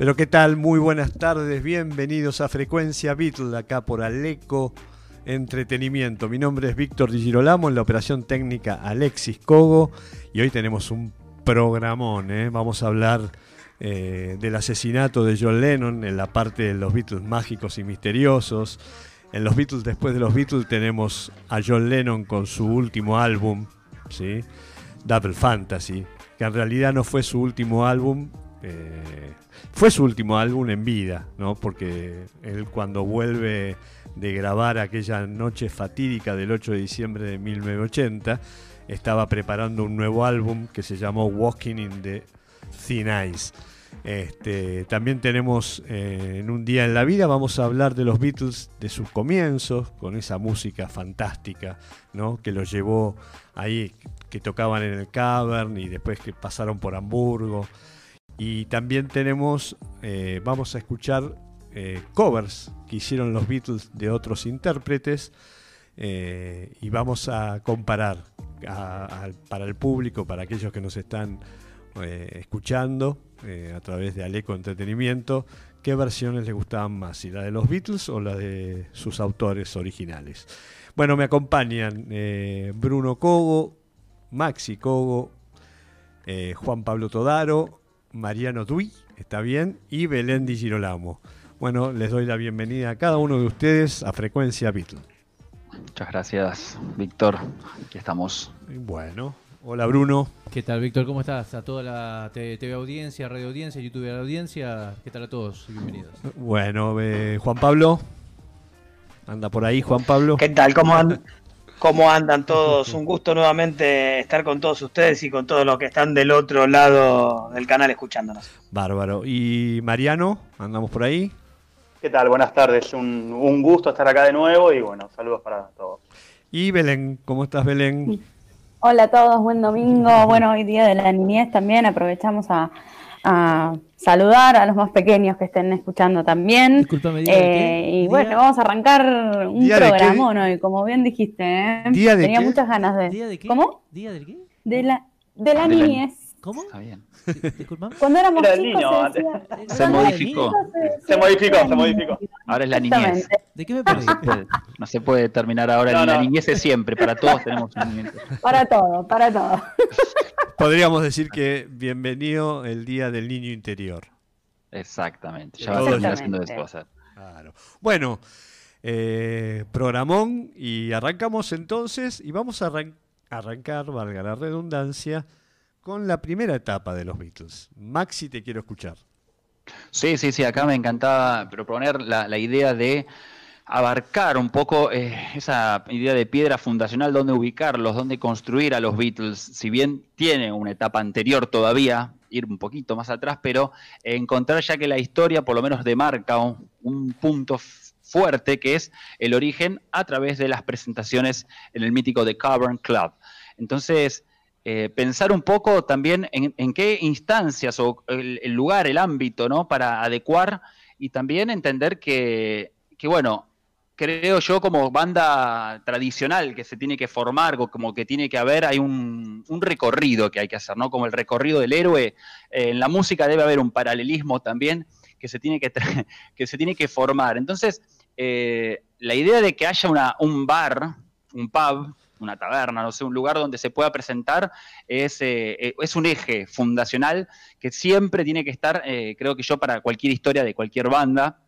Pero qué tal, muy buenas tardes, bienvenidos a Frecuencia Beatle, acá por Aleco Entretenimiento. Mi nombre es Víctor Di Girolamo, en la operación técnica Alexis Cogo y hoy tenemos un programón, ¿eh? vamos a hablar eh, del asesinato de John Lennon en la parte de los Beatles mágicos y misteriosos. En los Beatles, después de los Beatles, tenemos a John Lennon con su último álbum, ¿sí? Double Fantasy, que en realidad no fue su último álbum, eh, fue su último álbum en vida, ¿no? Porque él cuando vuelve de grabar aquella noche fatídica del 8 de diciembre de 1980, estaba preparando un nuevo álbum que se llamó Walking in the Thin Ice. Este, también tenemos eh, en un día en la vida, vamos a hablar de los Beatles, de sus comienzos, con esa música fantástica, ¿no? que los llevó ahí, que tocaban en el Cavern y después que pasaron por Hamburgo. Y también tenemos, eh, vamos a escuchar eh, covers que hicieron los Beatles de otros intérpretes eh, y vamos a comparar para el público, para aquellos que nos están escuchando a través de Aleco Entretenimiento, qué versiones les gustaban más, si la de los Beatles o la de sus autores originales. Bueno, me acompañan Bruno Cogo, Maxi Cogo, Juan Pablo Todaro, Mariano Dui, está bien, y Belén Di Girolamo. Bueno, les doy la bienvenida a cada uno de ustedes a Frecuencia Beatle. Muchas gracias, Víctor. Aquí estamos. Bueno, hola Bruno. ¿Qué tal, Víctor? ¿Cómo estás? A toda la TV audiencia, radio audiencia, YouTube audiencia. ¿Qué tal a todos? Bienvenidos. Bueno, eh, Juan Pablo. Anda por ahí, Juan Pablo. ¿Qué tal? ¿Cómo andan? ¿Cómo andan todos? Un gusto nuevamente estar con todos ustedes y con todos los que están del otro lado del canal escuchándonos. Bárbaro. ¿Y Mariano? ¿Andamos por ahí? ¿Qué tal? Buenas tardes. Un, gusto estar acá de nuevo y bueno, saludos para todos. Y Belén, ¿cómo estás Belén? Hola a todos, buen domingo. Bueno, hoy día de la niñez también aprovechamos a saludar a los más pequeños que estén escuchando también. Eh, y bueno, vamos a arrancar un programa hoy, como bien dijiste. ¿eh? Tenía muchas ganas de. ¿Día de qué? ¿Cómo? ¿Día de qué? De la, de la niñez. ¿Cómo? Está bien. Cuando éramos Era chicos, niño, se, se, modificó. Se, modificó, se modificó. Ahora es la niñez. ¿De qué me perdí? No se puede, terminar ahora. La niñez es siempre, para todos tenemos un niñez. Para todo, para todo. Podríamos decir que bienvenido el Día del Niño Interior. Exactamente, ya va a haciendo después. Claro. Bueno, eh, programón y arrancamos entonces y vamos a arrancar, valga la redundancia, con la primera etapa de los Beatles. Maxi, te quiero escuchar. Sí, sí, sí, acá me encantaba proponer la, idea de abarcar un poco eh, esa idea de piedra fundacional, dónde ubicarlos, dónde construir a los Beatles, si bien tiene una etapa anterior todavía, ir un poquito más atrás, pero encontrar ya que la historia por lo menos demarca un, un punto fuerte que es el origen a través de las presentaciones en el mítico The Cavern Club. Entonces, eh, pensar un poco también en, qué instancias o el, lugar, el ámbito, ¿no? Para adecuar y también entender que, bueno, creo yo como banda tradicional que se tiene que formar, como que tiene que haber, hay un, recorrido que hay que hacer, ¿no? Como el recorrido del héroe. Eh, en la música debe haber un paralelismo también que se tiene que, que, se tiene que formar. Entonces, eh, la idea de que haya una, un bar, un pub, una taberna, no sé, un lugar donde se pueda presentar, es, eh, eh, es un eje fundacional que siempre tiene que estar, eh, creo que yo, para cualquier historia de cualquier banda.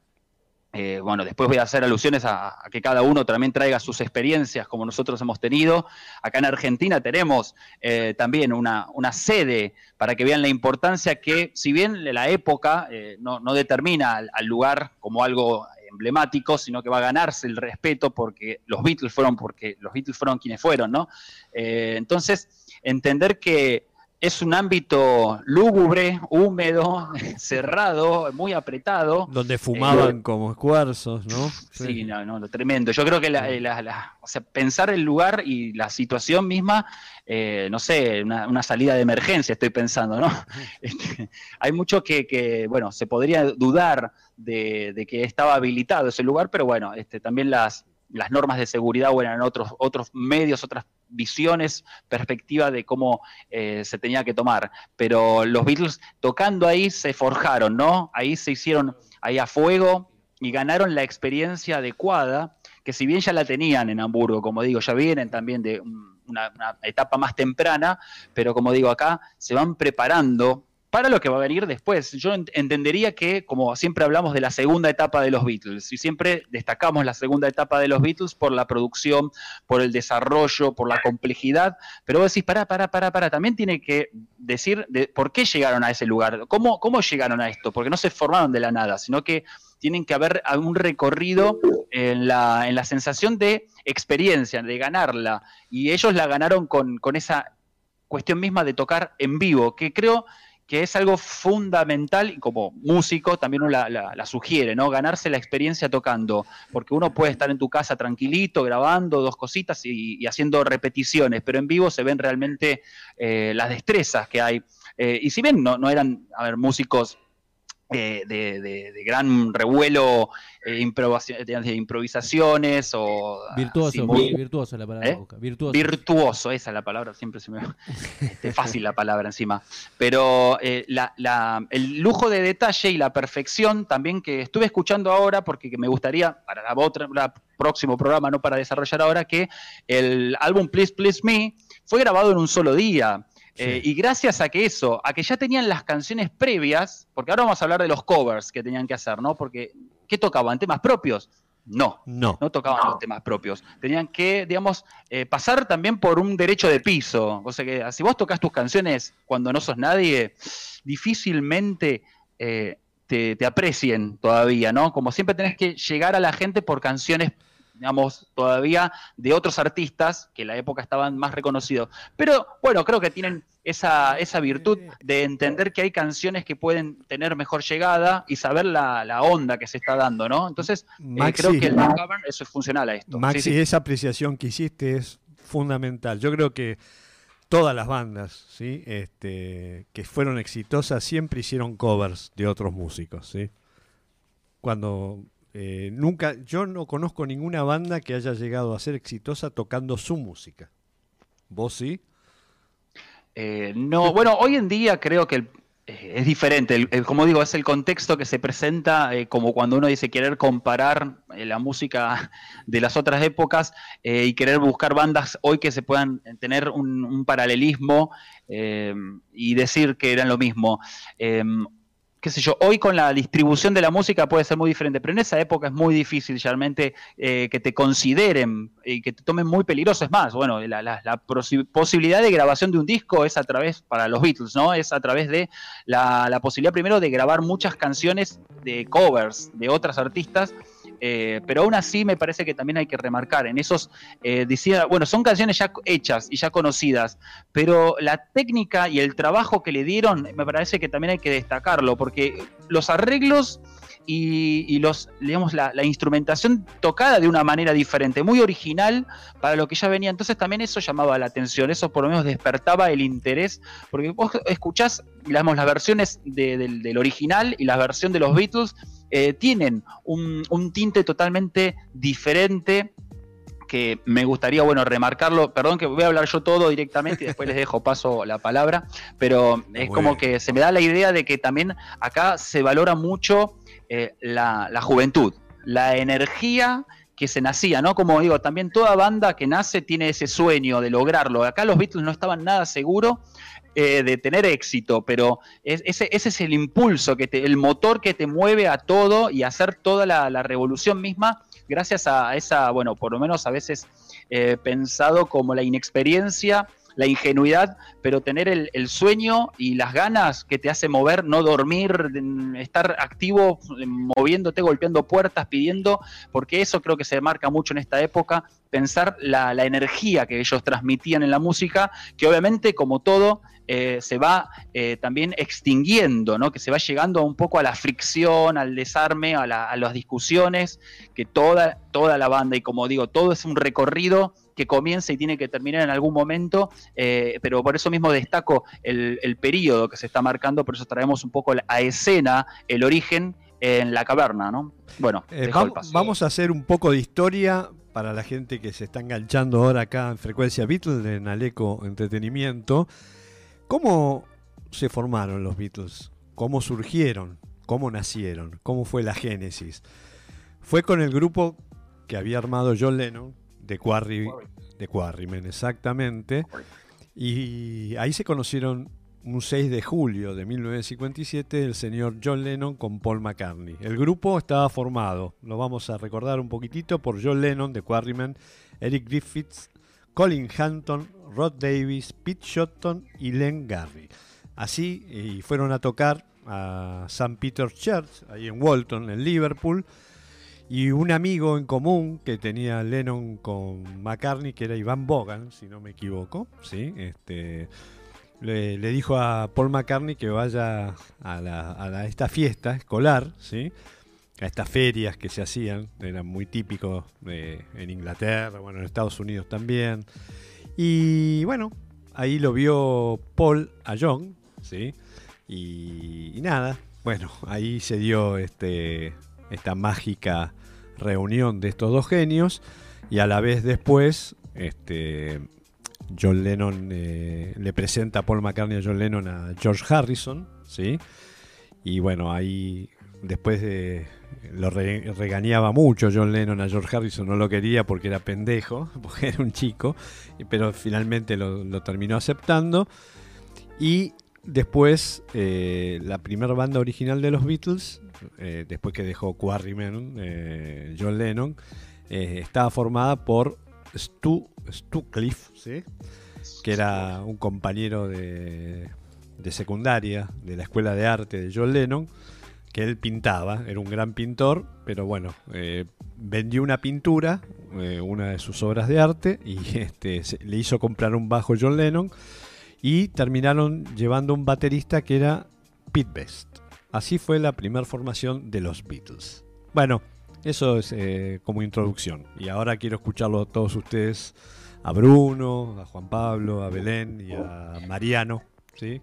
bueno, después voy a hacer alusiones a, que cada uno también traiga sus experiencias como nosotros hemos tenido. Acá en Argentina tenemos también una, sede para que vean la importancia que, si bien la época no, determina al, lugar como algo emblemático, sino que va a ganarse el respeto porque los Beatles fueron, porque los Beatles fueron quienes fueron, ¿no? Eh, entonces, entender que es un ámbito lúgubre, húmedo, cerrado, muy apretado. Donde fumaban eh, como escuarzos, ¿no? Sí, no, no, tremendo. Yo creo que la, o sea, pensar el lugar y la situación misma, eh, no sé, una, salida de emergencia estoy pensando, ¿no? Este, hay mucho que, bueno, se podría dudar de, que estaba habilitado ese lugar, pero bueno, este, también las, las normas de seguridad o otros, otros medios, otras visiones, perspectiva de cómo eh, se tenía que tomar. Pero los Beatles tocando ahí se forjaron, ¿no? Ahí se hicieron ahí a fuego y ganaron la experiencia adecuada, que si bien ya la tenían en Hamburgo, como digo, ya vienen también de una etapa más temprana, pero como digo acá, se van preparando para lo que va a venir después. Yo entendería que, como siempre hablamos de la segunda etapa de los Beatles, y siempre destacamos la segunda etapa de los Beatles por la producción, por el desarrollo, por la complejidad, pero vos decís, para, para, para, para, también tiene que decir de por qué llegaron a ese lugar, cómo, cómo llegaron a esto, porque no se formaron de la nada, sino que tienen que haber un recorrido en la, en la sensación de experiencia, de ganarla, y ellos la ganaron con, con esa cuestión misma de tocar en vivo, que creo que es algo fundamental y como músico también uno la, sugiere, ¿no? Ganarse la experiencia tocando, porque uno puede estar en tu casa tranquilito, grabando dos cositas y, haciendo repeticiones, pero en vivo se ven realmente eh, las destrezas que hay. Eh, y si bien no, no eran, a ver, músicos eh, de, gran revuelo eh, de improvisaciones o... Virtuoso, virtuoso la palabra. ¿Eh? Virtuoso. esa es la palabra, siempre se me... es fácil la palabra encima. Pero el lujo de detalle y la perfección también que estuve escuchando ahora, porque me gustaría, para la otra, próximo programa, no para desarrollar ahora, que el álbum Please Please Me fue grabado en un solo día. Eh, y gracias a que eso, a que ya tenían las canciones previas, porque ahora vamos a hablar de los covers que tenían que hacer, ¿no? Porque, ¿qué tocaban? ¿Temas propios? No, no, no tocaban los temas propios. Tenían que, digamos, eh, pasar también por un derecho de piso. O sea que si vos tocas tus canciones cuando no sos nadie, difícilmente eh, te, te, aprecien todavía, ¿no? Como siempre tenés que llegar a la gente por canciones digamos, todavía de otros artistas que en la época estaban más reconocidos. Pero bueno, creo que tienen esa, esa virtud de entender que hay canciones que pueden tener mejor llegada y saber la, onda que se está dando, ¿no? Entonces, eh, creo que el cover eso es funcional a esto. Maxi, esa apreciación que hiciste es fundamental. Yo creo que todas las bandas ¿sí? este, que fueron exitosas siempre hicieron covers de otros músicos. ¿sí? Cuando eh, nunca, yo no conozco ninguna banda que haya llegado a ser exitosa tocando su música. ¿Vos sí? Eh, no, bueno, hoy en día creo que eh, es diferente. como digo, es el contexto que se presenta como cuando uno dice querer comparar la música de las otras épocas y querer buscar bandas hoy que se puedan tener un paralelismo y decir que eran lo mismo qué sé yo, hoy con la distribución de la música puede ser muy diferente, pero en esa época es muy difícil realmente eh, que te consideren y que te tomen muy peligroso. Es más, bueno, la, posibilidad de grabación de un disco es a través, para los Beatles, ¿no? Es a través de la posibilidad primero de grabar muchas canciones de covers de otras artistas eh, pero aún así me parece que también hay que remarcar en esos, eh, decía, bueno, son canciones ya hechas y ya conocidas, pero la técnica y el trabajo que le dieron me parece que también hay que destacarlo, porque los arreglos y, los, digamos, la, instrumentación tocada de una manera diferente, muy original para lo que ya venía. Entonces también eso llamaba la atención, eso por lo menos despertaba el interés, porque vos escuchás, digamos, las versiones del, original y la versión de los Beatles eh, tienen un, un tinte totalmente diferente que me gustaría, bueno, remarcarlo. Perdón que voy a hablar yo todo directamente y después les dejo paso la palabra, pero es como que se me da la idea de que también acá se valora mucho eh, la, juventud, la energía que se nacía, ¿no? Como digo, también toda banda que nace tiene ese sueño de lograrlo. Acá los Beatles no estaban nada seguros eh, de tener éxito, pero ese, es el impulso, que el motor que te mueve a todo y a hacer toda la, revolución misma, gracias a esa, bueno, por lo menos a veces eh, pensado como la inexperiencia la ingenuidad, pero tener el, sueño y las ganas que te hace mover, no dormir, estar activo, moviéndote, golpeando puertas, pidiendo, porque eso creo que se marca mucho en esta época, pensar la, energía que ellos transmitían en la música, que obviamente como todo eh, se va eh, también extinguiendo, ¿no? que se va llegando un poco a la fricción, al desarme, a, a las discusiones, que toda, toda la banda, y como digo, todo es un recorrido que comienza y tiene que terminar en algún momento, eh, pero por eso mismo destaco el, el, periodo que se está marcando, por eso traemos un poco a escena el origen en la caverna, ¿no? Bueno, eh, vamos, vamos a hacer un poco de historia para la gente que se está enganchando ahora acá en Frecuencia Beatles, en Aleco Entretenimiento, ¿cómo se formaron los Beatles? ¿Cómo surgieron? ¿Cómo nacieron? ¿Cómo fue la génesis? Fue con el grupo que había armado John Lennon, de Quarry, de Quarrymen, exactamente. Y ahí se conocieron un 6 de julio de 1957 el señor John Lennon con Paul McCartney. El grupo estaba formado, lo vamos a recordar un poquitito, por John Lennon de Quarrymen, Eric Griffiths, Colin Hampton, Rod Davis, Pete Shotton y Len Garry. Así y fueron a tocar a St. Peter's Church, ahí en Walton, en Liverpool, y un amigo en común que tenía Lennon con McCartney, que era Ivan Bogan, si no me equivoco, ¿sí? Este, le, dijo a Paul McCartney que vaya a, esta fiesta escolar, ¿sí? a estas ferias que se hacían, eran muy típicos en Inglaterra, bueno, en Estados Unidos también. Y bueno, ahí lo vio Paul a John, ¿sí? Y, nada, bueno, ahí se dio este, esta mágica reunión de estos dos genios y a la vez después este, John Lennon eh, le presenta a Paul McCartney a John Lennon a George Harrison, ¿sí? Y bueno, ahí después de, lo regañaba mucho John Lennon a George Harrison, no lo quería porque era pendejo, porque era un chico, pero finalmente lo, terminó aceptando. Y después, eh, la primera banda original de los Beatles, eh, después que dejó Quarrymen, John Lennon, estaba formada por Stu, Stu Cliff, ¿sí? que era un compañero de, secundaria de la escuela de arte de John Lennon, que él pintaba, era un gran pintor, pero bueno, eh, vendió una pintura, eh, una de sus obras de arte, y este, le hizo comprar un bajo John Lennon, y terminaron llevando un baterista que era Pete Best. Así fue la primera formación de los Beatles. Bueno, eso es eh, como introducción. Y ahora quiero escucharlo a todos ustedes, a Bruno, a Juan Pablo, a Belén y a Mariano, ¿sí?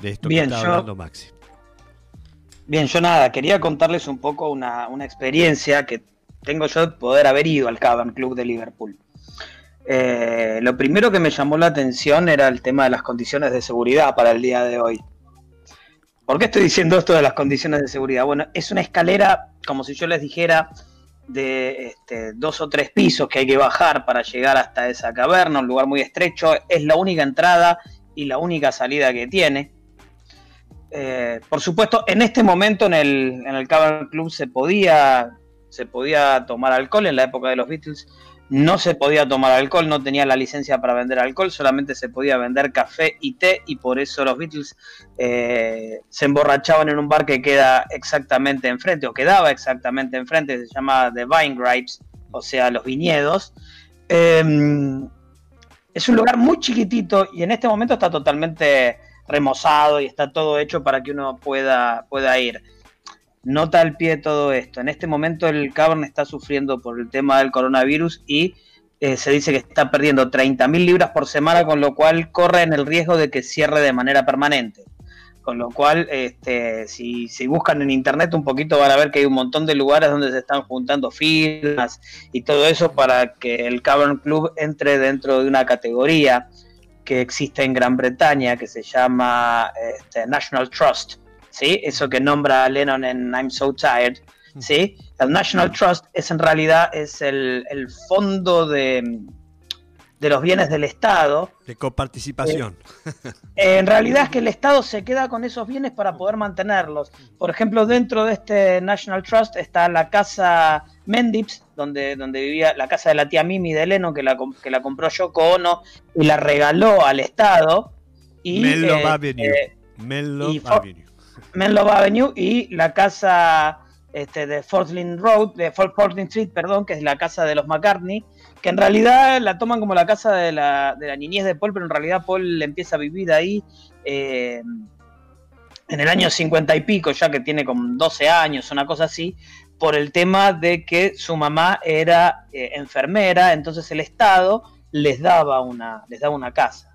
De esto que está hablando Maxi. Bien, yo nada, quería contarles un poco una, experiencia que tengo yo de poder haber ido al Cavern Club de Liverpool. Eh, lo primero que me llamó la atención era el tema de las condiciones de seguridad para el día de hoy. ¿Por qué estoy diciendo esto de las condiciones de seguridad? Bueno, es una escalera, como si yo les dijera, de este, dos o tres pisos que hay que bajar para llegar hasta esa caverna, un lugar muy estrecho. Es la única entrada y la única salida que tiene. Eh, por supuesto, en este momento en el, en el Cavern Club se podía, se podía tomar alcohol en la época de los Beatles no se podía tomar alcohol, no tenía la licencia para vender alcohol, solamente se podía vender café y té y por eso los Beatles eh, se emborrachaban en un bar que queda exactamente enfrente o quedaba exactamente enfrente, se llama The Vine Grapes, o sea, los viñedos. Em, es un lugar muy chiquitito y en este momento está totalmente remozado y está todo hecho para que uno pueda, pueda ir nota al pie todo esto. En este momento el Cavern está sufriendo por el tema del coronavirus y eh, se dice que está perdiendo 30.000 libras por semana, con lo cual corre en el riesgo de que cierre de manera permanente. Con lo cual, este, si, si, buscan en internet un poquito van a ver que hay un montón de lugares donde se están juntando firmas y todo eso para que el Cavern Club entre dentro de una categoría que existe en Gran Bretaña que se llama este, National Trust ¿sí? Eso que nombra Lennon en I'm So Tired, ¿sí? El National Trust es en realidad es el, fondo de, de los bienes del Estado. De coparticipación. Eh, en realidad es que el Estado se queda con esos bienes para poder mantenerlos. Por ejemplo, dentro de este National Trust está la casa Mendips, donde, donde vivía la casa de la tía Mimi de Lennon, que la, que la compró Yoko Ono y la regaló al Estado. Y, Menlo eh, Avenue. Eh, Menlo Avenue. Menlo Avenue y la casa este, de Fortling Road, de Fortling Street, perdón, que es la casa de los McCartney, que en realidad la toman como la casa de la, de la niñez de Paul, pero en realidad Paul empieza a vivir ahí eh, en el año 50 y pico, ya que tiene como 12 años, una cosa así, por el tema de que su mamá era eh, enfermera, entonces el Estado les daba una, les daba una casa.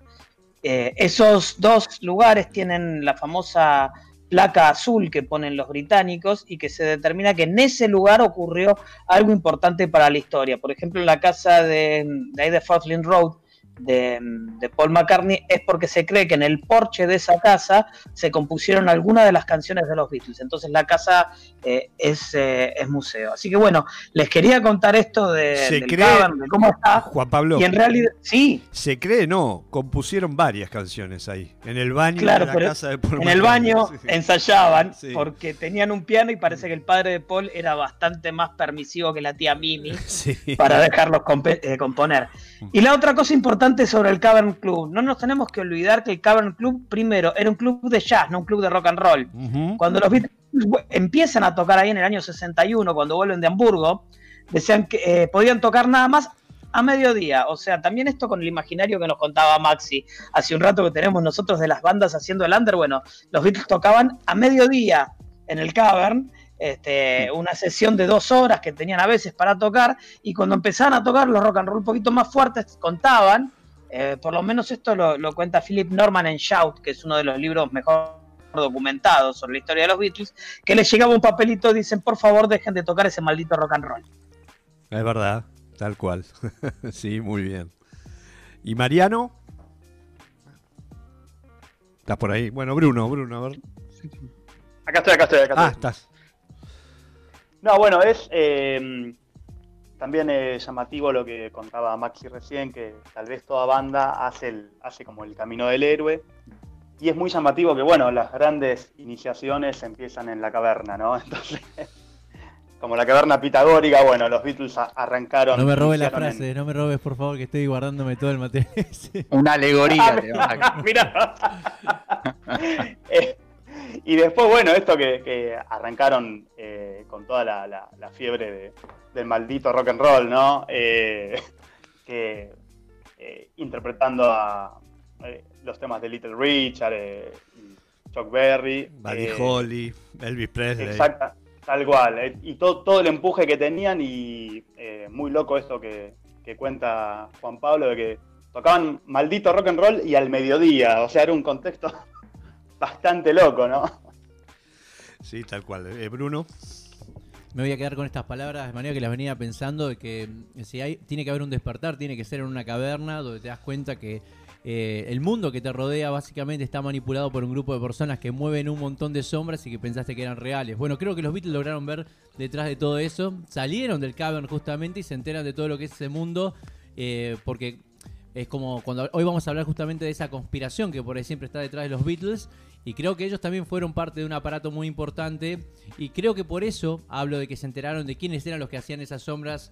Eh, esos dos lugares tienen la famosa placa azul que ponen los británicos y que se determina que en ese lugar ocurrió algo importante para la historia. Por ejemplo, en la casa de, de ahí de Road, de, Paul McCartney es porque se cree que en el porche de esa casa se compusieron algunas de las canciones de los Beatles. Entonces la casa eh, es, eh, es, museo. Así que bueno, les quería contar esto de, ¿Se cree, de cómo está. Juan Pablo. Y en realidad, sí. Se cree, no, compusieron varias canciones ahí. En el baño claro, de la casa de Paul En el baño ensayaban porque tenían un piano y parece que el padre de Paul era bastante más permisivo que la tía Mimi para dejarlos eh, componer. Y la otra cosa importante sobre el Cavern Club. No nos tenemos que olvidar que el Cavern Club, primero, era un club de jazz, no un club de rock and roll. Cuando los Beatles empiezan a tocar ahí en el año 61, cuando vuelven de Hamburgo, decían que eh, podían tocar nada más a mediodía. O sea, también esto con el imaginario que nos contaba Maxi hace un rato que tenemos nosotros de las bandas haciendo el under. Bueno, los Beatles tocaban a mediodía en el Cavern este, una sesión de dos horas que tenían a veces para tocar, y cuando empezaban a tocar los rock and roll un poquito más fuertes, contaban, eh, por lo menos esto lo, cuenta Philip Norman en Shout, que es uno de los libros mejor documentados sobre la historia de los Beatles, que les llegaba un papelito, dicen, por favor, dejen de tocar ese maldito rock and roll. Es verdad, tal cual. sí, muy bien. ¿Y Mariano? ¿Estás por ahí? Bueno, Bruno, Bruno, a ver. Acá estoy, acá estoy, acá estoy. Ah, estás. No, bueno, es eh, también es llamativo lo que contaba Maxi recién, que tal vez toda banda hace, el, hace como el camino del héroe. Y es muy llamativo que, bueno, las grandes iniciaciones empiezan en la caverna, ¿no? Entonces, como la caverna pitagórica, bueno, los Beatles arrancaron. No me robes la frase, no me robes, por favor, que estoy guardándome todo el material. Una alegoría. Mira. Y después, bueno, esto que, arrancaron eh, con toda la, fiebre del maldito rock and roll, ¿no? Eh, que, eh, interpretando a los temas de Little Richard, Chuck Berry. Buddy Holly, Elvis Presley. Exacto, tal cual. y todo, todo el empuje que tenían y muy loco esto que, que cuenta Juan Pablo de que tocaban maldito rock and roll y al mediodía, o sea, era un contexto bastante loco, ¿no? Sí, tal cual. Eh, Bruno. Me voy a quedar con estas palabras de manera que las venía pensando de que mm, si hay, tiene que haber un despertar, tiene que ser en una caverna donde te das cuenta que eh, el mundo que te rodea básicamente está manipulado por un grupo de personas que mueven un montón de sombras y que pensaste que eran reales. Bueno, creo que los Beatles lograron ver detrás de todo eso, salieron del cavern justamente y se enteran de todo lo que es ese mundo, eh, porque es como cuando hoy vamos a hablar justamente de esa conspiración que por ahí siempre está detrás de los Beatles y creo que ellos también fueron parte de un aparato muy importante. Y creo que por eso hablo de que se enteraron de quiénes eran los que hacían esas sombras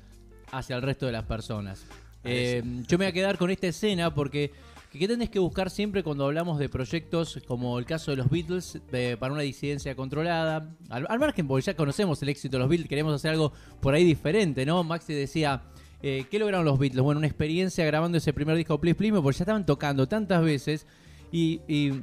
hacia el resto de las personas. Eh, yo me voy a quedar con esta escena porque ¿qué tenés que buscar siempre cuando hablamos de proyectos como el caso de los Beatles para una disidencia controlada? Al, margen, porque ya conocemos el éxito de los Beatles, queremos hacer algo por ahí diferente, ¿no? Maxi decía, eh, ¿qué lograron los Beatles? Bueno, una experiencia grabando ese primer disco Please Please porque ya estaban tocando tantas veces y y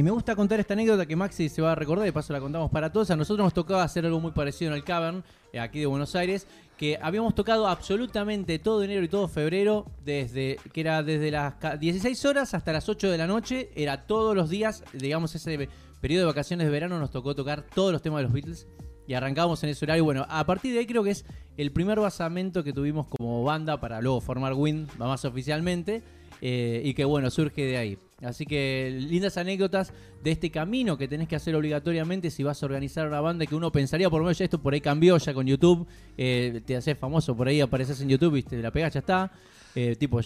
me gusta contar esta anécdota que Maxi se va a recordar, de paso la contamos para todos. A nosotros nos tocaba hacer algo muy parecido en el Cavern, eh, aquí de Buenos Aires, que habíamos tocado absolutamente todo enero y todo febrero, desde que era desde las 16 horas hasta las 8 de la noche, era todos los días, digamos, ese periodo de vacaciones de verano nos tocó tocar todos los temas de los Beatles y arrancábamos en ese horario. Bueno, a partir de ahí creo que es el primer basamento que tuvimos como banda para luego formar Win, más oficialmente. Eh, y que bueno, surge de ahí. Así que lindas anécdotas de este camino que tenés que hacer obligatoriamente si vas a organizar una banda que uno pensaría, por lo menos esto por ahí cambió ya con YouTube, eh, te haces famoso, por ahí apareces en YouTube, y te la pegas, ya está. Eh, tipo,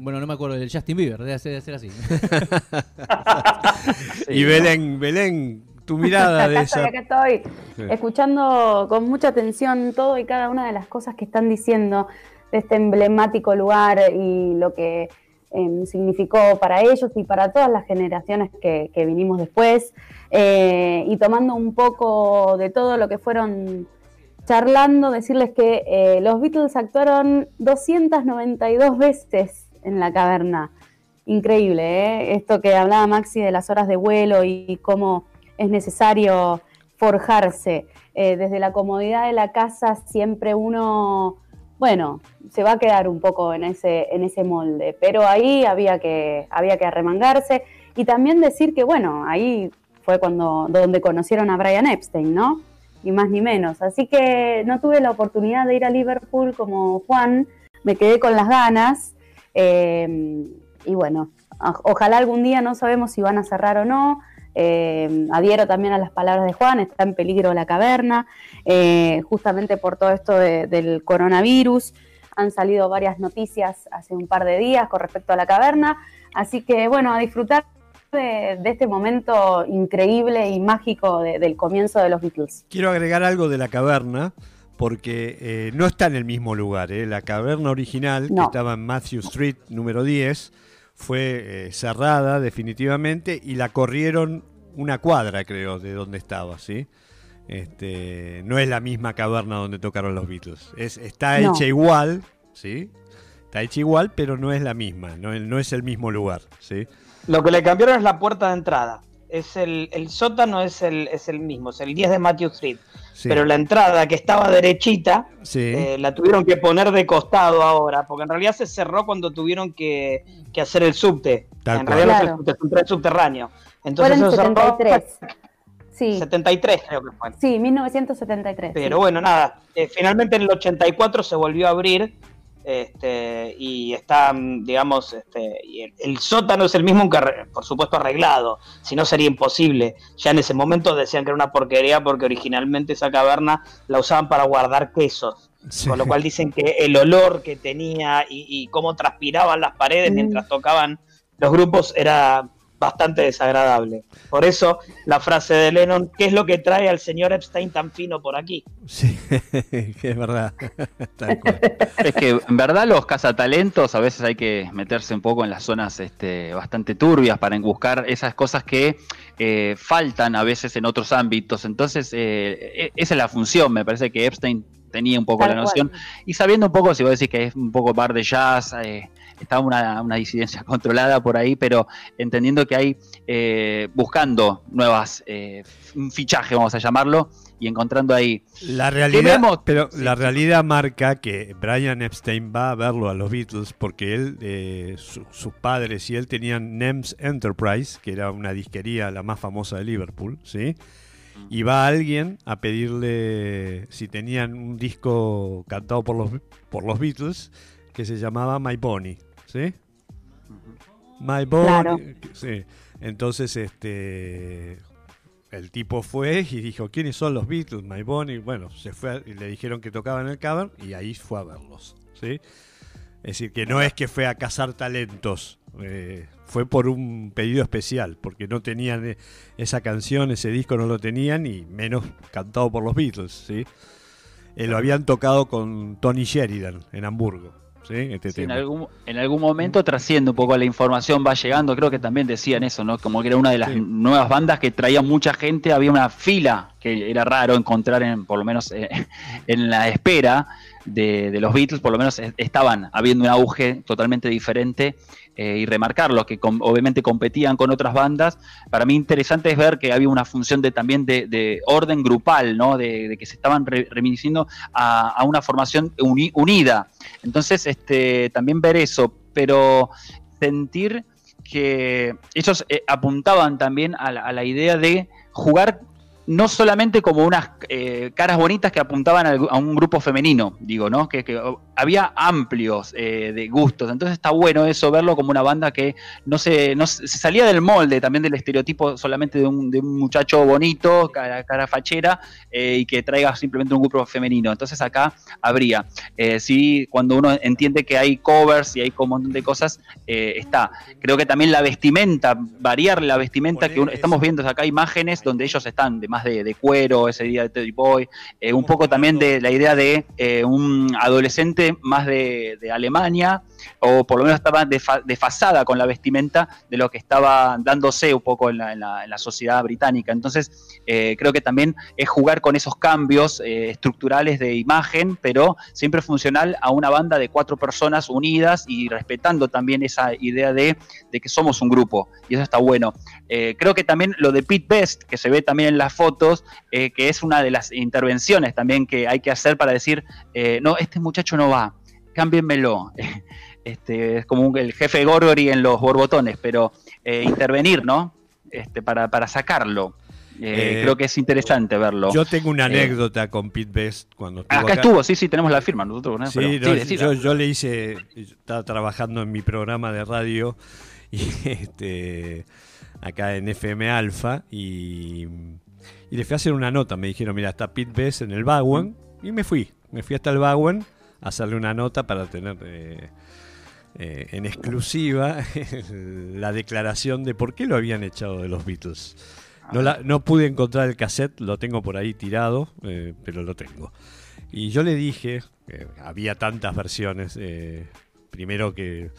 bueno, no me acuerdo del Justin Bieber, debe ser, ser así. y Belén, Belén, tu mirada de esa. estoy, escuchando con mucha atención todo y cada una de las cosas que están diciendo de este emblemático lugar y lo que em, significó para ellos y para todas las generaciones que, vinimos después, eh, y tomando un poco de todo lo que fueron charlando, decirles que eh, los Beatles actuaron 292 veces en la caverna. Increíble, ¿eh? Esto que hablaba Maxi de las horas de vuelo y cómo es necesario forjarse. desde la comodidad de la casa siempre uno bueno, se va a quedar un poco en ese, en ese molde, pero ahí había que, había que arremangarse y también decir que, bueno, ahí fue cuando donde conocieron a Brian Epstein, ¿no? Ni más ni menos. Así que no tuve la oportunidad de ir a Liverpool como Juan, me quedé con las ganas. Eh, y bueno, ojalá algún día no sabemos si van a cerrar o no. Eh, adhiero también a las palabras de Juan, está en peligro la caverna, eh, justamente por todo esto del coronavirus. Han salido varias noticias hace un par de días con respecto a la caverna, así que bueno, a disfrutar de, este momento increíble y mágico del comienzo de los Beatles. Quiero agregar algo de la caverna porque eh, no está en el mismo lugar. La caverna original, que estaba en Matthew Street, número 10, fue eh, cerrada definitivamente y la corrieron una cuadra, creo, de donde estaba, ¿sí? Este, no es la misma caverna donde tocaron los Beatles. Es, está hecha igual, ¿sí? Está hecha igual, pero no es la misma, no, no, es el mismo lugar, ¿sí? Lo que le cambiaron es la puerta de entrada. Es el, el sótano es el, es el mismo, es el 10 de Matthew Street. Pero la entrada que estaba derechita, eh, la tuvieron que poner de costado ahora, porque en realidad se cerró cuando tuvieron que, hacer el subte. en realidad no es el subte, es un subterráneo. Entonces se 73. Sí. 73 creo que fue. Sí, 1973. Pero bueno, nada, eh, finalmente en el 84 se volvió a abrir este, y está, digamos, este, y el, sótano es el mismo, por supuesto, arreglado, si no sería imposible. Ya en ese momento decían que era una porquería porque originalmente esa caverna la usaban para guardar quesos. Con lo cual dicen que el olor que tenía y, y cómo transpiraban las paredes mientras mm. tocaban los grupos era bastante desagradable. Por eso la frase de Lennon, ¿qué es lo que trae al señor Epstein tan fino por aquí? Sí, es verdad. es que en verdad los cazatalentos a veces hay que meterse un poco en las zonas este, bastante turbias para buscar esas cosas que eh, faltan a veces en otros ámbitos. Entonces, eh, e, esa es la función, me parece que Epstein tenía un poco la noción. Y sabiendo un poco, si vos decís que es un poco bar de jazz, eh, estaba una, una, disidencia controlada por ahí, pero entendiendo que hay, eh, buscando nuevas, eh, un fichaje, vamos a llamarlo, y encontrando ahí. La realidad, pero la realidad marca que Brian Epstein va a verlo a los Beatles porque él, eh, sus padres y él tenían NEMS Enterprise, que era una disquería la más famosa de Liverpool, ¿sí? Y va alguien a pedirle si tenían un disco cantado por los, por los Beatles que se llamaba My Bonnie. ¿Sí? My Bonnie. Sí. Entonces, este. El tipo fue y dijo, ¿quiénes son los Beatles? My Bonnie. Bueno, se fue y le dijeron que tocaban el cover y ahí fue a verlos. ¿sí? Es decir, que no es que fue a cazar talentos. Eh, fue por un pedido especial, porque no tenían eh, esa canción, ese disco no lo tenían y menos cantado por los Beatles. ¿sí? Eh, lo habían tocado con Tony Sheridan en Hamburgo. Este en, algún, en algún momento trasciende un poco la información, va llegando, creo que también decían eso, ¿no? Como que era una de las nuevas bandas que traía mucha gente, había una fila que era raro encontrar, en, por lo menos eh, en la espera de, los Beatles, por lo menos estaban habiendo un auge totalmente diferente eh, y remarcarlos, que obviamente competían con otras bandas. Para mí interesante es ver que había una función de, también de, orden grupal, ¿no? de, que se estaban reminisciendo a, una formación unida. Entonces, este, también ver eso, pero sentir que ellos eh, apuntaban también a la idea de jugar no solamente como unas eh, caras bonitas que apuntaban a, un grupo femenino, digo, ¿no? Que, había amplios eh, de gustos. Entonces está bueno eso, verlo como una banda que no se, no se salía del molde también del estereotipo solamente de un, muchacho bonito, cara, cara fachera, eh, y que traiga simplemente un grupo femenino. Entonces acá habría. sí, cuando uno entiende que hay covers y hay un montón de cosas, está. Creo que también la vestimenta, variar la vestimenta que estamos viendo acá imágenes donde ellos están de más de, cuero, ese día de Teddy Boy, eh, un poco también de la idea de eh, un adolescente más de, Alemania, o por lo menos estaba desfasada con la vestimenta de lo que estaba dándose un poco en la, sociedad británica. Entonces, eh, creo que también es jugar con esos cambios estructurales de imagen, pero siempre funcional a una banda de cuatro personas unidas y respetando también esa idea de, de que somos un grupo, y eso está bueno. creo que también lo de Pete Best, que se ve también en la foto, eh, que es una de las intervenciones también que hay que hacer para decir, eh, no, este muchacho no va, cámbienmelo. Este, es como el jefe Gorgory en los borbotones, pero eh, intervenir, ¿no? este, para, para sacarlo. Eh, creo que es interesante verlo. Yo tengo una anécdota con Pete Best cuando estuvo acá, estuvo, sí, sí, tenemos la firma nosotros. Sí, yo, yo, le hice, estaba trabajando en mi programa de radio y este acá en FM Alfa y, le fui a hacer una nota. Me dijeron, mira, está Pete Best en el Bowen y me fui. Me fui hasta el Bowen a hacerle una nota para tener eh, eh, en exclusiva la declaración de por qué lo habían echado de los Beatles. No, no pude encontrar el cassette, lo tengo por ahí tirado, eh, pero lo tengo. Y yo le dije, había tantas versiones, primero que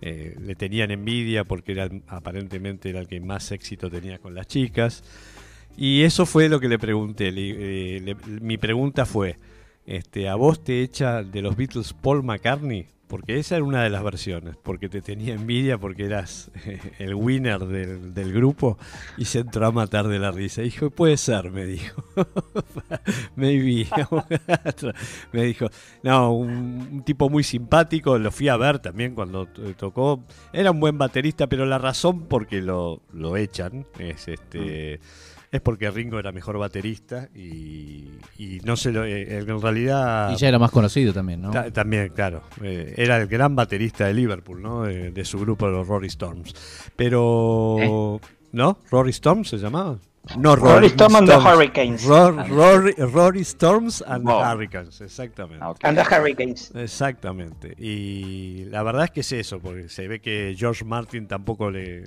eh, le tenían envidia porque era, aparentemente era el que más éxito tenía con las chicas. Y eso fue lo que le pregunté. Eh, mi pregunta fue, este, ¿a vos te echa de los Beatles Paul McCartney? Porque esa era una de las versiones, porque te tenía envidia porque eras el winner del, grupo y se entró a matar de la risa. Dijo, puede ser, me dijo. Maybe. me dijo, no, un, tipo muy simpático, lo fui a ver también cuando tocó. Era un buen baterista, pero la razón por qué lo, lo echan es este es porque Ringo era mejor baterista y, no se lo. Eh, en realidad. Y ya era más conocido también, ¿no? también, claro. Eh, era el gran baterista de Liverpool, ¿no? De, su grupo, los Rory Storms. Pero. ¿Eh? ¿No? ¿Rory Storms se llamaba? No, Rory, Storms and the Hurricanes. Rory, Storms and the Hurricanes, exactamente. And the Hurricanes. Exactamente. Y la verdad es que es eso, porque se ve que George Martin tampoco le,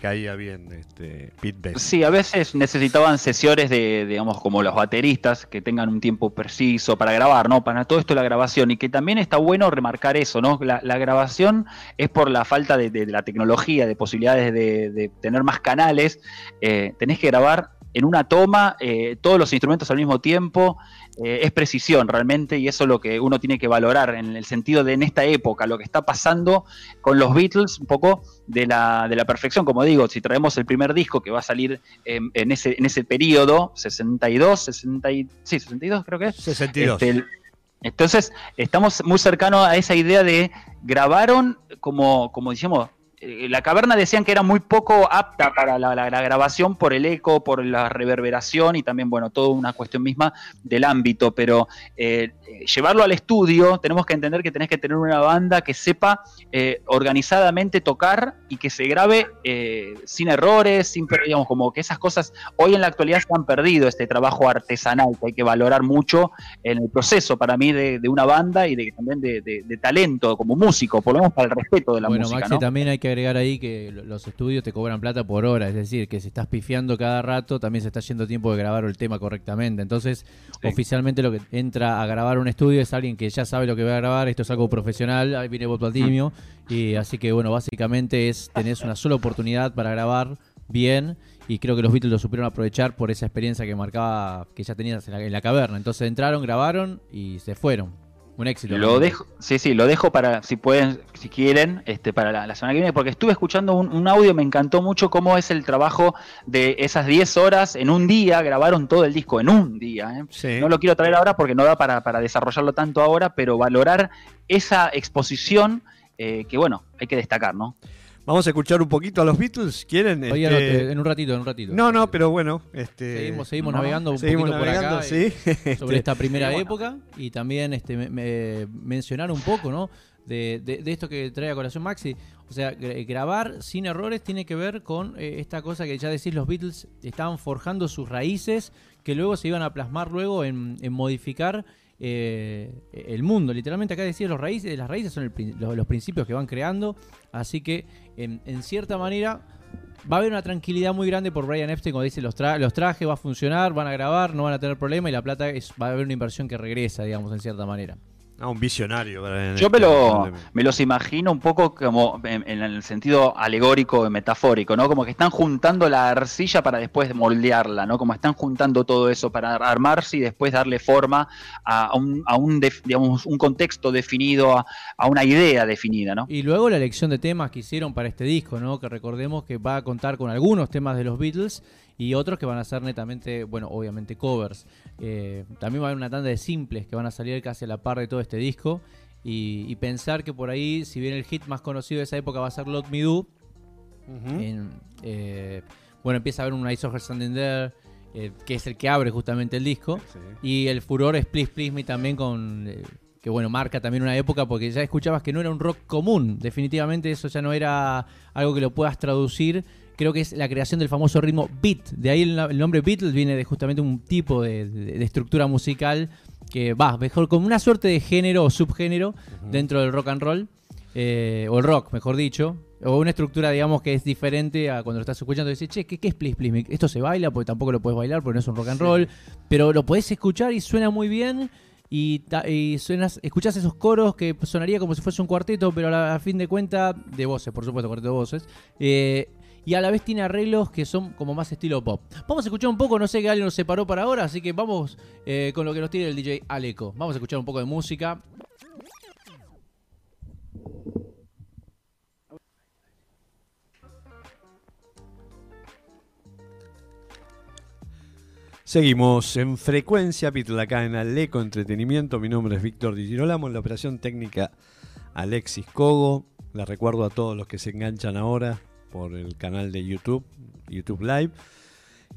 caía bien este, Pete Best. Sí, a veces necesitaban sesiones de, digamos, como los bateristas, que tengan un tiempo preciso para grabar, ¿no? Para todo esto la grabación. Y que también está bueno remarcar eso, ¿no? La, grabación es por la falta de, la tecnología, de posibilidades de, tener más canales. Eh, tenés que grabar en una toma eh, todos los instrumentos al mismo tiempo, eh, es precisión realmente y eso es lo que uno tiene que valorar en el sentido de en esta época, lo que está pasando con los Beatles, un poco de la, de la perfección, como digo, si traemos el primer disco que va a salir en, ese, en ese periodo, 62, 60 sí, 62 creo que es. 62. Este, entonces, estamos muy cercanos a esa idea de grabaron como, como decíamos, la caverna decían que era muy poco apta para la, grabación por el eco, por la reverberación y también, bueno, toda una cuestión misma del ámbito, pero eh, llevarlo al estudio tenemos que entender que tenés que tener una banda que sepa eh, organizadamente tocar y que se grabe sin errores, sin, digamos, como que esas cosas hoy en la actualidad se han perdido, este trabajo artesanal que hay que valorar mucho en el proceso para mí de, una banda y de, también de, talento como músico, por lo menos para el respeto de la bueno, música. también hay que agregar ahí que los estudios te cobran plata por hora, es decir, que si estás pifiando cada rato, también se está yendo tiempo de grabar el tema correctamente. Entonces, oficialmente lo que entra a grabar un estudio es alguien que ya sabe lo que va a grabar, esto es algo profesional, ahí viene voto al timio, y así que bueno, básicamente es tenés una sola oportunidad para grabar bien y creo que los Beatles lo supieron aprovechar por esa experiencia que marcaba que ya tenías en la caverna. Entonces entraron, grabaron y se fueron. Un éxito. Lo dejo, sí, sí, lo dejo para, si pueden, si quieren, este, para la, semana que viene, porque estuve escuchando un, audio, me encantó mucho cómo es el trabajo de esas 10 horas en un día, grabaron todo el disco en un día. ¿eh? No lo quiero traer ahora porque no da para, desarrollarlo tanto ahora, pero valorar esa exposición eh, que, bueno, hay que destacar, ¿no? Vamos a escuchar un poquito a los Beatles, ¿quieren? Este, en un ratito, en un ratito. No, no, pero bueno. Este... Seguimos, seguimos navegando un poquito por acá ¿sí? Eh, sobre esta primera época y también este, mencionar un poco, ¿no? De, esto que trae a colación Maxi. O sea, grabar sin errores tiene que ver con eh, esta cosa que ya decís, los Beatles estaban forjando sus raíces que luego se iban a plasmar luego en, modificar eh, el mundo. Literalmente acá decía los raíces, las raíces son los, principios que van creando. Así que en, cierta manera va a haber una tranquilidad muy grande por Brian Epstein cuando dice los, los trajes va a funcionar, van a grabar, no van a tener problema y la plata es, va a haber una inversión que regresa, digamos, en cierta manera. Ah, un visionario. Yo me, lo, me los imagino un poco como en, el sentido alegórico, metafórico, ¿no? Como que están juntando la arcilla para después moldearla, ¿no? Como están juntando todo eso para armarse y después darle forma a un, a un, digamos, un contexto definido, a, a, una idea definida, ¿no? Y luego la elección de temas que hicieron para este disco, ¿no? Que recordemos que va a contar con algunos temas de los Beatles y otros que van a ser netamente, bueno, obviamente covers. Eh, también va a haber una tanda de simples que van a salir casi a la par de todo este disco. Y, pensar que por ahí, si bien el hit más conocido de esa época va a ser Lot Me Do, eh, bueno, empieza a haber un Ice of Standing There, eh, que es el que abre justamente el disco. Y el furor es Please Please Me también con... Eh, que bueno, marca también una época porque ya escuchabas que no era un rock común, definitivamente eso ya no era algo que lo puedas traducir, creo que es la creación del famoso ritmo beat, de ahí el, nombre Beatles viene de justamente un tipo de, estructura musical que va, mejor como una suerte de género o subgénero dentro del rock and roll, eh, o el rock, mejor dicho, o una estructura, digamos, que es diferente a cuando lo estás escuchando y dices, che, ¿qué, es Please Please Esto se baila, porque tampoco lo puedes bailar, porque no es un rock and roll, pero lo podés escuchar y suena muy bien. Y, y suenas, escuchás esos coros que sonaría como si fuese un cuarteto, pero a, fin de cuentas, de voces, por supuesto, cuarteto de voces. Eh, y a la vez tiene arreglos que son como más estilo pop. Vamos a escuchar un poco, no sé qué alguien nos separó para ahora, así que vamos eh, con lo que nos tiene el DJ Aleco. Vamos a escuchar un poco de música. Seguimos en frecuencia Beatle acá en Aleco Entretenimiento. Mi nombre es Víctor Di Girolamo. En la operación técnica Alexis Cogo. La recuerdo a todos los que se enganchan ahora por el canal de YouTube, YouTube Live,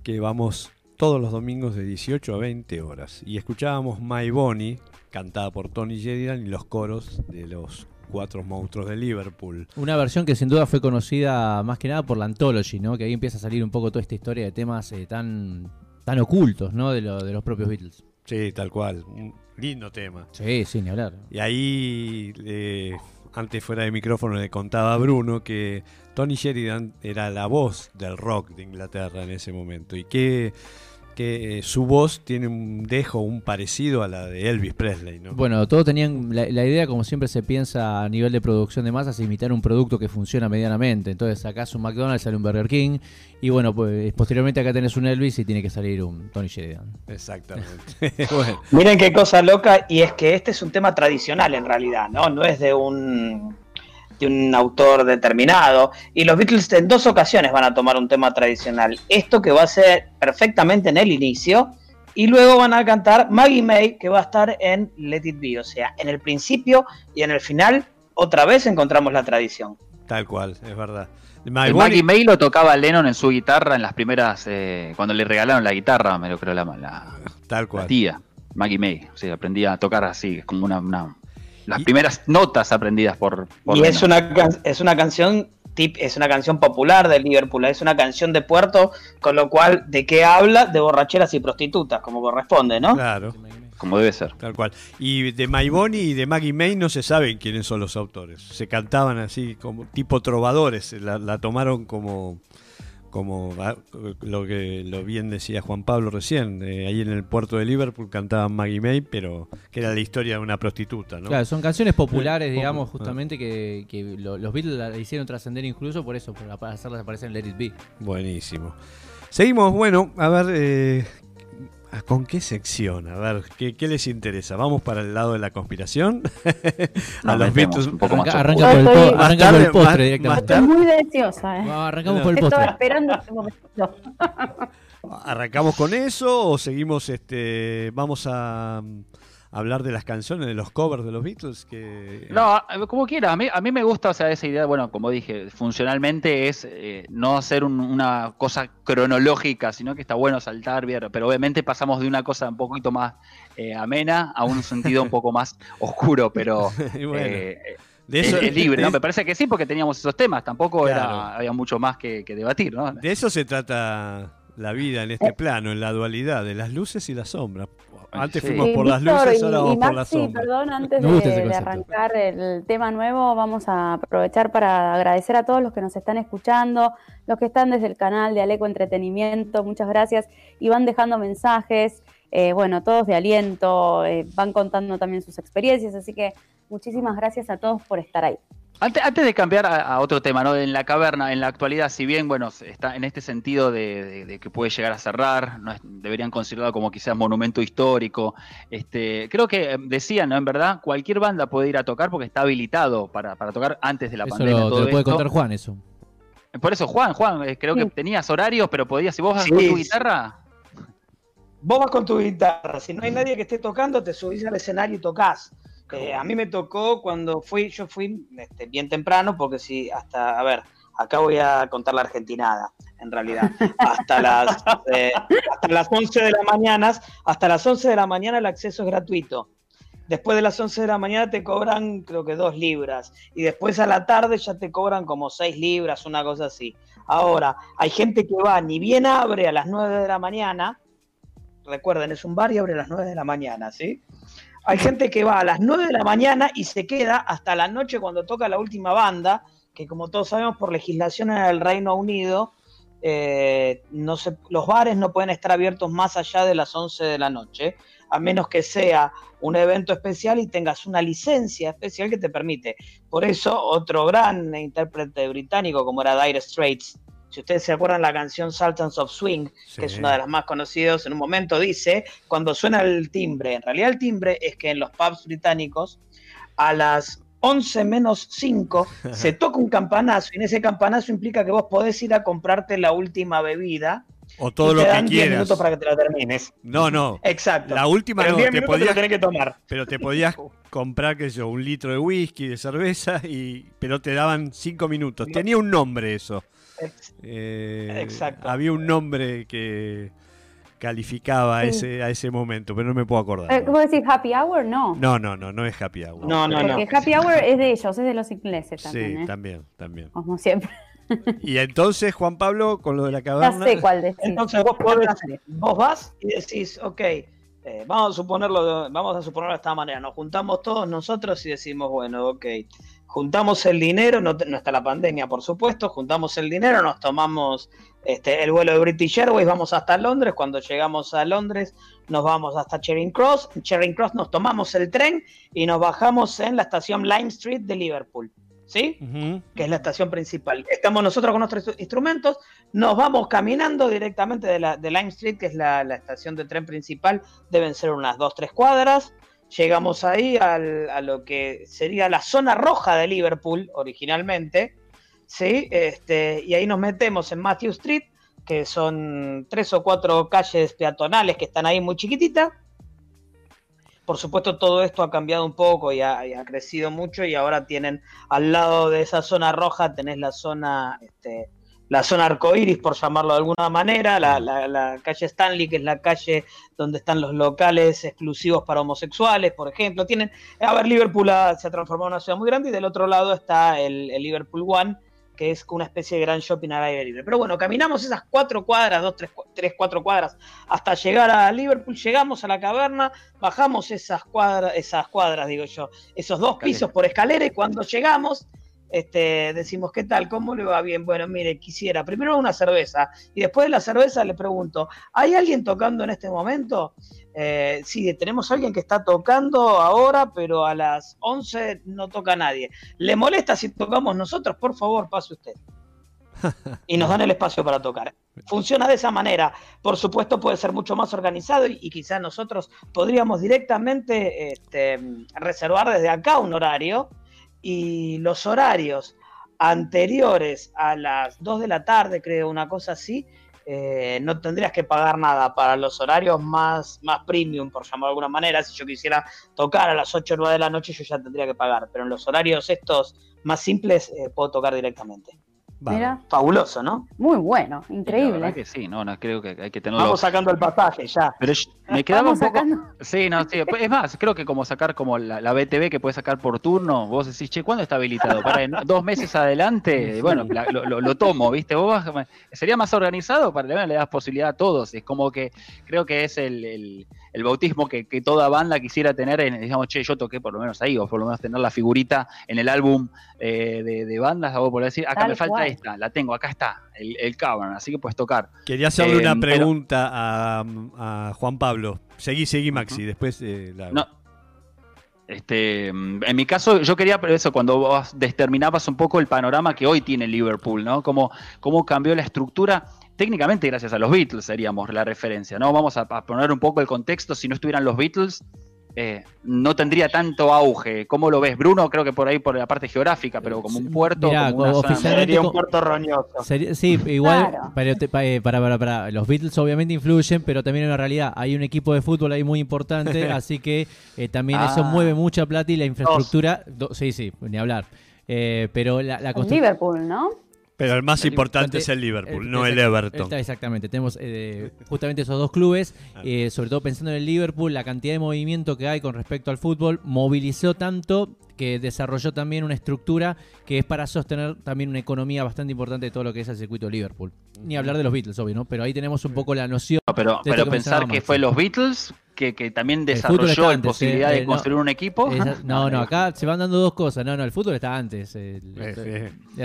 que vamos todos los domingos de 18 a 20 horas. Y escuchábamos My Bonnie, cantada por Tony Sheridan, y los coros de los cuatro monstruos de Liverpool. Una versión que sin duda fue conocida más que nada por la Anthology, ¿no? Que ahí empieza a salir un poco toda esta historia de temas eh, tan tan ocultos, ¿no? De, de los propios Beatles. Sí, tal cual. Un lindo tema. Sí, sin hablar. Y ahí, eh, antes fuera de micrófono, le contaba a Bruno que Tony Sheridan era la voz del rock de Inglaterra en ese momento. Y que que eh, su voz tiene un dejo, un parecido a la de Elvis Presley, ¿no? Bueno, todos tenían la, idea, como siempre se piensa a nivel de producción de masas, imitar un producto que funciona medianamente. Entonces sacás un McDonald's, sale un Burger King, y bueno, pues posteriormente acá tenés un Elvis y tiene que salir un Tony Sheridan. Exactamente. Miren qué cosa loca, y es que este es un tema tradicional en realidad, ¿no? No es de un de un autor determinado. Y los Beatles en dos ocasiones van a tomar un tema tradicional. Esto que va a ser perfectamente en el inicio. Y luego van a cantar Maggie May, que va a estar en Let It Be. O sea, en el principio y en el final, otra vez encontramos la tradición. Tal cual, es verdad. Maggie May lo tocaba Lennon en su guitarra en las primeras. Eh, cuando le regalaron la guitarra, me lo creo la, la, Tal cual. tía. Maggie May. O sea, aprendía a tocar así, como una las primeras notas aprendidas por, y es una es una canción tip, es una canción popular de Liverpool es una canción de puerto con lo cual de qué habla de borracheras y prostitutas como corresponde no claro. Como debe ser. Tal cual. Y de My Bonnie y de Maggie May no se saben quiénes son los autores. Se cantaban así como tipo trovadores la tomaron como como lo que lo bien decía Juan Pablo recién, ahí en el puerto de Liverpool cantaban Maggie May, pero que era la historia de una prostituta, ¿no? Claro, son canciones populares, digamos, justamente que, los Beatles la hicieron trascender incluso por eso, para hacerlas aparecer en Let It Be. Buenísimo. Seguimos, bueno, a ver, eh, Ah, ¿Con qué sección? A ver, ¿qué, les interesa? ¿Vamos para el lado de la conspiración? a los Beatles. Un poco más arranca, por el, po arranca por el postre directamente. Estoy muy deseosa. ¿eh? arrancamos por el postre. Estaba esperando este momento. ¿Arrancamos con eso o seguimos? este Vamos a hablar de las canciones, de los covers de los Beatles. que No, como quiera, a mí, a mí me gusta o sea, esa idea, bueno, como dije, funcionalmente es eh, no hacer una cosa cronológica, sino que está bueno saltar, pero obviamente pasamos de una cosa un poquito más eh, amena a un sentido un poco más oscuro, pero... Eh, de eso, es, libre, ¿no? Me parece que sí, porque teníamos esos temas, tampoco era, había mucho más que, que debatir, ¿no? De eso se trata la vida en este plano, en la dualidad de las luces y las sombras. Antes fuimos por las luces, ahora vamos por las sombras. Perdón, antes de, arrancar el tema nuevo, vamos a aprovechar para agradecer a todos los que nos están escuchando, los que están desde el canal de Aleco Entretenimiento, muchas gracias, y van dejando mensajes, eh, bueno, todos de aliento, eh, van contando también sus experiencias, así que muchísimas gracias a todos por estar ahí. Antes, antes de cambiar a, otro tema, ¿no? En la caverna, en la actualidad, si bien, bueno, está en este sentido de, que puede llegar a cerrar, no deberían considerarlo como quizás monumento histórico. Este, creo que eh, decían, ¿no? En verdad, cualquier banda puede ir a tocar porque está habilitado para, tocar antes de la pandemia. Lo, te puede contar Juan eso. Por eso, Juan, Juan, eh, creo que tenías horarios, pero podías, si vos vas con tu guitarra. Vos vas con tu guitarra, si no hay nadie que esté tocando, te subís al escenario y tocas. Eh, a mí me tocó cuando fui, yo fui este, bien temprano, porque si hasta, a ver, acá voy a contar la argentinada. en realidad. Hasta las, eh, hasta las 11 de la mañana, hasta las 11 de la mañana el acceso es gratuito. Después de las 11 de la mañana te cobran creo que 2 libras. Y después a la tarde ya te cobran como 6 libras, una cosa así. Ahora, hay gente que va, ni bien abre a las 9 de la mañana. Recuerden, es un bar y abre a las 9 de la mañana, ¿sí? Hay gente que va a las 9 de la mañana y se queda hasta la noche cuando toca la última banda, que como todos sabemos por legislación en el Reino Unido, eh, los bares no pueden estar abiertos más allá de las 11 de la noche, a menos que sea un evento especial y tengas una licencia especial que te permite. Por eso, otro gran intérprete británico como era Dire Straits, si ustedes se acuerdan la canción Sultans of Swing, que es una de las más conocidas, en un momento dice, cuando suena el timbre, en realidad el timbre es que en los pubs británicos a las 11 menos 5 se toca un campanazo y en ese campanazo implica que vos podés ir a comprarte la última bebida. O todo lo que quieras. minutos para que te la termines. No, no. Exacto. La última no, te podías, que tomar. Pero te podías comprar, qué sé yo, un litro de whisky, de cerveza, y pero te daban 5 minutos. Tenía un nombre eso. Eh, Exacto. Había un nombre que calificaba a, ese, a ese momento, pero no me puedo acordar. Eh, ¿Cómo decir happy hour? No. No, no, no, no es happy hour. No, no, Porque happy hour es de ellos, es de los ingleses también. Sí, ¿eh? también, también. Como siempre. Y entonces, Juan Pablo, con lo de la caverna. Ya sé cuál decir. Entonces vos, podés, vos vas y decís, ok, eh, vamos a suponerlo, vamos a suponerlo de esta manera, nos juntamos todos nosotros y decimos, bueno, ok, juntamos el dinero, no, está la pandemia, por supuesto, juntamos el dinero, nos tomamos este, el vuelo de British Airways, vamos hasta Londres, cuando llegamos a Londres nos vamos hasta Charing Cross, en Charing Cross nos tomamos el tren y nos bajamos en la estación Lime Street de Liverpool. ¿sí? Que es la estación principal. Estamos nosotros con nuestros instrumentos, nos vamos caminando directamente de, la, de Lime Street, que es la, estación de tren principal, deben ser unas 2-3 cuadras. Llegamos ahí a lo que sería la zona roja de Liverpool originalmente, ¿sí? Este, y ahí nos metemos en Matthew Street, que son tres o cuatro calles peatonales que están ahí muy chiquititas por supuesto, todo esto ha cambiado un poco y ha, crecido mucho y ahora tienen al lado de esa zona roja, tenés la zona, este, la zona arcoíris, por llamarlo de alguna manera, la, calle Stanley, que es la calle donde están los locales exclusivos para homosexuales, por ejemplo. Tienen, a ver, Liverpool se ha transformado en una ciudad muy grande y del otro lado está el, el Liverpool One, que es una especie de gran shopping al aire libre. Pero bueno, caminamos esas cuatro cuadras, dos, tres, tres, cuatro cuadras, hasta llegar a Liverpool, llegamos a la caverna, bajamos esas cuadras, esas cuadras, digo yo, esos dos pisos por escalera y cuando llegamos, este, decimos, ¿qué tal? ¿Cómo le va bien? Bueno, mire, quisiera primero una cerveza y después de la cerveza le pregunto, ¿hay alguien tocando en este momento? Eh, sí, tenemos alguien que está tocando ahora, pero a las 11 no toca nadie. ¿Le molesta si tocamos nosotros? Por favor, pase usted. Y nos dan el espacio para tocar. Funciona de esa manera. Por supuesto, puede ser mucho más organizado y, quizás nosotros podríamos directamente este, reservar desde acá un horario y los horarios anteriores a las 2 de la tarde, creo, una cosa así, eh, no tendrías que pagar nada para los horarios más, más premium, por llamarlo de alguna manera. Si yo quisiera tocar a las 8 o 9 de la noche, yo ya tendría que pagar, pero en los horarios estos más simples eh, puedo tocar directamente. Fabuloso, ¿no? Muy bueno, increíble. La que sí, no, no, creo que hay que tenerlo. Vamos sacando el pasaje ya. Pero me quedaba un poco. Sí, no, sí. Es más, creo que como sacar como la, BTV que puedes sacar por turno, vos decís, che, ¿cuándo está habilitado? Para dos meses adelante, bueno, lo, tomo, ¿viste? Vos sería más organizado para le das posibilidad a todos. Es como que creo que es el el bautismo que, toda banda quisiera tener, en, digamos, che, yo toqué por lo menos ahí, o por lo menos tener la figurita en el álbum eh, de, bandas, o por decir, acá me falta la tengo, acá está, el, el así que puedes tocar. Quería hacerle una eh, pregunta a, Juan Pablo. Seguí, seguí, Maxi, después eh, la... No. Este, en mi caso, yo quería, pero eso, cuando vos determinabas un poco el panorama que hoy tiene Liverpool, ¿no? Cómo, cómo cambió la estructura técnicamente gracias a los Beatles seríamos la referencia, ¿no? Vamos a, poner un poco el contexto, si no estuvieran los Beatles, eh, no tendría tanto auge. ¿Cómo lo ves, Bruno? Creo que por ahí, por la parte geográfica, pero como un puerto. como sería un puerto roñoso. sí, igual, eh, para, para, para, los Beatles obviamente influyen, pero también en la realidad hay un equipo de fútbol ahí muy importante, así que eh, también eso ah. mueve mucha plata y la infraestructura. sí, sí, ni hablar. pero la, la Liverpool, ¿no? Pero el más importante es el Liverpool, no el Everton. exactamente, tenemos eh, justamente esos dos clubes, ah. eh, sobre todo pensando en el Liverpool, la cantidad de movimiento que hay con respecto al fútbol movilizó tanto que desarrolló también una estructura que es para sostener también una economía bastante importante de todo lo que es el circuito de Liverpool. Ni hablar de los Beatles, obvio, ¿no? Pero ahí tenemos un poco la noción. pero, pero pensar que fue los Beatles que, también desarrolló la posibilidad de eh, construir un equipo. no, no, acá se van dando dos cosas. No, no, el fútbol está antes.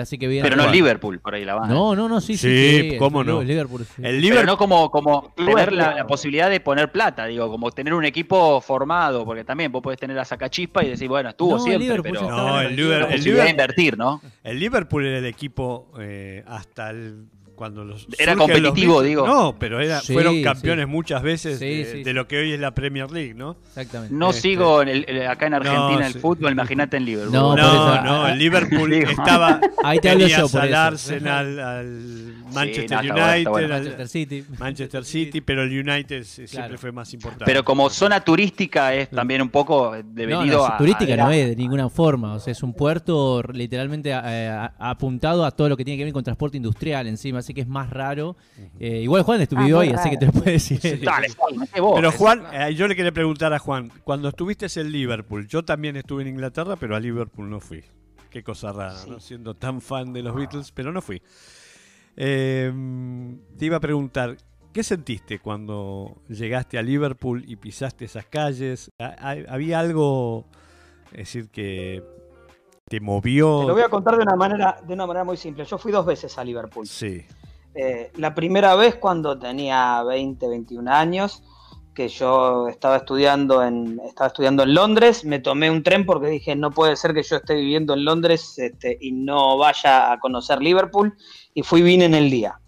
así que Pero no Liverpool, por ahí la van. No, no, no, sí, sí. sí ¿cómo no? El Liverpool, el Liverpool, Pero no como, como tener la, posibilidad de poner plata, digo, como tener un equipo formado, porque también vos podés tener a sacachispa y decir, bueno, estuvo siempre, pero no, el Liverpool, el invertir, ¿no? El Liverpool era el equipo eh, hasta el cuando los era competitivo, digo. No, pero era, fueron campeones muchas veces de, lo que hoy es la Premier League, ¿no? Exactamente. No este, sigo acá en Argentina el fútbol, imagínate en Liverpool. No, no, el Liverpool estaba Ahí te hablo yo por al Arsenal, al Manchester United, Manchester City, Manchester City, pero el United siempre fue más importante. Pero como zona turística es también un poco devenido no, turística no es de ninguna forma, o sea, es un puerto literalmente eh, apuntado a todo lo que tiene que ver con transporte industrial encima que es más raro. Eh, igual Juan estuvo ah, hoy, así que te lo puede decir. pero Juan, eh, yo le quería preguntar a Juan, cuando estuviste en Liverpool, yo también estuve en Inglaterra, pero a Liverpool no fui. Qué cosa rara, ¿no? Siendo tan fan de los Beatles, pero no fui. Em, te iba a preguntar, ¿qué sentiste cuando llegaste a Liverpool y pisaste esas calles? ¿Había algo, es decir, que te movió? Te lo voy a contar de una manera, de una manera muy simple. Yo fui dos veces a Liverpool. Sí. Eh, la primera vez cuando tenía 20, 21 años, que yo estaba estudiando en estaba estudiando en Londres, me tomé un tren porque dije no puede ser que yo esté viviendo en Londres este, y no vaya a conocer Liverpool y fui bien en el día.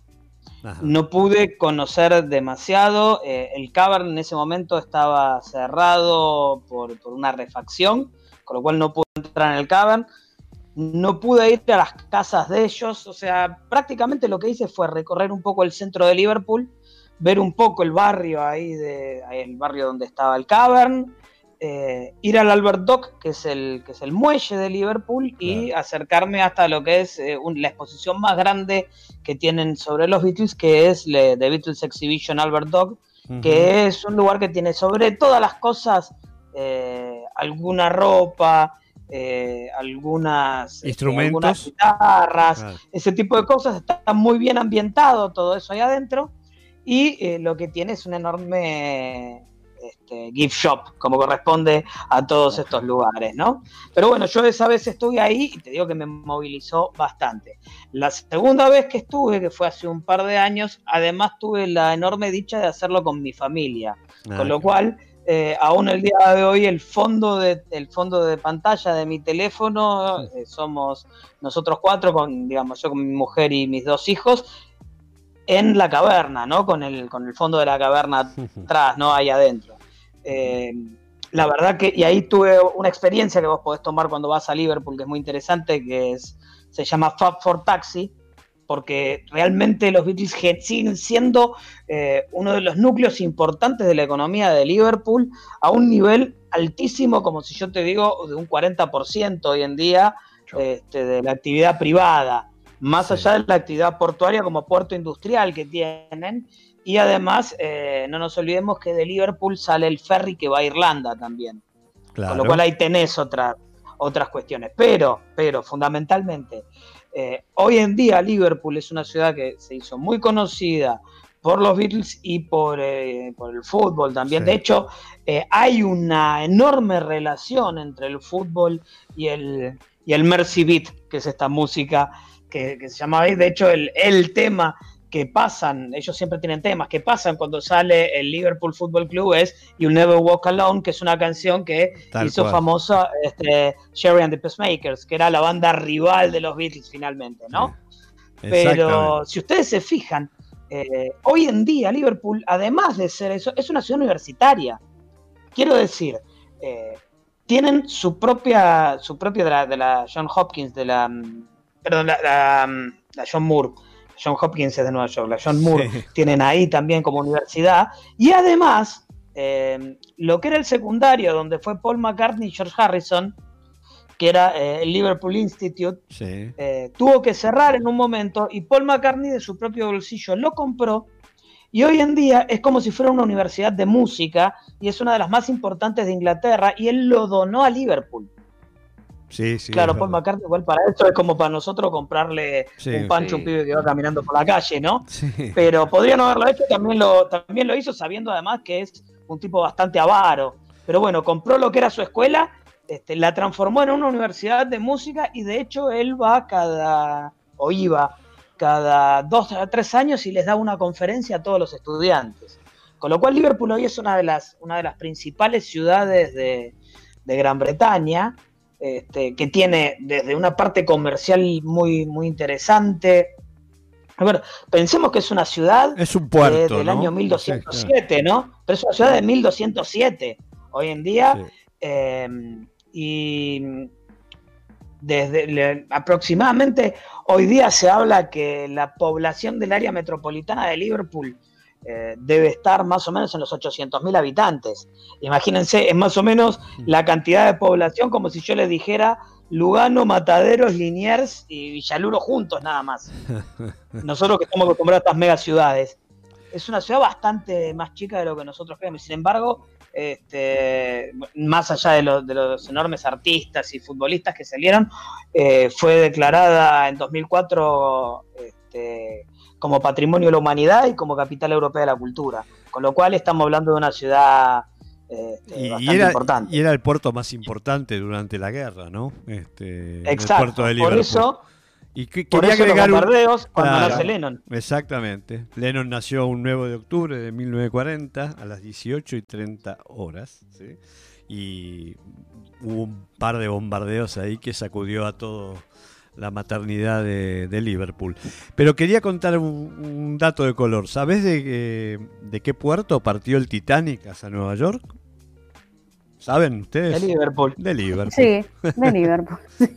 No pude conocer demasiado. Eh, el Cavern en ese momento estaba cerrado por, por, una refacción, con lo cual no pude entrar en el Cavern no pude ir a las casas de ellos, o sea, prácticamente lo que hice fue recorrer un poco el centro de Liverpool, ver un poco el barrio ahí, de, el barrio donde estaba el Cavern, eh, ir al Albert Dock, que es el, que es el muelle de Liverpool, y acercarme hasta lo que es eh, la exposición más grande que tienen sobre los Beatles, que es The Beatles Exhibition Albert Dock, que es un lugar que tiene sobre todas las cosas eh, alguna ropa, eh, algunas, este, ¿Instrumentos? guitarras, ese tipo de cosas. Está muy bien ambientado todo eso ahí adentro. Y eh, lo que tiene es un enorme este, gift shop, como corresponde a todos estos lugares, ¿no? Pero bueno, yo esa vez estuve ahí y te digo que me movilizó bastante. La segunda vez que estuve, que fue hace un par de años, además tuve la enorme dicha de hacerlo con mi familia, con ah, lo cual eh, aún el día de hoy el fondo de, el fondo de pantalla de mi teléfono eh, somos nosotros cuatro, con, digamos, yo con mi mujer y mis dos hijos, en la caverna, ¿no? Con el, con el fondo de la caverna atrás, ¿no? Ahí adentro. Eh, la verdad que, y ahí tuve una experiencia que vos podés tomar cuando vas a Liverpool, que es muy interesante, que es, se llama Fab for Taxi, porque realmente los Beatles siguen siendo eh, uno de los núcleos importantes de la economía de Liverpool a un nivel altísimo, como si yo te digo, de un 40% hoy en día este, de la actividad privada, más allá de la actividad portuaria como puerto industrial que tienen. Y además, eh, no nos olvidemos que de Liverpool sale el ferry que va a Irlanda también. Con lo cual ahí tenés otras otras cuestiones. Pero, pero fundamentalmente, eh, hoy en día Liverpool es una ciudad que se hizo muy conocida por los Beatles y por, eh, el fútbol también. De hecho, eh, hay una enorme relación entre el fútbol y el, y el Mercy Beat, que es esta música que, se llama, de hecho, el, el tema que pasan, ellos siempre tienen temas, que pasan cuando sale el Liverpool Football Club es You'll Never Walk Alone, que es una canción que hizo famosa este, Sherry and the Pacemakers, que era la banda rival de los Beatles finalmente, ¿no? Pero si ustedes se fijan, eh, hoy en día Liverpool, además de ser eso, es una ciudad universitaria. Quiero decir, eh, tienen su propia, su propia de la, John Hopkins, de la, mm, perdón, la mm, John Moore John Hopkins es de Nueva York, la John Moore tienen ahí también como universidad. Y además, eh, lo que era el secundario, donde fue Paul McCartney y George Harrison, que era eh, el Liverpool Institute, eh, tuvo que cerrar en un momento y Paul McCartney de su propio bolsillo lo compró y hoy en día es como si fuera una universidad de música y es una de las más importantes de Inglaterra y él lo donó a Liverpool. Sí, sí. Claro, Paul McCartney igual para eso es como para nosotros comprarle un pancho a un pibe que va caminando por la calle, ¿no? Pero podría no haberlo hecho, también lo, también lo hizo sabiendo además que es un tipo bastante avaro. Pero bueno, compró lo que era su escuela, este, la transformó en una universidad de música y de hecho él va cada, o iba cada dos a tres años y les da una conferencia a todos los estudiantes. Con lo cual Liverpool hoy es una de las, una de las principales ciudades de, Gran Bretaña, este, que tiene desde una parte comercial muy, muy interesante. A ver, pensemos que es una ciudad es un puerto, del año 1207, ¿no? Pero es una ciudad de 1207 hoy en día. Eh, y desde aproximadamente hoy día se habla que la población del área metropolitana de Liverpool eh, debe estar más o menos en los 800.000 habitantes. Imagínense, es más o menos la cantidad de población como si yo les dijera Lugano, Mataderos, Liniers y Villaluro juntos nada más. Nosotros que estamos acostumbrados a estas mega ciudades. Es una ciudad bastante más chica de lo que nosotros creemos. Sin embargo, este, más allá de, los enormes artistas y futbolistas que salieron, eh, fue declarada en 2004 este, como Patrimonio de la Humanidad y como Capital Europea de la Cultura. Con lo cual estamos hablando de una ciudad este, bastante era, importante. Y era el puerto más importante durante la guerra, ¿no? Este, Exacto, por eso y quería agregar los bombardeos cuando nace Lennon. Exactamente. Lennon nació un 9 de octubre de 1940 a las 18 y 30 horas. Y hubo un par de bombardeos ahí que sacudió a todo la maternidad de, Liverpool. Pero quería contar un, dato de color. ¿Sabes de, de qué puerto partió el Titanic hacia Nueva York? ¿Saben ustedes? De Liverpool. De Liverpool. Sí, de Liverpool.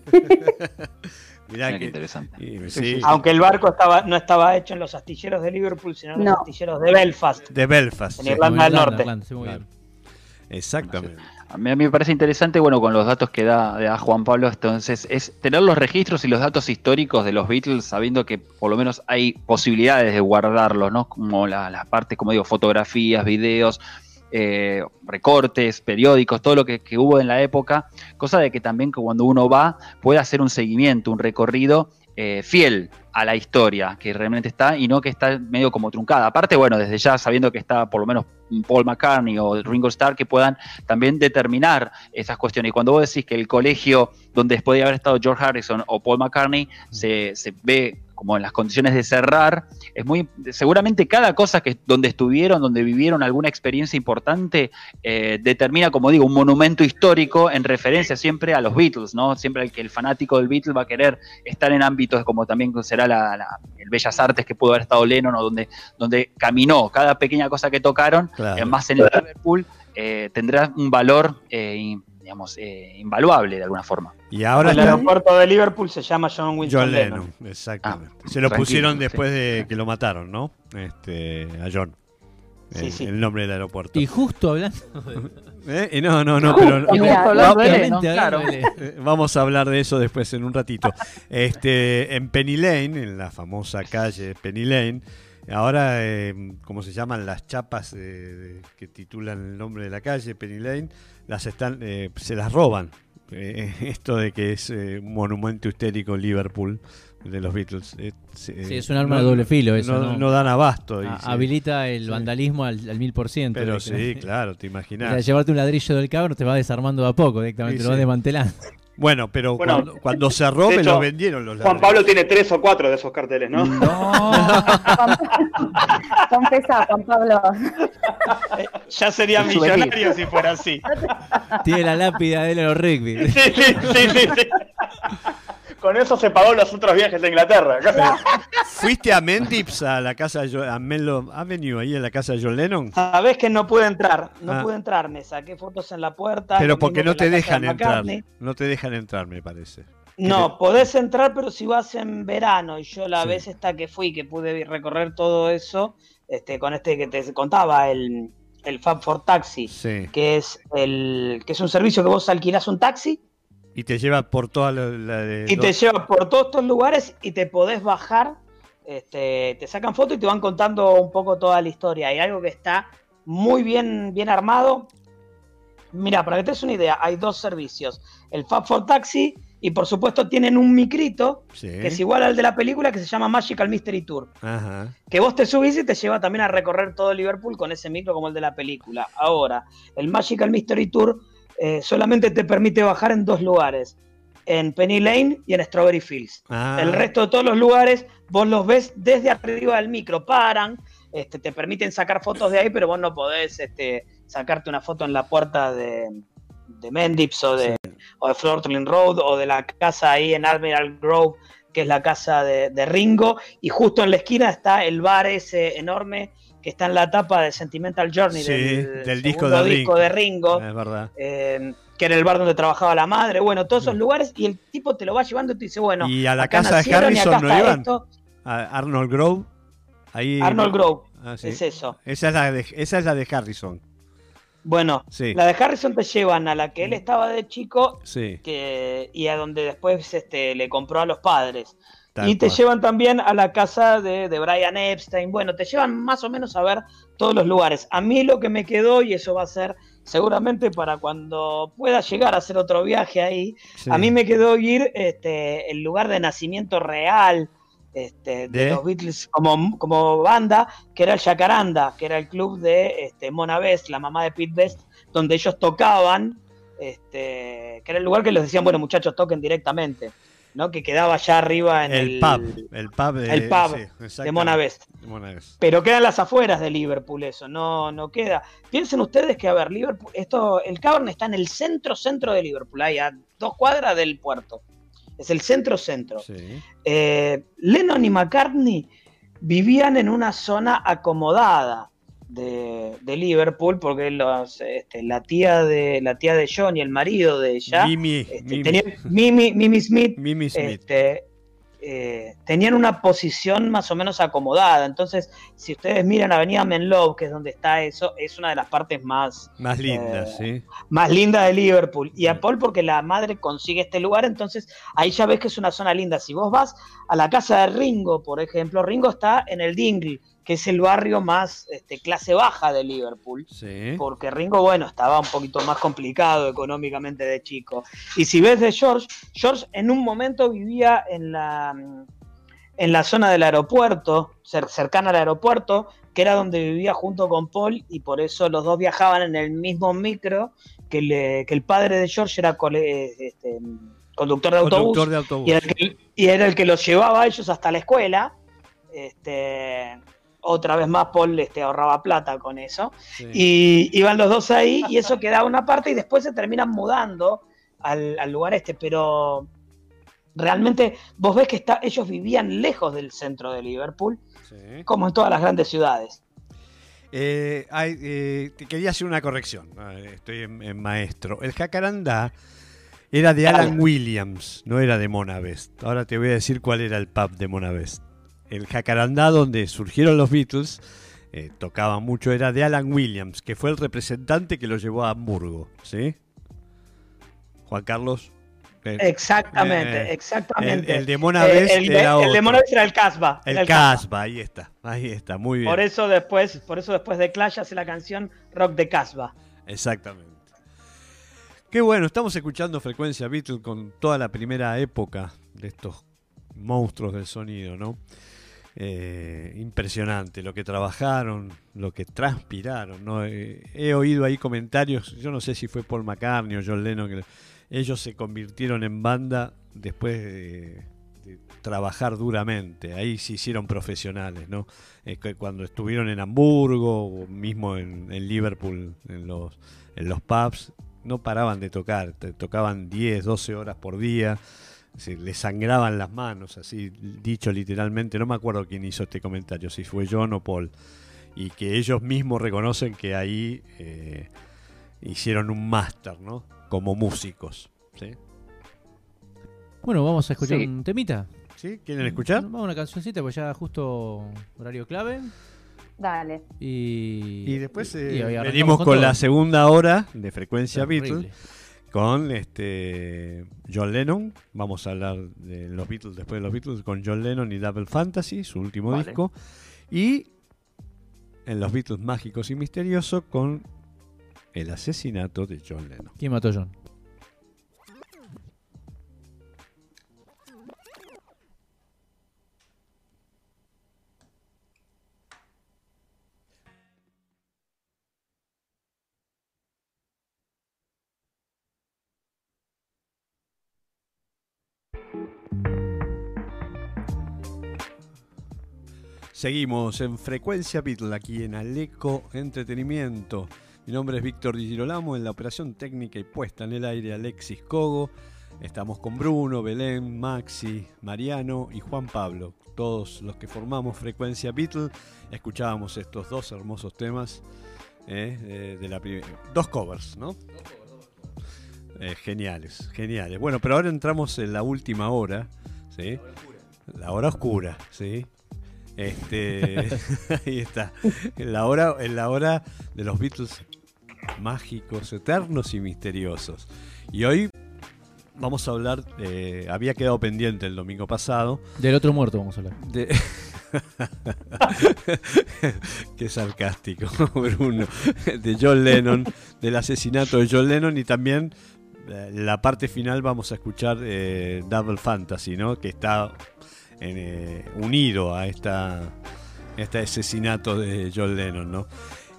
Mirá que, interesante. Aunque el barco estaba, no estaba hecho en los astilleros de Liverpool, sino en los astilleros de Belfast. De Belfast. En Irlanda del Norte. Exactamente. A mí, me parece interesante, bueno, con los datos que da, Juan Pablo, entonces, es tener los registros y los datos históricos de los Beatles, sabiendo que por lo menos hay posibilidades de guardarlos, ¿no? Como las partes, como digo, fotografías, videos, eh, recortes, periódicos, todo lo que, hubo en la época, cosa de que también cuando uno va puede hacer un seguimiento, un recorrido eh, fiel a la historia que realmente está y no que está medio como truncada. Aparte, bueno, desde ya sabiendo que está por lo menos Paul McCartney o Ringo Starr que puedan también determinar esas cuestiones. Y cuando vos decís que el colegio donde podía haber estado George Harrison o Paul McCartney se, se ve como en las condiciones de cerrar, es muy, seguramente cada cosa que donde estuvieron, donde vivieron alguna experiencia importante, eh, determina, como digo, un monumento histórico en referencia siempre a los Beatles, ¿no? Siempre el que el fanático del Beatles va a querer estar en ámbitos como también será la, el Bellas Artes que pudo haber estado Lennon o donde, donde caminó. Cada pequeña cosa que tocaron, eh, más en el Liverpool, eh, tendrá un valor digamos, eh, invaluable de alguna forma. Y ahora el aeropuerto de Liverpool se llama John Winston John Lennon. Exactamente. Ah, se lo pusieron después de que lo mataron, ¿no? Este, a John. Sí, sí. El nombre del aeropuerto. Y justo hablando ¿Eh? No, no, no, pero vamos a hablar de eso después en un ratito. Este, en Penny Lane, en la famosa calle Penny Lane, ahora, eh, ¿cómo se llaman las chapas que titulan el nombre de la calle, Penny Lane? Las están, eh, se las roban. Eh, esto de que es eh, un monumento histérico Liverpool de los Beatles. sí, es un arma de doble filo eso. No, no, dan abasto. Y, habilita el vandalismo al, mil por ciento. Pero sí, claro, te imaginas. llevarte un ladrillo del cabro te va desarmando de a poco directamente, lo va desmantelando. Bueno, pero cuando, se roben los vendieron los Juan Pablo tiene tres o cuatro de esos carteles, ¿no? No. Confesa, Juan Pablo. ya sería millonario si fuera así. Tiene la lápida de los rugby. Sí, sí, sí, sí. Con eso se pagó los otros viajes a Inglaterra. ¿Fuiste a Mendips, a la casa de a Menlo Avenue, ahí en la casa de John Lennon? Sabés que no pude entrar, no ah. pude entrar, me saqué fotos en la puerta. Pero porque no te dejan entrar, no te dejan entrar, me parece. No, podés entrar, pero si vas en verano, y yo la vez esta que fui, que pude recorrer todo eso, este, con este que te contaba, el, el Fab for Taxi, que es el que es un servicio que vos alquilás un taxi Y te lleva por toda la, Y te lleva por todos estos lugares y te podés bajar, este, te sacan fotos y te van contando un poco toda la historia. Hay algo que está muy bien, bien armado. Mira, para que te des una idea, hay dos servicios. El Fab for Taxi y por supuesto tienen un micrito que es igual al de la película que se llama Magical Mystery Tour. Que vos te subís y te lleva también a recorrer todo Liverpool con ese micro como el de la película. Ahora, el Magical Mystery Tour eh, solamente te permite bajar en dos lugares. En Penny Lane y en Strawberry Fields. Ah. El resto de todos los lugares vos los ves desde arriba del micro. Paran, este, te permiten sacar fotos de ahí, pero vos no podés este, sacarte una foto en la puerta de, de Mendips o de, o de Road o de la casa ahí en Admiral Grove, que es la casa de, Ringo, y justo en la esquina está el bar ese enorme que está en la tapa de Sentimental Journey del, disco, de, disco de Ringo, es verdad. Eh, que era el bar donde trabajaba la madre, bueno, todos esos lugares, y el tipo te lo va llevando y te dice, bueno, y a la casa de Harrison no iban, a Arnold Grove, ahí Arnold Grove, ah, es eso. Esa es la de, esa es la de Harrison. Bueno, la de Harrison te llevan a la que él estaba de chico que, y a donde después este, le compró a los padres. Y te llevan también a la casa de, de, Brian Epstein. Bueno, te llevan más o menos a ver todos los lugares. A mí lo que me quedó, y eso va a ser seguramente para cuando pueda llegar a hacer otro viaje ahí, a mí me quedó ir este, el lugar de nacimiento real este, de, los Beatles como, como, banda, que era el Jacaranda, que era el club de este, Mona Best, la mamá de Pete Best, donde ellos tocaban, este, que era el lugar que les decían, bueno muchachos, toquen directamente. ¿No? que quedaba allá arriba en el, el pub, el pub de, el pub de. Pero quedan las afueras de Liverpool eso, no, no queda. Piensen ustedes que, a ver, Liverpool, esto, el Cavern está en el centro centro de Liverpool, ahí a dos cuadras del puerto es el centro-centro. Eh, Lennon y McCartney vivían en una zona acomodada de, Liverpool porque los, este, la tía de la tía de John y el marido de ella Mimi, este, Mimi, Smith, Mimi Smith. Este, eh, tenían una posición más o menos acomodada. Entonces, si ustedes miran Avenida Menlo, que es donde está eso, es una de las partes más... Más lindas, eh, sí. Más linda de Liverpool. Y a Paul porque la madre consigue este lugar, entonces ahí ya ves que es una zona linda. Si vos vas a la casa de Ringo, por ejemplo, Ringo está en el Dingley que es el barrio más este, clase baja de Liverpool, porque Ringo, bueno, estaba un poquito más complicado económicamente de chico. Y si ves de George, George en un momento vivía en la, en la zona del aeropuerto, cercana al aeropuerto, que era donde vivía junto con Paul, y por eso los dos viajaban en el mismo micro, que, le, que el padre de George era este, conductor, de autobús, Y, era el que, y era el que los llevaba a ellos hasta la escuela. Este, otra vez más Paul este, ahorraba plata con eso. Y iban los dos ahí y eso quedaba una parte y después se terminan mudando al, lugar este, pero realmente vos ves que está, ellos vivían lejos del centro de Liverpool, como en todas las grandes ciudades. Eh, eh, te quería hacer una corrección, estoy en, maestro. El jacarandá era de Alan Williams, no era de Mona Best. Ahora te voy a decir cuál era el pub de Mona Best el jacarandá donde surgieron los Beatles, eh, tocaba mucho, era de Alan Williams, que fue el representante que lo llevó a Hamburgo, ¿sí? Juan Carlos. Eh, exactamente, eh, exactamente. El, de Mona era el de Mona era el Casbah. El, Casbah, ahí está, ahí está, muy bien. Por eso después, por eso después de Clash hace la canción Rock de Casbah. Exactamente. Qué bueno, estamos escuchando Frecuencia Beatles con toda la primera época de estos monstruos del sonido, ¿no? Eh, impresionante lo que trabajaron, lo que transpiraron. ¿no? Eh, he oído ahí comentarios, yo no sé si fue Paul McCartney o John Lennon, que ellos se convirtieron en banda después de, trabajar duramente. Ahí se hicieron profesionales, ¿no? Cuando estuvieron en Hamburgo o mismo en, Liverpool, en los, en los pubs, no paraban de tocar, tocaban 10, 12 horas por día se le sangraban las manos, así dicho literalmente. No me acuerdo quién hizo este comentario, si fue John o Paul. Y que ellos mismos reconocen que ahí eh, hicieron un máster, ¿no? Como músicos. ¿sí? Bueno, vamos a escuchar un temita. ¿Sí? ¿Quieren escuchar? Vamos a una cancioncita, pues ya justo horario clave. Dale. Y, después eh, venimos con, la segunda hora de Frecuencia Beatles con este John Lennon. Vamos a hablar de los Beatles después de los Beatles con John Lennon y Double Fantasy, su último disco. Y en los Beatles mágicos y misteriosos con el asesinato de John Lennon. ¿Quién mató a John? Seguimos en Frecuencia Beatle aquí en Aleco Entretenimiento. Mi nombre es Víctor Di Girolamo, en la operación técnica y puesta en el aire Alexis Cogo. Estamos con Bruno, Belén, Maxi, Mariano y Juan Pablo. Todos los que formamos Frecuencia Beatle escuchábamos estos dos hermosos temas eh, de la dos covers, ¿no? Eh, geniales, geniales. Bueno, pero ahora entramos en la última hora, ¿sí? La hora oscura, ¿sí? Este, ahí está. En la, hora, en la hora de los Beatles mágicos, eternos y misteriosos. Y hoy vamos a hablar, eh, había quedado pendiente el domingo pasado. Del otro muerto vamos a hablar. Qué sarcástico, Bruno. De John Lennon, del asesinato de John Lennon y también eh, la parte final vamos a escuchar eh, Double Fantasy, ¿no? Que está eh, unido a esta, este asesinato de John Lennon. ¿no?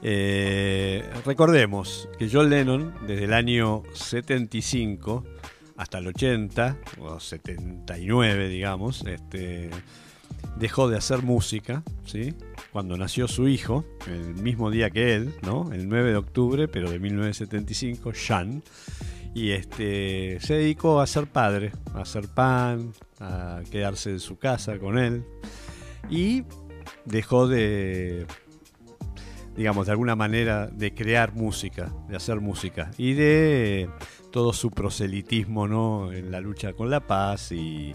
Eh, recordemos que John Lennon, desde el año 75 hasta el 80, o 79 digamos, este, dejó de hacer música, ¿sí? cuando nació su hijo, el mismo día que él, ¿no? el 9 de octubre, pero de 1975, Sean y este, se dedicó a ser padre, a hacer pan, a quedarse en su casa con él y dejó de, digamos, de alguna manera de crear música, de hacer música y de todo su proselitismo ¿no? en la lucha con la paz y,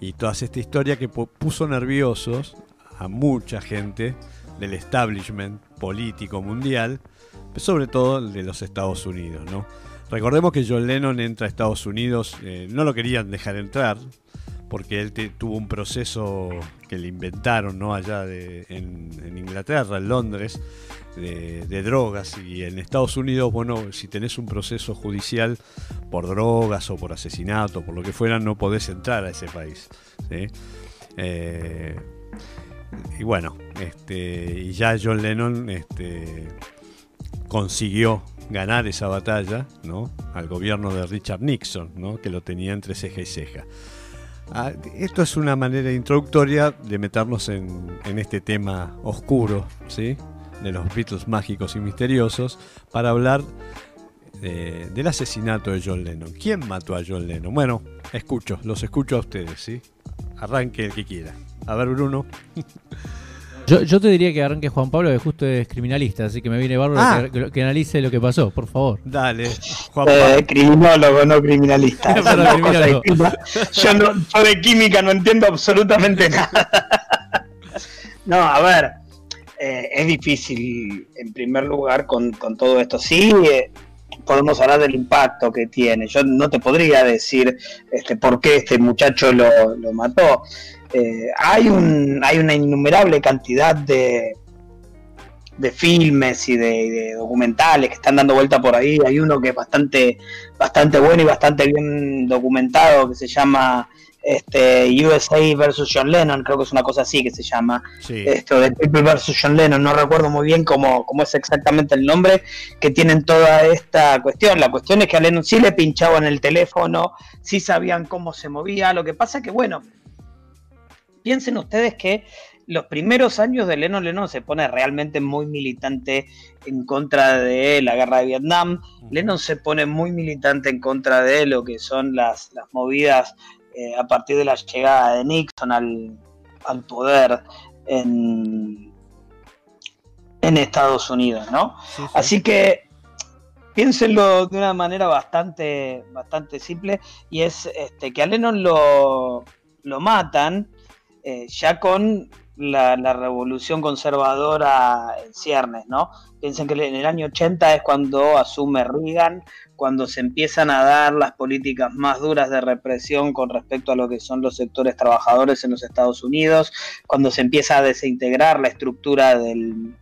y toda esta historia que puso nerviosos a mucha gente del establishment político mundial, sobre todo de los Estados Unidos, ¿no? Recordemos que John Lennon entra a Estados Unidos, eh, no lo querían dejar entrar, porque él tuvo un proceso que le inventaron ¿no? allá en, Inglaterra, en Londres, de, drogas. Y en Estados Unidos, bueno, si tenés un proceso judicial por drogas o por asesinato, por lo que fuera, no podés entrar a ese país. Eh, y bueno, este, y ya John Lennon este, consiguió ganar esa batalla ¿no? al gobierno de Richard Nixon, ¿no? que lo tenía entre ceja y ceja. Ah, esto es una manera introductoria de meternos en, este tema oscuro ¿sí? de los Beatles mágicos y misteriosos para hablar del asesinato de John Lennon. ¿Quién mató a John Lennon? Bueno, escucho, los escucho a ustedes, ¿sí? Arranque el que quiera. A ver, Bruno. Yo, te diría que arranque Juan Pablo, que justo es criminalista, así que me viene bárbaro ah. que, analice lo que pasó, por favor. Dale, Juan Pablo. Eh, criminólogo, no criminalista. yo, no, de química no entiendo absolutamente nada. no, a ver, eh, es difícil en primer lugar con, todo esto. Sí, eh, podemos hablar del impacto que tiene. Yo no te podría decir este, por qué este muchacho lo, lo mató. Eh, hay, un, hay una innumerable cantidad de, de filmes y de, documentales que están dando vuelta por ahí. Hay uno que es bastante, bastante bueno y bastante bien documentado que se llama este, USA versus John Lennon, creo que es una cosa así que se llama. Esto de People versus John Lennon, no recuerdo muy bien cómo, cómo es exactamente el nombre, que tienen toda esta cuestión. La cuestión es que a Lennon sí le pinchaban el teléfono, sí sabían cómo se movía. Lo que pasa que, bueno, piensen ustedes que los primeros años de Lennon, Lennon se pone realmente muy militante en contra de la guerra de Vietnam. Lennon se pone muy militante en contra de lo que son las, movidas eh, a partir de la llegada de Nixon al, poder en, en Estados Unidos, ¿no? Así que piénsenlo de una manera bastante, bastante simple y es este, que a Lennon lo, lo matan eh, ya con la, revolución conservadora en ciernes, ¿no? Piensen que en el año 80 es cuando asume Reagan, cuando se empiezan a dar las políticas más duras de represión con respecto a lo que son los sectores trabajadores en los Estados Unidos, cuando se empieza a desintegrar la estructura del,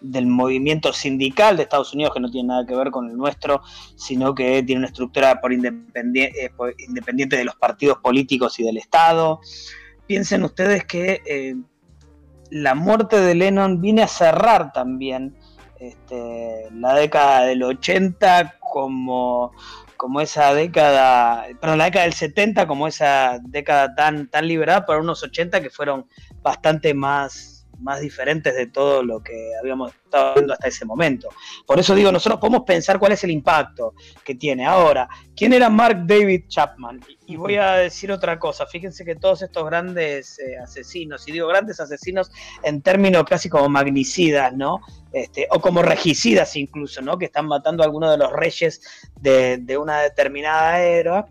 del movimiento sindical de Estados Unidos, que no tiene nada que ver con el nuestro, sino que tiene una estructura por, independiente, eh, independiente de los partidos políticos y del Estado. Piensen ustedes que eh, la muerte de Lennon viene a cerrar también este, la década del 80 como, como esa década, perdón, la década del 70 como esa década tan, tan liberada para unos 80 que fueron bastante más más diferentes de todo lo que habíamos estado viendo hasta ese momento. Por eso digo, nosotros podemos pensar cuál es el impacto que tiene. Ahora, ¿quién era Mark David Chapman? Y voy a decir otra cosa, fíjense que todos estos grandes eh, asesinos, y digo grandes asesinos en términos casi como magnicidas, ¿no? Este, o como regicidas incluso, ¿no? Que están matando a algunos de los reyes de, una determinada era.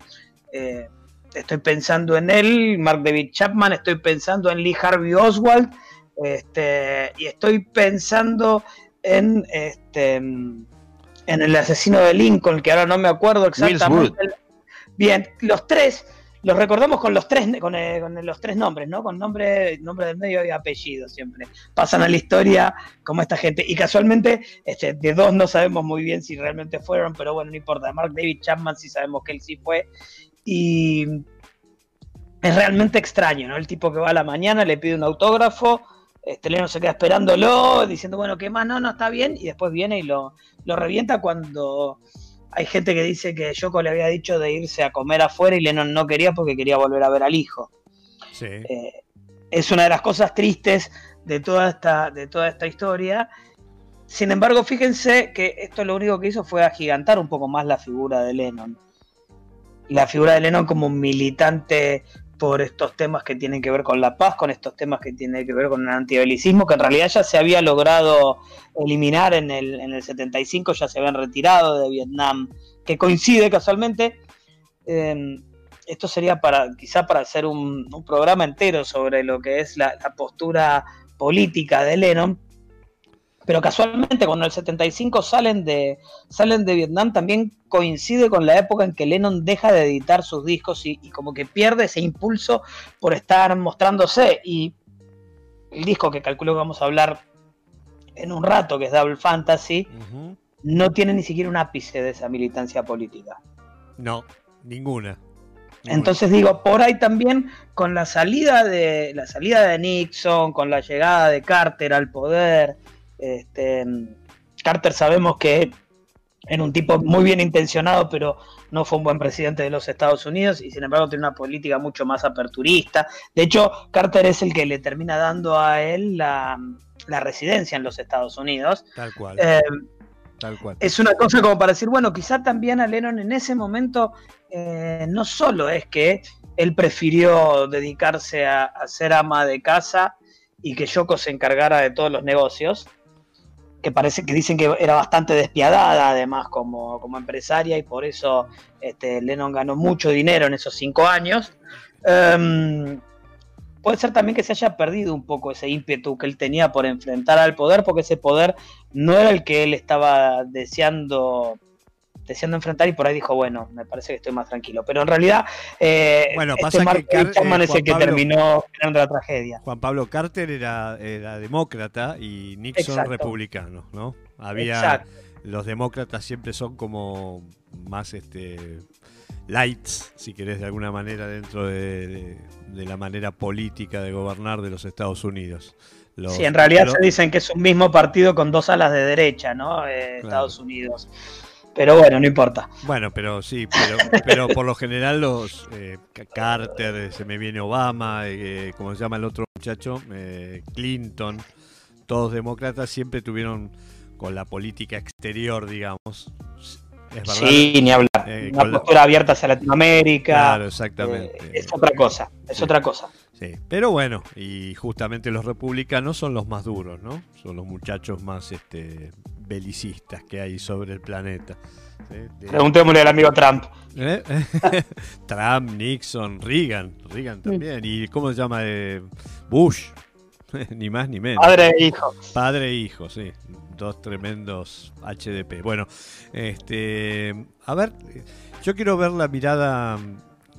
Eh, estoy pensando en él, Mark David Chapman, estoy pensando en Lee Harvey Oswald, este, y estoy pensando en este en el asesino de Lincoln, que ahora no me acuerdo exactamente. Bien, los tres, los recordamos con los tres, con, eh, los tres nombres, ¿no? Con nombre, nombre del medio y apellido siempre. Pasan a la historia como esta gente. Y casualmente, este, de dos no sabemos muy bien si realmente fueron, pero bueno, no importa. Mark David Chapman sí sabemos que él sí fue. Y es realmente extraño, ¿no? El tipo que va a la mañana, le pide un autógrafo, este Leno se queda esperándolo, diciendo, bueno, ¿qué más? No, no, está bien, y después viene y lo, lo revienta cuando hay gente que dice que Yoko le había dicho de irse a comer afuera y Lennon no quería porque quería volver a ver al hijo. Eh, es una de las cosas tristes de toda, esta, de toda esta historia. Sin embargo, fíjense que esto lo único que hizo fue agigantar un poco más la figura de Lennon. La figura de Lennon como un militante por estos temas que tienen que ver con la paz, con estos temas que tienen que ver con el antibelicismo, que en realidad ya se había logrado eliminar en el, en el 75, ya se habían retirado de Vietnam, que coincide casualmente. Eh, esto sería para quizá para hacer un, programa entero sobre lo que es la, la postura política de Lennon, pero casualmente cuando el 75 salen de, salen de Vietnam también coincide con la época en que Lennon deja de editar sus discos y, como que pierde ese impulso por estar mostrándose. Y el disco que calculo que vamos a hablar en un rato, que es Double Fantasy, no tiene ni siquiera un ápice de esa militancia política. No, ninguna. Entonces digo, por ahí también con la salida de la salida de Nixon, con la llegada de Carter al poder, este, Carter sabemos que era un tipo muy bien intencionado, pero no fue un buen presidente de los Estados Unidos y sin embargo tiene una política mucho más aperturista. De hecho, Carter es el que le termina dando a él la, residencia en los Estados Unidos. Tal cual. Eh, Tal cual. Es una cosa como para decir, bueno, quizá también a Lennon en ese momento eh, no solo es que él prefirió dedicarse a, a ser ama de casa y que Yoko se encargara de todos los negocios, que parece que dicen que era bastante despiadada además como, como empresaria y por eso este, Lennon ganó mucho dinero en esos cinco años. Em, puede ser también que se haya perdido un poco ese ímpetu que él tenía por enfrentar al poder, porque ese poder no era el que él estaba deseando deseando enfrentar y por ahí dijo, bueno, me parece que estoy más tranquilo. Pero en realidad, eh, bueno, este pasa que eh, es el que terminó generando la tragedia. Juan Pablo Carter era, demócrata y Nixon republicano, ¿no? Había los demócratas siempre son como más este lights, si querés de alguna manera, dentro de, la manera política de gobernar de los Estados Unidos. sí, en realidad se dicen que es un mismo partido con dos alas de derecha, ¿no? Eh, Estados Unidos. Pero bueno, no importa. Bueno, pero sí, pero, por lo general los eh, Carter, se me viene Obama, eh, como se llama el otro muchacho, eh, Clinton, todos demócratas siempre tuvieron con la política exterior, digamos. Sí, ni hablar. Una postura abierta hacia Latinoamérica. Claro, exactamente. es otra cosa, es otra cosa. Sí, pero bueno, y justamente los republicanos son los más duros, ¿no? Son los muchachos más este, belicistas que hay sobre el planeta. Preguntémosle al amigo Trump. ¿Eh? Trump, Nixon, Reagan, Reagan también. ¿Y cómo se llama? Eh, Bush. ni más ni menos. Padre e hijo. Padre e hijo, sí. Dos tremendos HDP. Bueno, este, a ver, yo quiero ver la mirada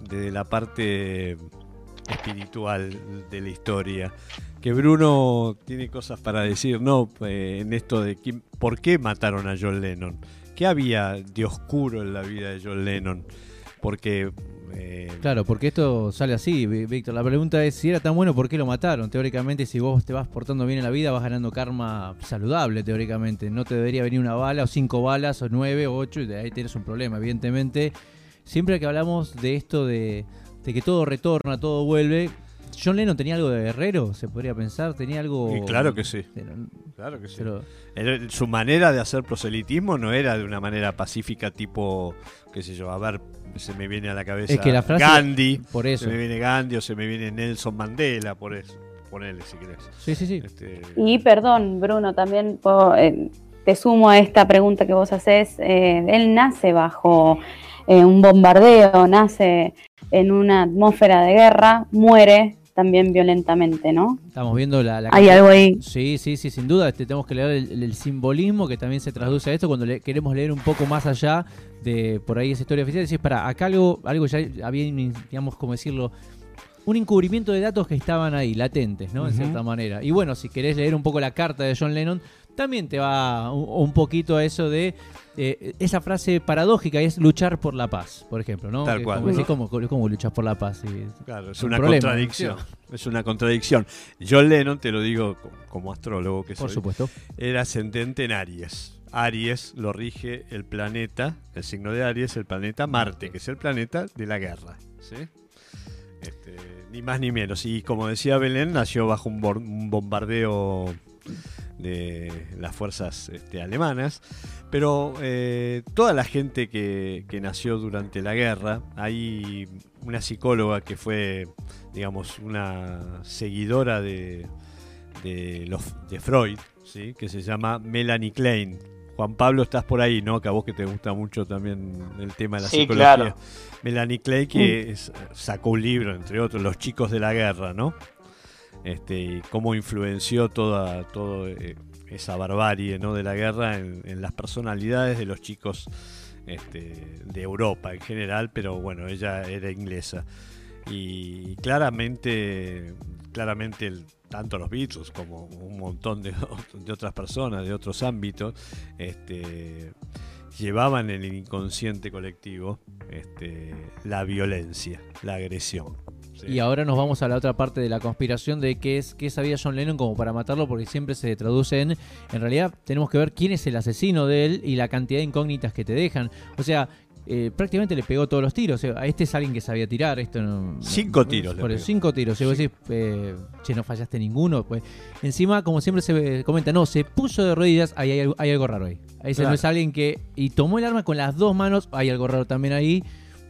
de la parte espiritual de la historia. Que Bruno tiene cosas para decir, ¿no? Eh, en esto de por qué mataron a John Lennon. ¿Qué había de oscuro en la vida de John Lennon? Porque eh, claro, porque esto sale así, Víctor. La pregunta es si era tan bueno, ¿por qué lo mataron? Teóricamente, si vos te vas portando bien en la vida, vas ganando karma saludable, teóricamente. No te debería venir una bala, o cinco balas, o nueve, o ocho, y de ahí tienes un problema. Evidentemente, siempre que hablamos de esto de, que todo retorna, todo vuelve, John Lennon tenía algo de guerrero, se podría pensar, tenía algo. claro que sí. claro que sí. su manera de hacer proselitismo no era de una manera pacífica, tipo, qué sé yo, a ver, se me viene a la cabeza Gandhi, por eso. se me viene Gandhi o se me viene Nelson Mandela, por eso. Ponele si querés. Sí, sí, sí. Este, y perdón, Bruno, también eh, te sumo a esta pregunta que vos haces. Eh, él nace bajo eh, un bombardeo, nace en una atmósfera de guerra, muere también violentamente, ¿no? Estamos viendo la... Hay algo ahí. Sí, sí, sí, sin duda. Este, tenemos que leer el, simbolismo que también se traduce a esto cuando le, queremos leer un poco más allá de por ahí esa historia oficial. Decís, para, acá algo, algo ya había, digamos, como decirlo, un encubrimiento de datos que estaban ahí, latentes, ¿no? En cierta manera. Y bueno, si querés leer un poco la carta de John Lennon, también te va un, poquito a eso de eh, esa frase paradójica es luchar por la paz, por ejemplo, ¿no? Tal cual. ¿cómo, cómo, luchas por la paz? claro, es una contradicción. Es una contradicción. John Lennon, te lo digo como astrólogo que soy, por supuesto. era ascendente en Aries. Aries lo rige el planeta, el signo de Aries, el planeta Marte, que es el planeta de la guerra. ¿sí? Este, ni más ni menos. Y como decía Belén, nació bajo un bombardeo de las fuerzas este, alemanas, pero eh, toda la gente que, nació durante la guerra, hay una psicóloga que fue, digamos, una seguidora de, de, los, de Freud, ¿sí? que se llama Melanie Klein. Juan Pablo, estás por ahí, ¿no? Que a vos que te gusta mucho también el tema de la psicología. Melanie Klein, que mm. sacó un libro, entre otros, Los chicos de la guerra, ¿no? Este, y cómo influenció toda, toda eh, esa barbarie de la guerra en, las personalidades de los chicos este, de Europa en general, pero bueno, ella era inglesa. Y claramente, claramente tanto los Beatles como un montón de, otras personas de otros ámbitos, este, llevaban en el inconsciente colectivo la violencia, la agresión. Y ahora nos vamos a la otra parte de la conspiración de qué es qué sabía John Lennon como para matarlo, porque siempre se traduce en. En realidad, tenemos que ver quién es el asesino de él y la cantidad de incógnitas que te dejan. O sea, eh, prácticamente le pegó todos los tiros. a este es alguien que sabía tirar. Esto cinco tiros. Por cinco tiros. Si vos decís, eh, che, no fallaste ninguno. Pues encima, como siempre se comenta, no, se puso de rodillas. Ahí hay, algo raro ahí. Ahí no es alguien que. Y tomó el arma con las dos manos. Hay algo raro también ahí.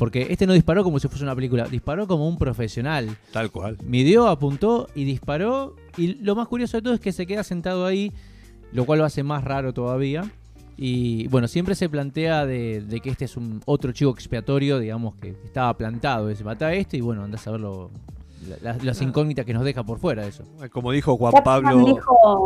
Porque este no disparó como si fuese una película, disparó como un profesional. Tal cual. Midió, apuntó y disparó. Y lo más curioso de todo es que se queda sentado ahí, lo cual lo hace más raro todavía. Y bueno, siempre se plantea de, que este es un otro chivo expiatorio, digamos, que estaba plantado. Se mata a este y bueno, andás a verlo. las ah. incógnitas que nos deja por fuera eso. Como dijo Juan Pablo.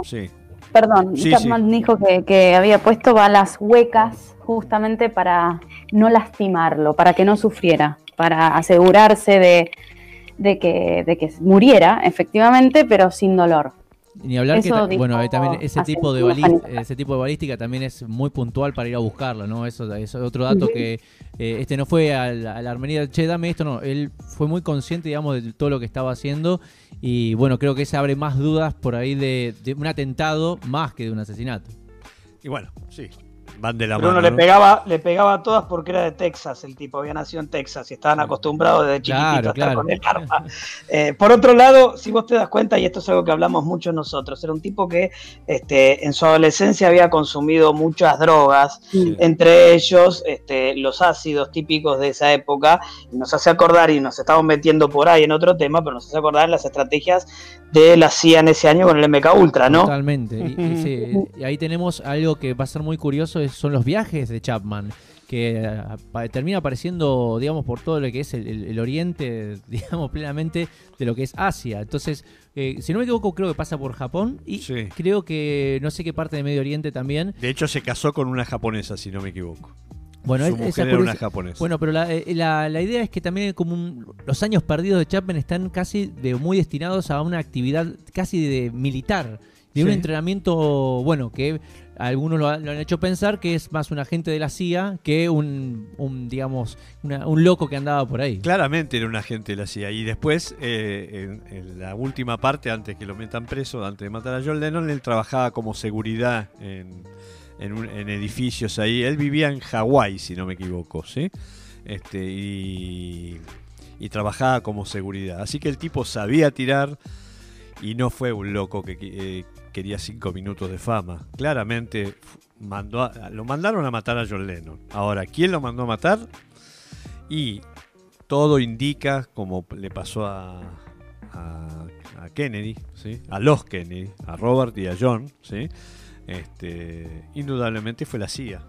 sí. Perdón, Chapman dijo que, que había puesto balas huecas justamente para no lastimarlo, para que no sufriera, para asegurarse de, de, que, de que muriera efectivamente, pero sin dolor. Ni hablar que bueno, también ese tipo de ese tipo de balística también es muy puntual para ir a buscarlo, ¿no? Eso, es otro dato que eh, este no fue a la, a Armenia, che, dame esto, no, él fue muy consciente, digamos, de todo lo que estaba haciendo y bueno, creo que se abre más dudas por ahí de, de un atentado más que de un asesinato. Y bueno, sí, van de la Bruno le pegaba, le pegaba a todas porque era de Texas, el tipo había nacido en Texas y estaban acostumbrados desde chiquitito a estar con el arma. Eh, por otro lado, si vos te das cuenta, y esto es algo que hablamos mucho nosotros, era un tipo que este, en su adolescencia había consumido muchas drogas, entre ellos este, los ácidos típicos de esa época, y nos hace acordar, y nos estamos metiendo por ahí en otro tema, pero nos hace acordar las estrategias de la CIA en ese año con el MK Ultra, ¿no? Totalmente. y ahí tenemos algo que va a ser muy curioso son los viajes de Chapman que eh, termina apareciendo, digamos, por todo lo que es el, oriente, digamos, plenamente de lo que es Asia. Entonces, eh, si no me equivoco, creo que pasa por Japón y creo que no sé qué parte de Medio Oriente también. De hecho, se casó con una japonesa, si no me equivoco. Bueno, Su una japonesa. Bueno, pero la, eh, la, idea es que también como los años perdidos de Chapman están casi de, muy destinados a una actividad casi de militar, de un entrenamiento, bueno, que algunos lo, han hecho pensar que es más un agente de la CIA que un, digamos, un loco que andaba por ahí. Claramente era un agente de la CIA. Y después, eh, en, la última parte, antes que lo metan preso, antes de matar a John Lennon, él trabajaba como seguridad en, en, edificios ahí. Él vivía en Hawái, si no me equivoco, ¿sí? Este, y, y trabajaba como seguridad. Así que el tipo sabía tirar y no fue un loco que, eh, quería cinco minutos de fama. Claramente mandó lo mandaron a matar a John Lennon. Ahora, ¿quién lo mandó a matar? Y todo indica, como le pasó a, a, Kennedy, a los Kennedy, a Robert y a John, este, indudablemente fue la CIA.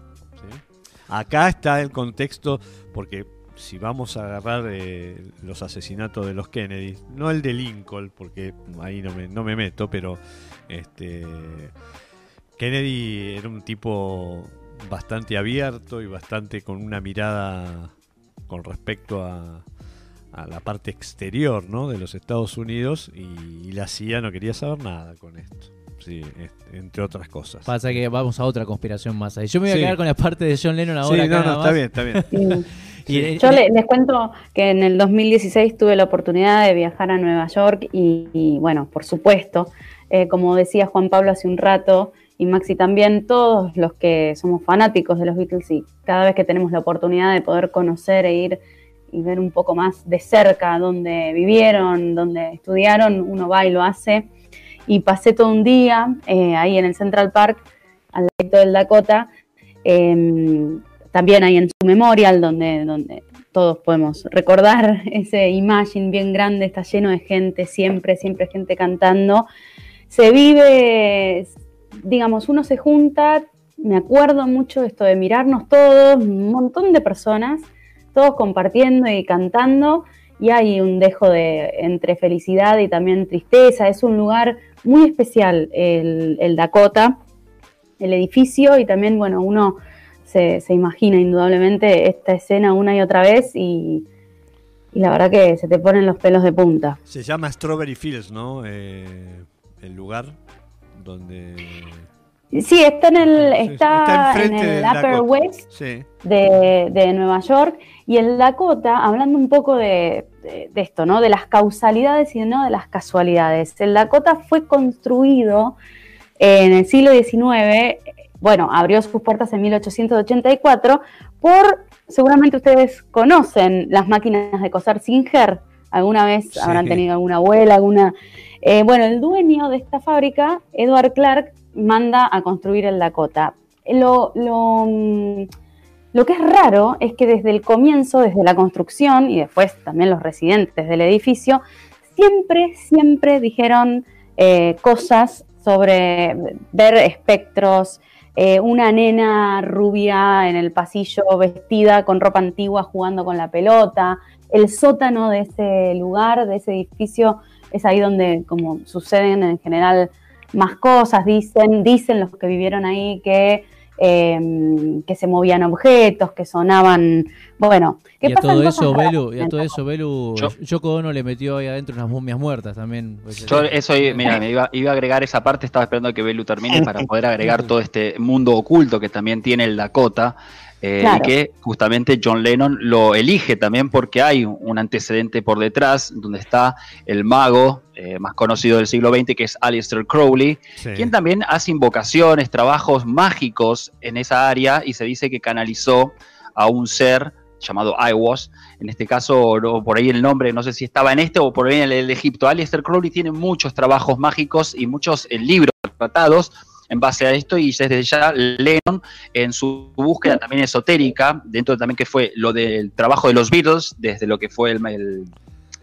Acá está el contexto, porque si vamos a agarrar eh, los asesinatos de los Kennedy, no el de Lincoln, porque ahí no me meto, pero este, Kennedy era un tipo bastante abierto y bastante con una mirada con respecto a, la parte exterior ¿no? de los Estados Unidos y, la CIA no quería saber nada con esto. Sí, entre otras cosas. Pasa que vamos a otra conspiración más ahí. Yo me voy a quedar con la parte de John Lennon ahora. Sí, no, no, está bien, está bien. Yo les, cuento que en el 2016 tuve la oportunidad de viajar a Nueva York y bueno, por supuesto, eh, como decía Juan Pablo hace un rato, y Maxi también, todos los que somos fanáticos de los Beatles y cada vez que tenemos la oportunidad de poder conocer e ir y ver un poco más de cerca dónde vivieron, dónde estudiaron, uno va y lo hace. Y pasé todo un día eh, ahí en el Central Park, al lado del Dakota, em, también ahí en su memorial, donde, donde todos podemos recordar ese imagen bien grande, está lleno de gente, siempre, siempre gente cantando se vive, digamos, uno se junta, me acuerdo mucho esto de mirarnos todos, un montón de personas, todos compartiendo y cantando, y hay un dejo de entre felicidad y también tristeza. Es un lugar muy especial el, Dakota, el edificio, y también, bueno, uno se, imagina indudablemente esta escena una y otra vez y, la verdad que se te ponen los pelos de punta. Se llama Strawberry Fields, ¿no? Eh, el lugar donde... Sí, está en el, está, en el Upper West de, Nueva York. Y el Dakota, hablando un poco de, esto, ¿no? De las causalidades y no de las casualidades. El Dakota fue construido en el siglo XIX, bueno, abrió sus puertas en 1884 por, seguramente ustedes conocen las máquinas de coser Singer. ¿Alguna vez habrán tenido alguna abuela, alguna eh, bueno, el dueño de esta fábrica, Edward Clark, manda a construir el Dakota. Lo, mm, lo, que es raro es que desde el comienzo, desde la construcción y después también los residentes del edificio, siempre, siempre dijeron eh, cosas sobre ver espectros, eh, una nena rubia en el pasillo vestida con ropa antigua jugando con la pelota, el sótano de ese lugar, de ese edificio, es ahí donde como suceden en general más cosas, dicen, dicen los que vivieron ahí que, em, que se movían objetos, que sonaban, bueno, ¿qué y a todo eso, Belu, y a todo eso, Belu, Yoko Ono le metió ahí adentro unas momias muertas también. Yo eso, mira, me iba, iba, a agregar esa parte, estaba esperando que Belu termine para poder agregar todo este mundo oculto que también tiene el Dakota. Eh, y que justamente John Lennon lo elige también porque hay un antecedente por detrás, donde está el mago eh, más conocido del siglo XX, que es Aleister Crowley, quien también hace invocaciones, trabajos mágicos en esa área y se dice que canalizó a un ser llamado Iwas, en este caso por ahí el nombre, no sé si estaba en este o por ahí en el, de Egipto. Aleister Crowley tiene muchos trabajos mágicos y muchos eh, libros tratados en base a esto y desde ya Lennon en su búsqueda también esotérica, dentro de también que fue lo del trabajo de los Beatles, desde lo que fue el,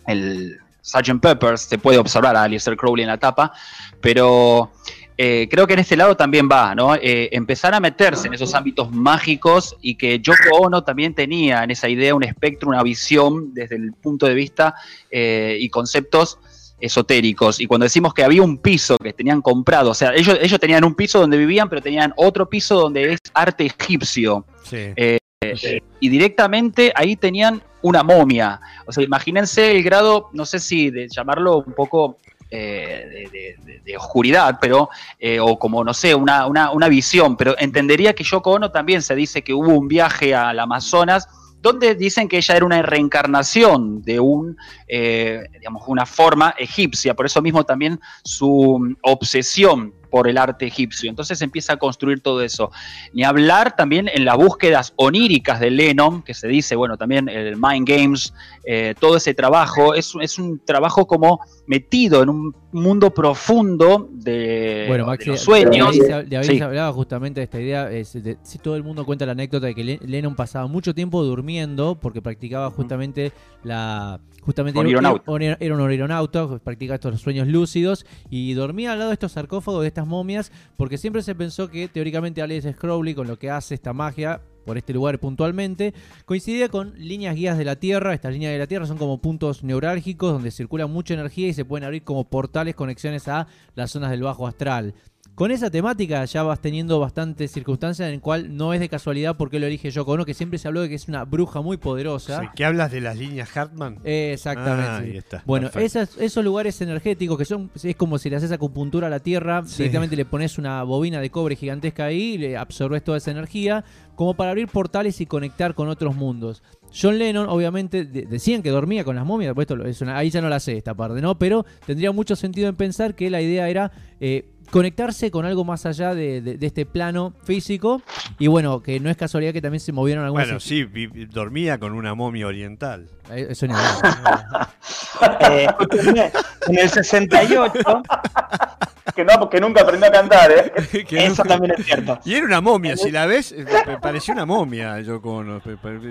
el, Sgt. Peppers, se puede observar a Aleister Crowley en la tapa, pero eh, creo que en este lado también va, ¿no? Eh, empezar a meterse en esos ámbitos mágicos y que Yoko Ono también tenía en esa idea un espectro, una visión desde el punto de vista eh, y conceptos esotéricos. Y cuando decimos que había un piso que tenían comprado, o sea, ellos, ellos tenían un piso donde vivían, pero tenían otro piso donde es arte egipcio. Y directamente ahí tenían una momia. O sea, imagínense el grado, no sé si de llamarlo un poco eh, de, oscuridad, pero, eh, o como, no sé, una, una, visión, pero entendería que Yoko Ono también se dice que hubo un viaje al Amazonas donde dicen que ella era una reencarnación de un, eh, digamos, una forma egipcia, por eso mismo también su obsesión por el arte egipcio. Entonces empieza a construir todo eso. Ni hablar también en las búsquedas oníricas de Lennon, que se dice, bueno, también el Mind Games, todo ese trabajo, es, es un trabajo como metido en un mundo profundo de, los sueños. De ahí, se hablaba justamente de esta idea. si todo el mundo cuenta la anécdota de que Lennon pasaba mucho tiempo durmiendo porque practicaba justamente la. Justamente era, un aeronauta, practicaba estos sueños lúcidos y dormía al lado de estos sarcófagos, de estas momias, porque siempre se pensó que teóricamente Alex Crowley, con lo que hace esta magia, por este lugar puntualmente, coincide con líneas guías de la Tierra. Estas líneas de la Tierra son como puntos neurálgicos donde circula mucha energía y se pueden abrir como portales, conexiones a las zonas del bajo astral. Con esa temática ya vas teniendo bastantes circunstancias en el cual no es de casualidad porque lo elige Yoko Ono, que siempre se habló de que es una bruja muy poderosa. Sí, que hablas de las líneas Hartman. exactamente. Ah, ahí está, bueno, esos lugares energéticos que son, es como si le haces acupuntura a la Tierra, directamente le pones una bobina de cobre gigantesca ahí, y le absorbes toda esa energía, como para abrir portales y conectar con otros mundos. John Lennon, obviamente, decían que dormía con las momias, esto es ahí ya no la sé esta parte, ¿no? Pero tendría mucho sentido en pensar que la idea era eh, conectarse con algo más allá de, este plano físico. Y bueno, que no es casualidad que también se movieron algunas. Bueno, sí, dormía con una momia oriental. Eh, eso ni eh, En el 68. que no, porque nunca aprendió a cantar, ¿eh? Eso también es cierto. Y era una momia, si la ves, eh, parecía una momia. Yo con,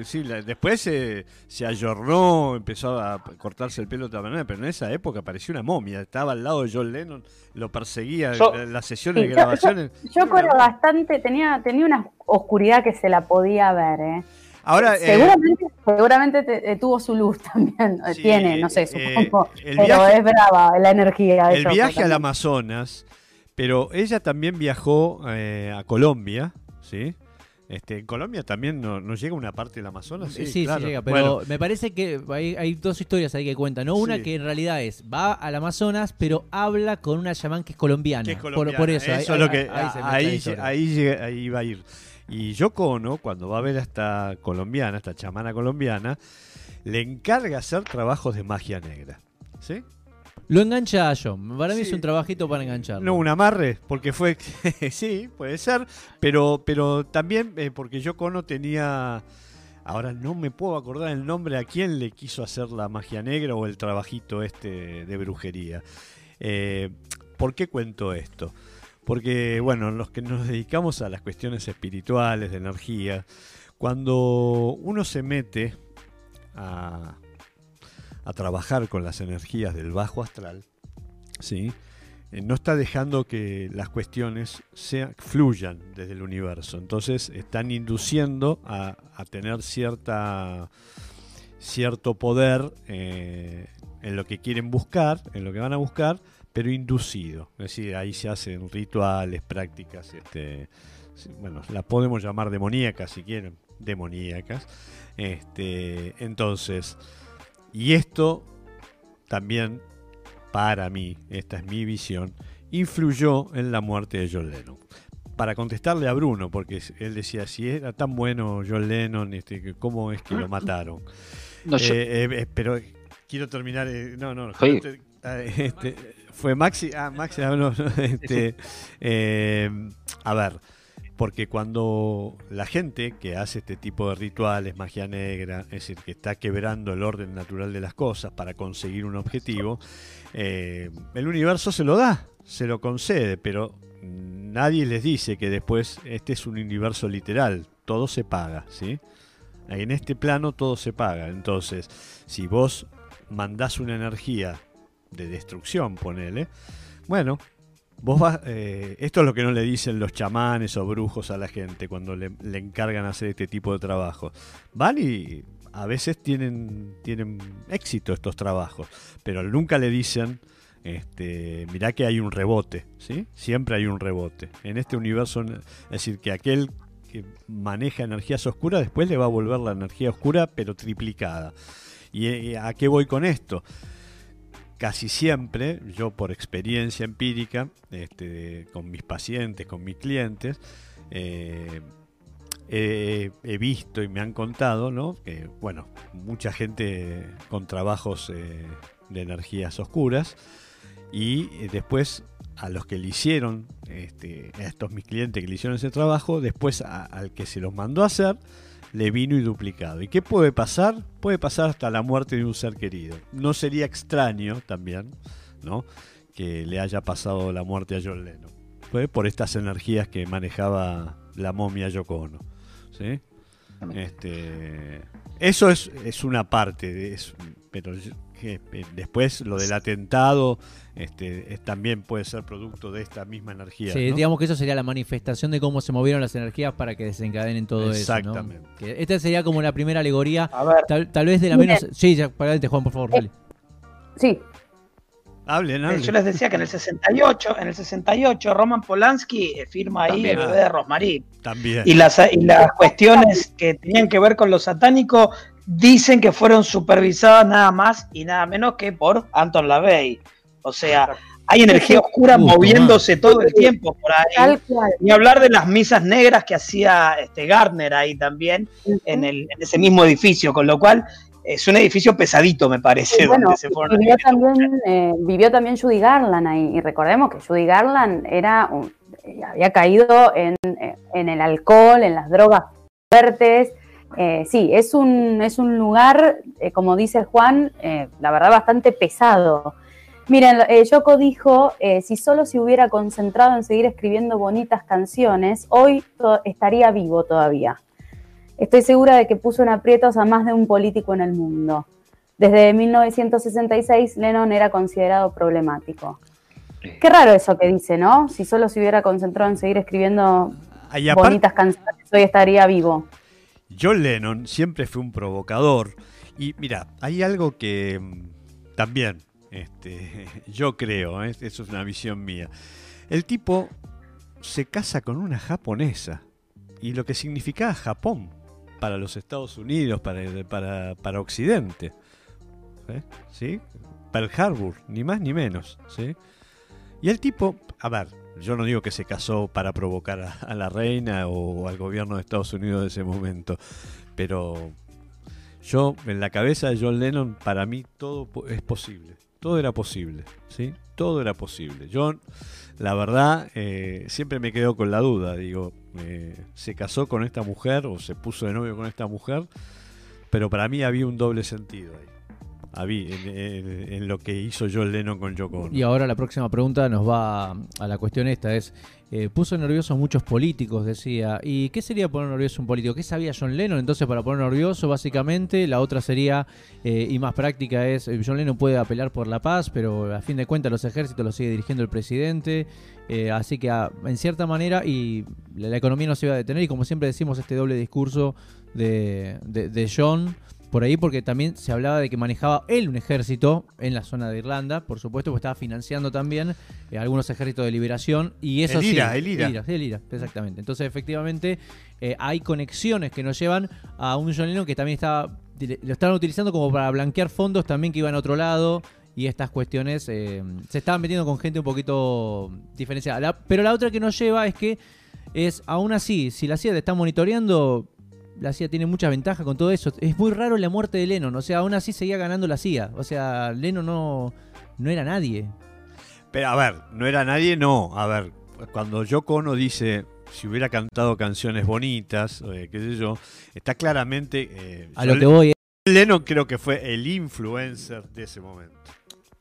sí, después se, se ayornó, empezó a cortarse el pelo de otra manera, pero en esa época parecía una momia. Estaba al lado de John Lennon, lo perseguía las sesiones de grabaciones. Yo, creo bastante, tenía, tenía una oscuridad que se la podía ver, ¿eh? Ahora, eh, seguramente, eh, tuvo su luz también. Tiene, no sé, eh, supongo. pero es brava la energía. El viaje al Amazonas, pero ella también viajó a Colombia, ¿sí? Este, en Colombia también no, llega una parte del Amazonas. Sí, sí, llega, pero me parece que hay, dos historias ahí que cuentan, ¿no? Una que en realidad es, va al Amazonas, pero habla con una chamán que es colombiana. Por, eso, eso es lo que ahí, ahí, ahí, va a ir. Y Yoko Ono, cuando va a ver a esta colombiana, esta chamana colombiana, le encarga hacer trabajos de magia negra. ¿Sí? Lo engancha a John. Para mí es un trabajito para engancharlo. No, un amarre, porque fue. sí, puede ser. Pero, pero también eh, porque Yoko Ono tenía. Ahora no me puedo acordar el nombre a quién le quiso hacer la magia negra o el trabajito este de brujería. Eh, ¿Por qué cuento esto? Porque, bueno, los que nos dedicamos a las cuestiones espirituales, de energía, cuando uno se mete a, trabajar con las energías del bajo astral, ¿sí? Eh, no está dejando que las cuestiones fluyan desde el universo. Entonces están induciendo a, tener cierta, cierto poder eh, en lo que quieren buscar, en lo que van a buscar, pero inducido. Es decir, ahí se hacen rituales, prácticas, este, bueno, las podemos llamar demoníacas si quieren, demoníacas. Este, entonces, y esto también, para mí, esta es mi visión, influyó en la muerte de John Lennon. Para contestarle a Bruno, porque él decía, si era tan bueno John Lennon, este, ¿cómo es que lo mataron? No, eh, eh, pero quiero terminar, eh, no, no, este, fue Maxi. Ah, Maxi habló. Este, eh, a ver, porque cuando la gente que hace este tipo de rituales, magia negra, es decir, que está quebrando el orden natural de las cosas para conseguir un objetivo, eh, el universo se lo da, se lo concede, pero nadie les dice que después este es un universo literal, todo se paga, ¿sí? En este plano todo se paga, entonces, si vos mandás una energía de destrucción, ponele, bueno, vos vas, eh, esto es lo que no le dicen los chamanes o brujos a la gente cuando le, encargan hacer este tipo de trabajo. Van y a veces tienen, tienen éxito estos trabajos, pero nunca le dicen, este, mirá que hay un rebote, ¿sí? Siempre hay un rebote. En este universo, es decir, que aquel que maneja energías oscuras después le va a volver la energía oscura, pero triplicada. ¿Y eh, a qué voy con esto? Casi siempre, yo por experiencia empírica, este, con mis pacientes, con mis clientes, eh, he, visto y me han contado, ¿no? Que, bueno, mucha gente con trabajos eh, de energías oscuras y eh, después a los que le hicieron, este, a estos mis clientes que le hicieron ese trabajo, después al que se los mandó a hacer, le vino y duplicado. ¿Y qué puede pasar? Puede pasar hasta la muerte de un ser querido. No sería extraño también, ¿no? Que le haya pasado la muerte a John Lennon. Fue por estas energías que manejaba la momia Yoko. ¿sí? Este, eso es, es una parte, de eso, pero eh, después lo del atentado este, también puede ser producto de esta misma energía. Sí, digamos que eso sería la manifestación de cómo se movieron las energías para que desencadenen todo eso. Exactamente. esta sería como la primera alegoría, tal, vez de la menos... Sí, ya, para adelante Juan, por favor, dale. Sí. Hablen, hablen. Yo les decía que en el 68, en el 68 Roman Polanski eh, firma ahí el bebé de Rosmarie. También. Y las, y las cuestiones que tenían que ver con lo satánico dicen que fueron supervisadas nada más y nada menos que por Anton LaVey. O sea, hay energía oscura moviéndose todo el tiempo por ahí. Ni hablar de las misas negras que hacía este Gardner ahí también, en, el, en ese mismo edificio, con lo cual es un edificio pesadito, me parece. vivió, también, eh, vivió también Judy Garland ahí, y recordemos que Judy Garland era había caído en, en, el alcohol, en las drogas fuertes, eh, sí, es un, es un lugar, eh, como dice Juan, eh, la verdad bastante pesado. Miren, Yoko dijo, si solo se hubiera concentrado en seguir escribiendo bonitas canciones, hoy estaría vivo todavía. Estoy segura de que puso en aprietos a más de un político en el mundo. Desde 1966 Lennon era considerado problemático. Qué raro eso que dice, ¿no? Si solo se hubiera concentrado en seguir escribiendo bonitas canciones, hoy estaría vivo. John Lennon siempre fue un provocador. Y mira, hay algo que mm, también este, yo creo, ¿eh? eso es una visión mía. El tipo se casa con una japonesa. Y lo que significaba Japón para los Estados Unidos, para, para, para Occidente. ¿eh? ¿Sí? Pearl Harbor, ni más ni menos. ¿sí? Y el tipo, a ver, yo no digo que se casó para provocar a, la reina o al gobierno de Estados Unidos de ese momento, pero yo en la cabeza de John Lennon para mí todo es posible, todo era posible, ¿sí? Todo era posible. Yo, la verdad, eh, siempre me quedo con la duda, digo, eh, se casó con esta mujer o se puso de novio con esta mujer, pero para mí había un doble sentido ahí. En, en, lo que hizo John Lennon con Yoko Y ahora la próxima pregunta nos va a la cuestión esta, es, eh, puso nervioso a muchos políticos, decía, ¿y qué sería poner nervioso a un político? ¿Qué sabía John Lennon entonces para poner nervioso? Básicamente, la otra sería, eh, y más práctica es, eh, John Lennon puede apelar por la paz, pero a fin de cuentas los ejércitos los sigue dirigiendo el presidente, así que ah, en cierta manera, y la, economía no se va a detener, y como siempre decimos, este doble discurso de, de, de John por ahí porque también se hablaba de que manejaba él un ejército en la zona de Irlanda, por supuesto, porque estaba financiando también eh, algunos ejércitos de liberación y eso el IRA, el IRA. El IRA, exactamente. Entonces, efectivamente, eh, hay conexiones que nos llevan a un John Lennon que también estaba, lo estaban utilizando como para blanquear fondos también que iban a otro lado y estas cuestiones eh, se estaban metiendo con gente un poquito diferenciada. pero la otra que nos lleva es que es, aún así, si la CIA te está monitoreando, la CIA tiene mucha ventaja con todo eso. Es muy raro la muerte de Lennon, o sea, aún así seguía ganando la CIA. O sea, Lennon no, no era nadie. Pero a ver, no era nadie, no. A ver, cuando Yoko Ono dice si hubiera cantado canciones bonitas, eh, qué sé yo, está claramente... Eh, a lo que voy... Lennon creo que fue el influencer de ese momento.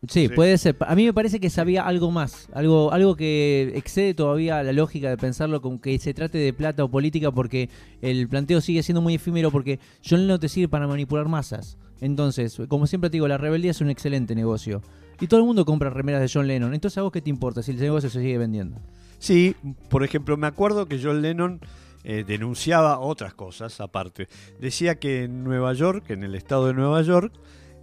Sí, puede ser. A mí me parece que sabía algo más, algo, algo que excede todavía la lógica de pensarlo con que se trate de plata o política, porque el planteo sigue siendo muy efímero, porque John no te sirve para manipular masas. Entonces, como siempre te digo, la rebeldía es un excelente negocio. Y todo el mundo compra remeras de John Lennon. Entonces, ¿a vos qué te importa si el negocio se sigue vendiendo? Sí, por ejemplo, me acuerdo que John Lennon eh, denunciaba otras cosas aparte. Decía que en Nueva York, en el estado de Nueva York,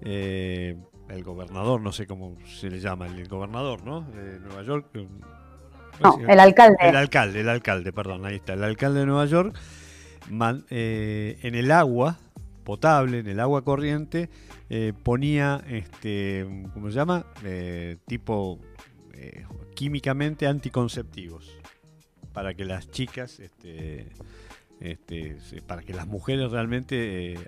eh, el gobernador, no sé cómo se le llama, el gobernador, ¿no? De Nueva York. Eh, no, el alcalde. El alcalde, el alcalde, perdón, ahí está. El alcalde de Nueva York, en el agua potable, en el agua corriente, ponía, este, ¿cómo se llama? tipo químicamente anticonceptivos para que las chicas, este, este, para que las mujeres realmente eh,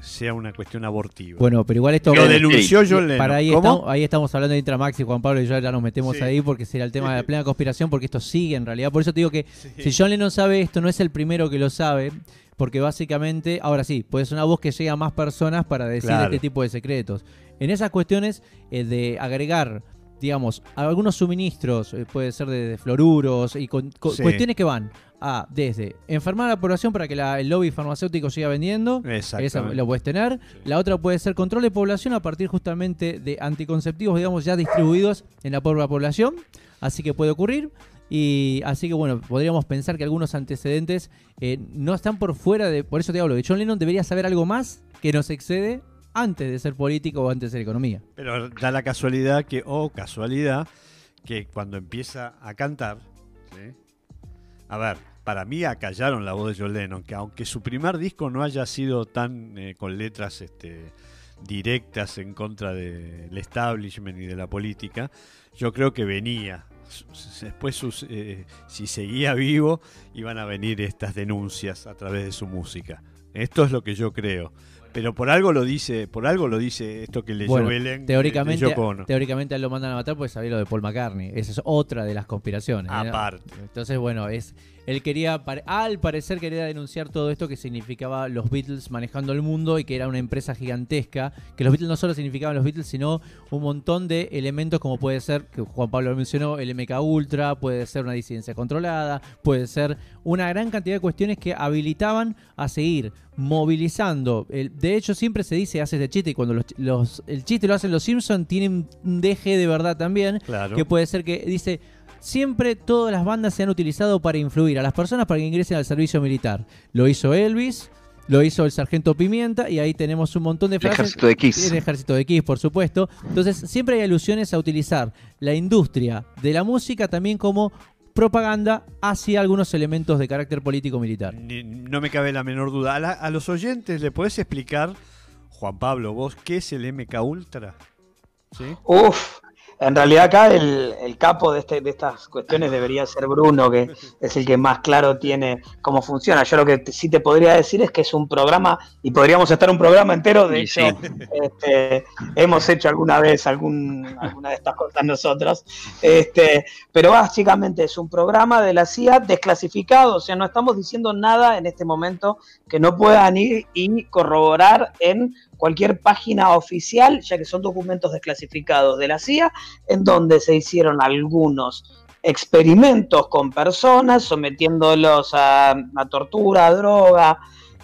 sea una cuestión abortiva. Bueno, pero igual esto lo denunció Para ahí, Estamos, ahí estamos hablando de Intramax y Juan Pablo y yo ya nos metemos ahí porque será el tema de la plena conspiración porque esto sigue en realidad. Por eso te digo que si John Lennon sabe esto, no es el primero que lo sabe. Porque básicamente, ahora sí, puede ser una voz que llega a más personas para decir este tipo de secretos. En esas cuestiones eh, de agregar digamos, algunos suministros, eh, puede ser de, fluoruros y con, cuestiones que van a desde enfermar a la población para que el lobby farmacéutico siga vendiendo, esa lo puedes tener. La otra puede ser control de población a partir justamente de anticonceptivos, digamos, ya distribuidos en la población, así que puede ocurrir. Y así que bueno, podríamos pensar que algunos antecedentes eh, no están por fuera de. Por eso te hablo de John Lennon debería saber algo más que nos excede antes de ser político o antes de ser economía. Pero da la casualidad que, o casualidad, que cuando empieza a cantar, a ver, para mí acallaron la voz de John Lennon, que aunque su primer disco no haya sido tan eh, con letras este, directas en contra del establishment y de la política, yo creo que venía. Después, sus, eh, si seguía vivo, iban a venir estas denuncias a través de su música. Esto es lo que yo creo. Pero por algo lo dice, por algo lo dice esto que leyó bueno, Belén. Teóricamente, teóricamente lo mandan a matar porque sabía lo de Paul McCartney. Esa es otra de las conspiraciones. Aparte. Entonces, bueno, es él quería, al parecer quería denunciar todo esto que significaba los Beatles manejando el mundo y que era una empresa gigantesca, que los Beatles no solo significaban los Beatles, sino un montón de elementos como puede ser, que Juan Pablo mencionó, el MK Ultra, puede ser una disidencia controlada, puede ser una gran cantidad de cuestiones que habilitaban a seguir movilizando. de hecho, siempre se dice, hace de chiste, y cuando los, el chiste lo hacen los Simpsons, tienen un deje de verdad también, que puede ser que dice Siempre todas las bandas se han utilizado para influir a las personas para que ingresen al servicio militar. Lo hizo Elvis, lo hizo el Sargento Pimienta y ahí tenemos un montón de frases. El ejército de Kiss. El ejército de Kiss, por supuesto. Entonces, siempre hay alusiones a utilizar la industria de la música también como propaganda hacia algunos elementos de carácter político-militar. No me cabe la menor duda. A, los oyentes, ¿le podés explicar, Juan Pablo, vos, qué es el MK Ultra? ¿Sí? Uf, en realidad acá el, capo de, este, de estas cuestiones debería ser Bruno, que es el que más claro tiene cómo funciona. Yo lo que sí te podría decir es que es un programa, y podríamos estar un programa entero, de hecho, este, hemos hecho alguna vez algún, alguna de estas cosas nosotros, este, pero básicamente es un programa de la CIA desclasificado, o sea, no estamos diciendo nada en este momento que no puedan ir y corroborar en cualquier página oficial, ya que son documentos desclasificados de la CIA, en donde se hicieron algunos experimentos con personas, sometiéndolos a, tortura, a droga,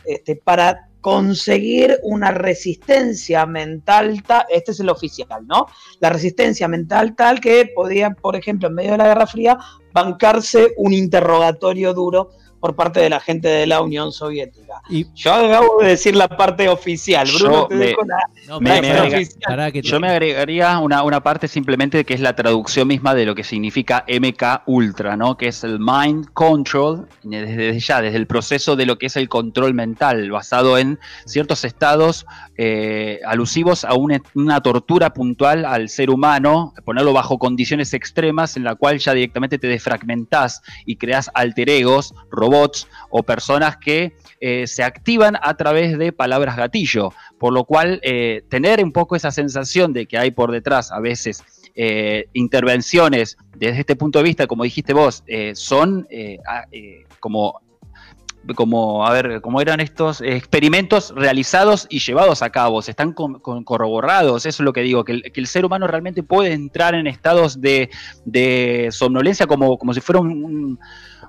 este, para conseguir una resistencia mental tal, este es el oficial, ¿no? La resistencia mental tal que podía, por ejemplo, en medio de la Guerra Fría, bancarse un interrogatorio duro por parte de la gente de la Unión Soviética. Y yo acabo de decir la parte oficial. Bruno, te dejo la, Yo me agregaría una, una parte simplemente que es la traducción misma de lo que significa MK Ultra, ¿no? Que es el Mind Control, desde ya, desde el proceso de lo que es el control mental, basado en ciertos estados eh, alusivos a una, una tortura puntual al ser humano, ponerlo bajo condiciones extremas en la cual ya directamente te desfragmentás y creas alter egos, robots bots o personas que eh, se activan a través de palabras gatillo, por lo cual eh, tener un poco esa sensación de que hay por detrás a veces eh, intervenciones desde este punto de vista, como dijiste vos, son como como, a ver, como eran estos experimentos realizados y llevados a cabo, se están corroborados, eso es lo que digo, que el, ser humano realmente puede entrar en estados de, somnolencia como, como si fuera un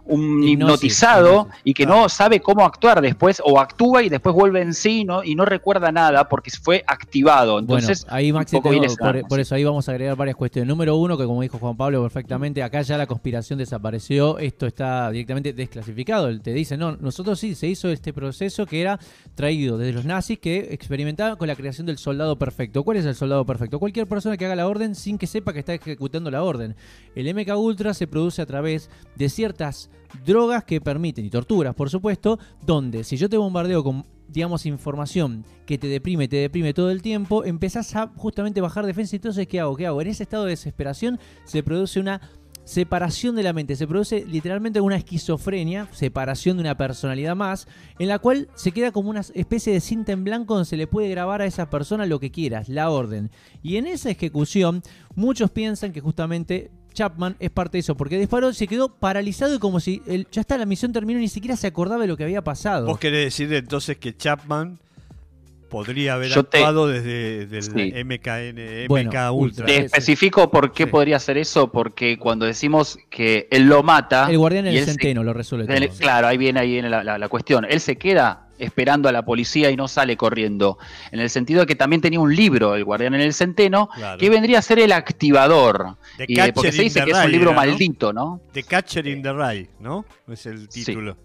hipnotizado y que no sabe cómo actuar después, o actúa y después vuelve en sí ¿no? y no recuerda nada porque fue activado. Entonces, ahí Maxi, por, eso ahí vamos a agregar varias cuestiones. Número uno, que como dijo Juan Pablo perfectamente, acá ya la conspiración desapareció, esto está directamente desclasificado. Te dice, no, nosotros sí, se hizo este proceso que era traído desde los nazis que experimentaban con la creación del soldado perfecto. ¿Cuál es el soldado perfecto? Cualquier persona que haga la orden sin que sepa que está ejecutando la orden. El MK Ultra se produce a través de ciertas drogas que permiten, y torturas por supuesto, donde si yo te bombardeo con digamos, información que te deprime, te deprime todo el tiempo, empezás a justamente bajar defensa. Entonces, ¿qué hago? ¿Qué hago? En ese estado de desesperación se produce una separación de la mente, se produce literalmente una esquizofrenia, separación de una personalidad más, en la cual se queda como una especie de cinta en blanco donde se le puede grabar a esa persona lo que quieras, la orden. Y en esa ejecución, muchos piensan que justamente Chapman es parte de eso, porque disparó, se quedó paralizado y como si ya está, la misión terminó, ni siquiera se acordaba de lo que había pasado. ¿Vos querés decir entonces que Chapman podría haber actuado desde el MKN, MK Ultra. Te especifico por qué podría hacer eso, porque cuando decimos que él lo mata... El guardián en el centeno lo resuelve. claro, ahí viene, ahí la, la, cuestión. Él se queda esperando a la policía y no sale corriendo. En el sentido de que también tenía un libro, El Guardián en el Centeno, que vendría a ser el activador. y, porque se dice que es un libro maldito, ¿no? The Catcher in the Rye, ¿no? Es el título. Sí,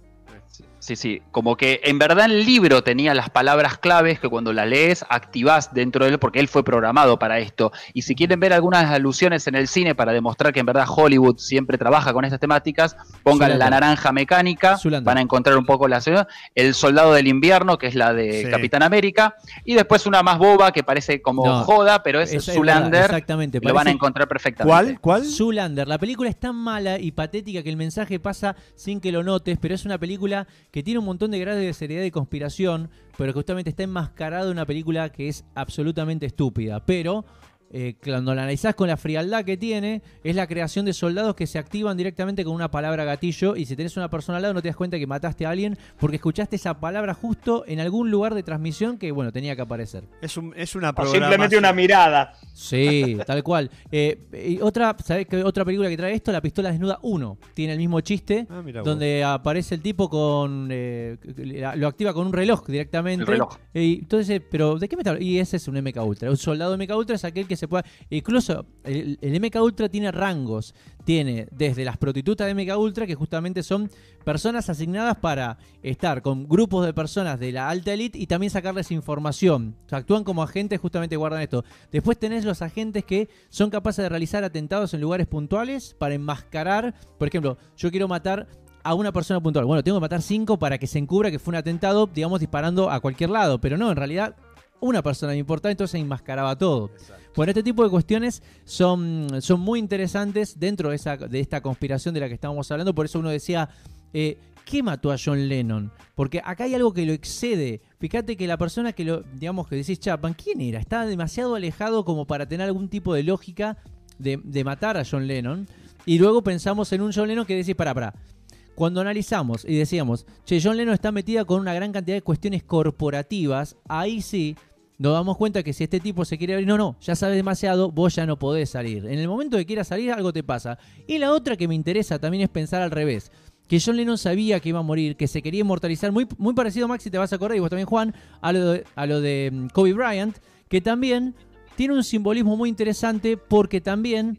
sí, como que en verdad el libro tenía las palabras claves que cuando las lees activás dentro de él porque él fue programado para esto. Y si quieren ver algunas alusiones en el cine para demostrar que en verdad Hollywood siempre trabaja con estas temáticas, pongan la naranja mecánica, van a encontrar un poco la ciudad, El Soldado del Invierno, que es la de Capitán América, y después una más boba que parece como joda, pero es, Zulander. exactamente. Lo van a encontrar perfectamente. ¿Cuál? ¿Cuál? Zulander. La película es tan mala y patética que el mensaje pasa sin que lo notes, pero es una película que tiene un montón de grados de seriedad y conspiración, pero que justamente está enmascarado en una película que es absolutamente estúpida. Pero eh, cuando la analizás con la frialdad que tiene, es la creación de soldados que se activan directamente con una palabra gatillo y si tenés una persona al lado no te das cuenta que mataste a alguien porque escuchaste esa palabra justo en algún lugar de transmisión que, bueno, tenía que aparecer. Es, un, es una o simplemente una mirada. Sí, tal cual. Eh, y otra, ¿sabés qué otra película que trae esto? La pistola desnuda 1. Tiene el mismo chiste, ah, donde aparece el tipo con... Eh, lo activa con un reloj directamente. reloj. Y entonces, pero ¿de qué me está Y ese es un MK Ultra. Un soldado MK Ultra es aquel que se puede. Incluso el, MK Ultra tiene rangos. Tiene desde las prostitutas de MK Ultra, que justamente son personas asignadas para estar con grupos de personas de la alta elite y también sacarles información. O sea, actúan como agentes, justamente guardan esto. Después tenés los agentes que son capaces de realizar atentados en lugares puntuales para enmascarar. Por ejemplo, yo quiero matar a una persona puntual. Bueno, tengo que matar cinco para que se encubra que fue un atentado, digamos, disparando a cualquier lado. Pero no, en realidad una persona me importaba, entonces enmascaraba todo. Bueno, este tipo de cuestiones son, son muy interesantes dentro de, esa, de esta conspiración de la que estábamos hablando. Por eso uno decía, eh, ¿qué mató a John Lennon? Porque acá hay algo que lo excede. Fíjate que la persona que lo, digamos que decís Chapman, ¿quién era? Estaba demasiado alejado como para tener algún tipo de lógica de, de matar a John Lennon. Y luego pensamos en un John Lennon que decís, para, para. Cuando analizamos y decíamos, che, John Lennon está metida con una gran cantidad de cuestiones corporativas, ahí sí nos damos cuenta que si este tipo se quiere abrir, no, no, ya sabes demasiado, vos ya no podés salir. En el momento que quieras salir, algo te pasa. Y la otra que me interesa también es pensar al revés. Que John Lennon sabía que iba a morir, que se quería inmortalizar, muy, muy parecido, Max, si te vas a acordar, y vos también, Juan, a lo de, a lo de mm, Kobe Bryant, que también tiene un simbolismo muy interesante porque también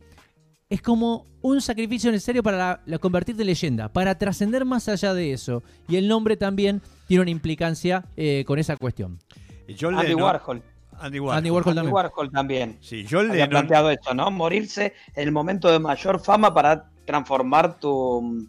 es como un sacrificio necesario para la, convertirte en leyenda, para trascender más allá de eso. Y el nombre también tiene una implicancia eh, con esa cuestión. Andy, Warhol. Andy Warhol. Andy Warhol también. Sí, yo Había planteado esto, ¿no? Morirse en el momento de mayor fama para transformar tu,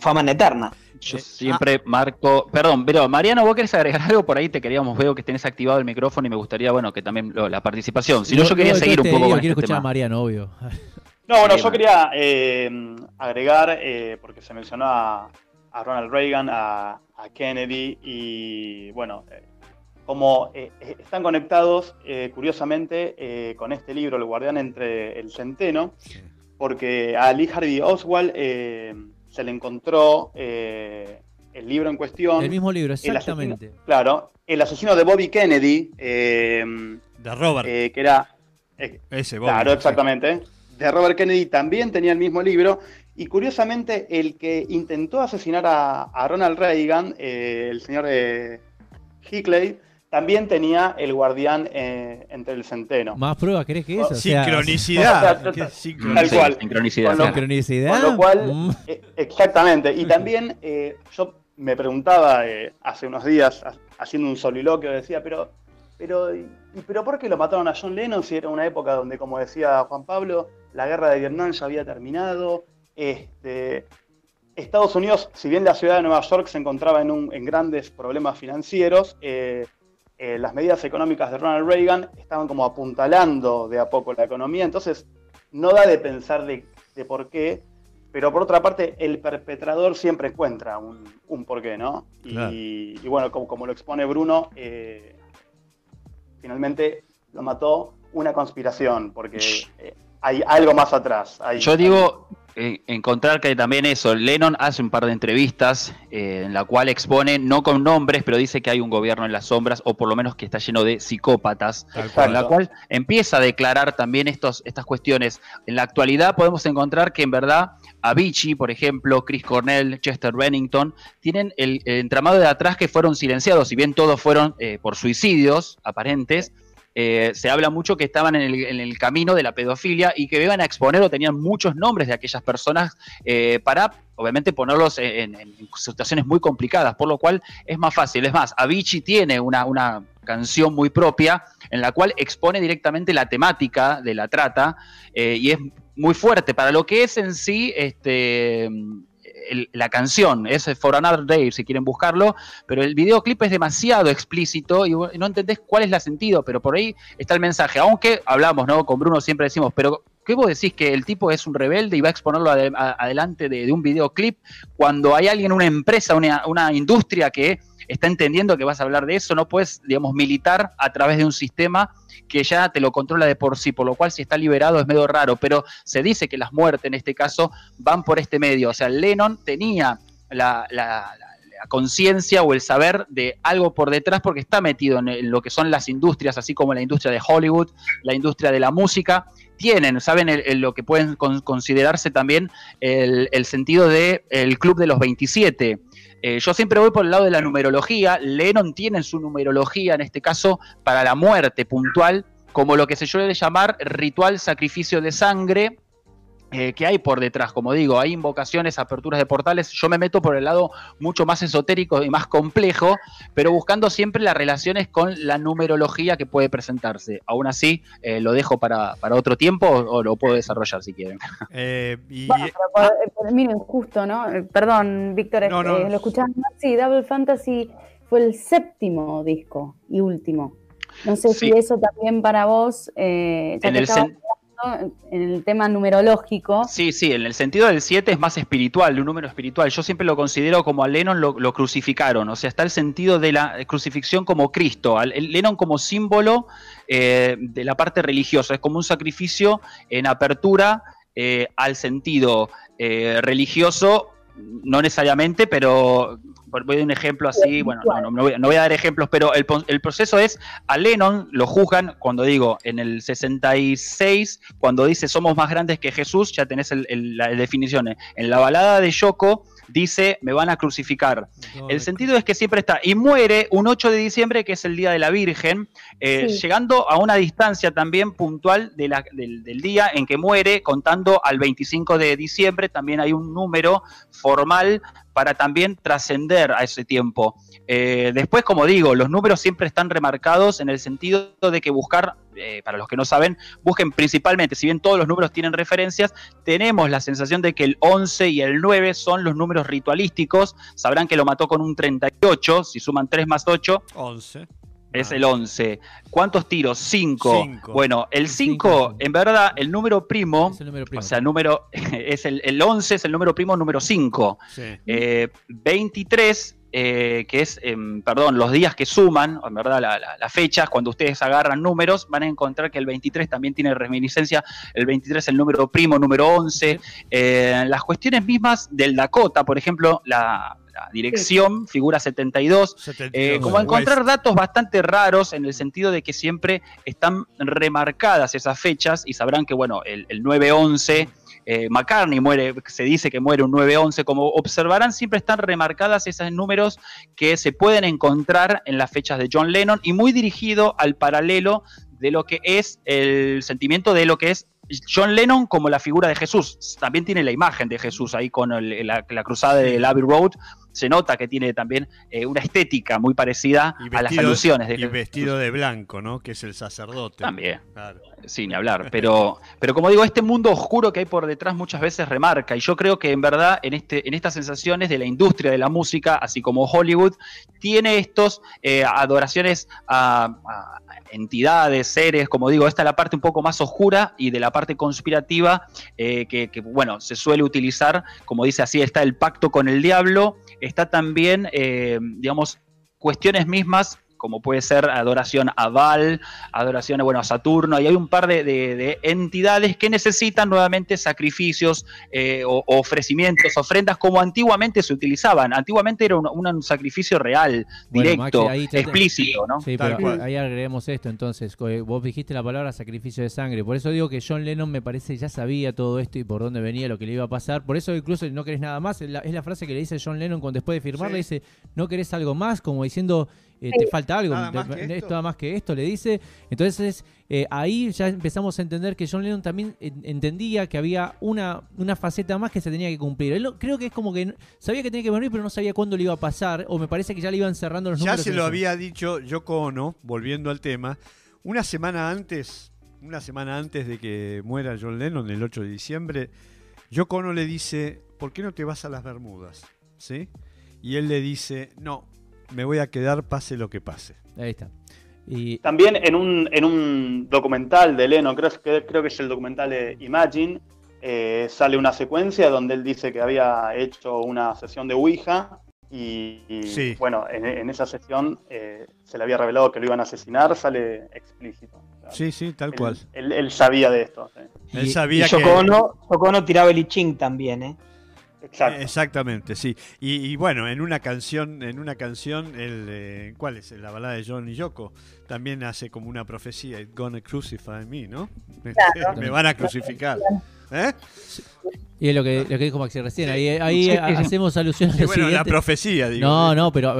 fama en eterna. Yo siempre marco. Perdón, pero Mariano, vos querés agregar algo por ahí, te queríamos, veo que tenés activado el micrófono y me gustaría, bueno, que también la participación. Si no, yo quería seguir un poco con quiero este escuchar a Mariano, obvio. No, bueno, yo quería eh, agregar, eh, porque se mencionó a, Ronald Reagan, a, a, Kennedy, y bueno, eh, como eh, eh, están conectados, eh, curiosamente, con este libro, El guardián entre el centeno, porque a Lee Harvey Oswald se le encontró el libro en cuestión. El mismo libro, exactamente. claro, el asesino de Bobby Kennedy. de Robert. que era... Ese, Bobby, Claro, exactamente. De Robert Kennedy también tenía el mismo libro Y curiosamente, el que intentó asesinar a, Ronald Reagan, el señor Hickley, también tenía el guardián eh, entre el centeno. Más pruebas, ¿crees que eso? Sincronicidad. Tal cual. Sincronicidad. Con lo, cual, mm. exactamente. Y también yo me preguntaba hace unos días, haciendo un soliloquio, decía, pero, pero, pero ¿por qué lo mataron a John Lennon si era una época donde, como decía Juan Pablo, la guerra de Vietnam ya había terminado? Este, Estados Unidos, si bien la ciudad de Nueva York se encontraba en, grandes problemas financieros, eh, eh, las medidas económicas de Ronald Reagan estaban como apuntalando de a poco la economía, entonces no da de pensar de, por qué, pero por otra parte el perpetrador siempre encuentra un, porqué, ¿no? Y, bueno, como, lo expone Bruno, eh, finalmente lo mató una conspiración, porque hay algo más atrás. Yo digo, eh, encontrar que también eso, Lennon hace un par de entrevistas eh, en la cual expone, no con nombres, pero dice que hay un gobierno en las sombras, o por lo menos que está lleno de psicópatas, en la cual empieza a declarar también estos, estas cuestiones. En la actualidad podemos encontrar que en verdad Avicii, por ejemplo, Chris Cornell, Chester Bennington, tienen el, entramado de atrás que fueron silenciados, si bien todos fueron eh, por suicidios aparentes, eh, se habla mucho que estaban en el, camino de la pedofilia y que iban a exponer o tenían muchos nombres de aquellas personas eh, para, obviamente, ponerlos en, situaciones muy complicadas, por lo cual es más fácil. Es más, Avicii tiene una, una canción muy propia en la cual expone directamente la temática de la trata eh, y es muy fuerte para lo que es en sí este la canción, es For Another Day, si quieren buscarlo, pero el videoclip es demasiado explícito y no entendés cuál es el sentido, pero por ahí está el mensaje. Aunque hablamos, ¿no? Con Bruno siempre decimos, pero ¿qué vos decís que el tipo es un rebelde y va a exponerlo adelante de, un videoclip cuando hay alguien, una empresa, una, una industria que está entendiendo que vas a hablar de eso, no puedes, digamos, militar a través de un sistema que ya te lo controla de por sí, por lo cual si está liberado es medio raro, pero se dice que las muertes en este caso van por este medio, o sea, Lennon tenía la, conciencia o el saber de algo por detrás porque está metido en, lo que son las industrias, así como la industria de Hollywood, la industria de la música, tienen, saben lo que pueden considerarse también el, el sentido del el club de los 27, eh, yo siempre voy por el lado de la numerología. Lennon tiene su numerología, en este caso, para la muerte puntual, como lo que se suele llamar ritual sacrificio de sangre, eh, que hay por detrás. Como digo, hay invocaciones, aperturas de portales. Yo me meto por el lado mucho más esotérico y más complejo, pero buscando siempre las relaciones con la numerología que puede presentarse. Aún así, eh, lo dejo para, otro tiempo o, lo puedo desarrollar si quieren. Eh, miren, justo, ¿no? Perdón, Víctor, lo escuchamos. Sí, Double Fantasy fue el séptimo disco y último. No sé si eso también para vos. en el en el tema numerológico. Sí, sí, en el sentido del 7 es más espiritual, un número espiritual. Yo siempre lo considero como a Lennon lo, crucificaron, o sea, está el sentido de la crucifixión como Cristo, al, Lennon como símbolo eh, de la parte religiosa, es como un sacrificio en apertura eh, al sentido eh, religioso no necesariamente, pero voy a un ejemplo así, bueno, no, voy, a dar ejemplos, pero el, proceso es, a Lennon lo juzgan, cuando digo, en el 66, cuando dice somos más grandes que Jesús, ya tenés las definiciones. En la balada de Yoko dice, me van a crucificar. el sentido es que siempre está, y muere un 8 de diciembre, que es el Día de la Virgen, eh, llegando a una distancia también puntual de la, del, del, día en que muere, contando al 25 de diciembre, también hay un número formal para también trascender a ese tiempo. Eh, después, como digo, los números siempre están remarcados en el sentido de que buscar, eh, para los que no saben, busquen principalmente, si bien todos los números tienen referencias, tenemos la sensación de que el 11 y el 9 son los números ritualísticos. Sabrán que lo mató con un 38, si suman 3 más 8. 11 es el 11. ¿Cuántos tiros? 5. Bueno, el 5, en verdad, el número primo, o sea, el número, es el, el, 11 es el número primo número 5. 23, eh, eh, que es, em, perdón, los días que suman, en verdad, las fechas, cuando ustedes agarran números, van a encontrar que el 23 también tiene reminiscencia, el 23 es el número primo, número 11. Eh, las cuestiones mismas del Dakota, por ejemplo, la dirección, figura 72, eh, como encontrar datos bastante raros en el sentido de que siempre están remarcadas esas fechas y sabrán que, bueno, el, el 911 eh, McCartney muere, se dice que muere un 9-11, como observarán, siempre están remarcadas esos números que se pueden encontrar en las fechas de John Lennon y muy dirigido al paralelo de lo que es el sentimiento de lo que es John Lennon como la figura de Jesús. También tiene la imagen de Jesús ahí con la, cruzada del Abbey Road. Se nota que tiene también eh, una estética muy parecida a las alusiones. De y vestido de blanco, ¿no? Que es el sacerdote. También. Claro. Sin hablar. Pero, pero como digo, este mundo oscuro que hay por detrás muchas veces remarca. Y yo creo que en verdad en, este, en estas sensaciones de la industria de la música, así como Hollywood, tiene estos eh, adoraciones a entidades, seres, como digo, esta es la parte un poco más oscura y de la parte conspirativa eh, que, bueno, se suele utilizar, como dice así, está el pacto con el diablo, está también, eh, digamos, cuestiones mismas como puede ser adoración a Val, adoración bueno, a Saturno, y hay un par de, entidades que necesitan nuevamente sacrificios eh, o, ofrecimientos, ofrendas como antiguamente se utilizaban. Antiguamente era un, sacrificio real, directo, explícito, ¿no? Sí, pero ahí agreguemos esto entonces. Eh, vos dijiste la palabra sacrificio de sangre, por eso digo que John Lennon me parece ya sabía todo esto y por dónde venía lo que le iba a pasar. Por eso incluso no querés nada más, es la, frase que le dice John Lennon cuando después de firmar, le dice, no querés algo más, como diciendo eh, te falta algo, nada más, que esto. más que esto, le dice. Entonces eh, ahí ya empezamos a entender que John Lennon también entendía que había una, una faceta más que se tenía que cumplir. Él creo que es como que sabía que tenía que morir, pero no sabía cuándo le iba a pasar, o me parece que ya le iban cerrando los números. Ya se lo había dicho Yoko Ono, volviendo al tema, una semana antes, una semana antes de que muera John Lennon, el 8 de diciembre, Yoko Ono le dice, ¿por qué no te vas a las Bermudas? ¿Sí? Y él le dice, no, me voy a quedar pase lo que pase. Ahí está. Y... También en un, en un documental de Leno, creo que, creo que es el documental de Imagine, eh, sale una secuencia donde él dice que había hecho una sesión de Ouija y, bueno, en, esa sesión eh, se le había revelado que lo iban a asesinar, sale explícito. sí, sí, tal cual. Él, sabía de esto. Él sabía y que... tiraba el I Ching también, ¿eh? Exactamente, sí. Y, bueno, en una canción, en una canción, el, eh, ¿cuál es? La balada de John y Yoko. También hace como una profecía, It's gonna crucify me, ¿no? Me van a crucificar. ¿Eh? Y es lo que, lo que dijo Maxi recién. Ahí, ahí hacemos alusión a lo bueno, la profecía, digo. No, no, pero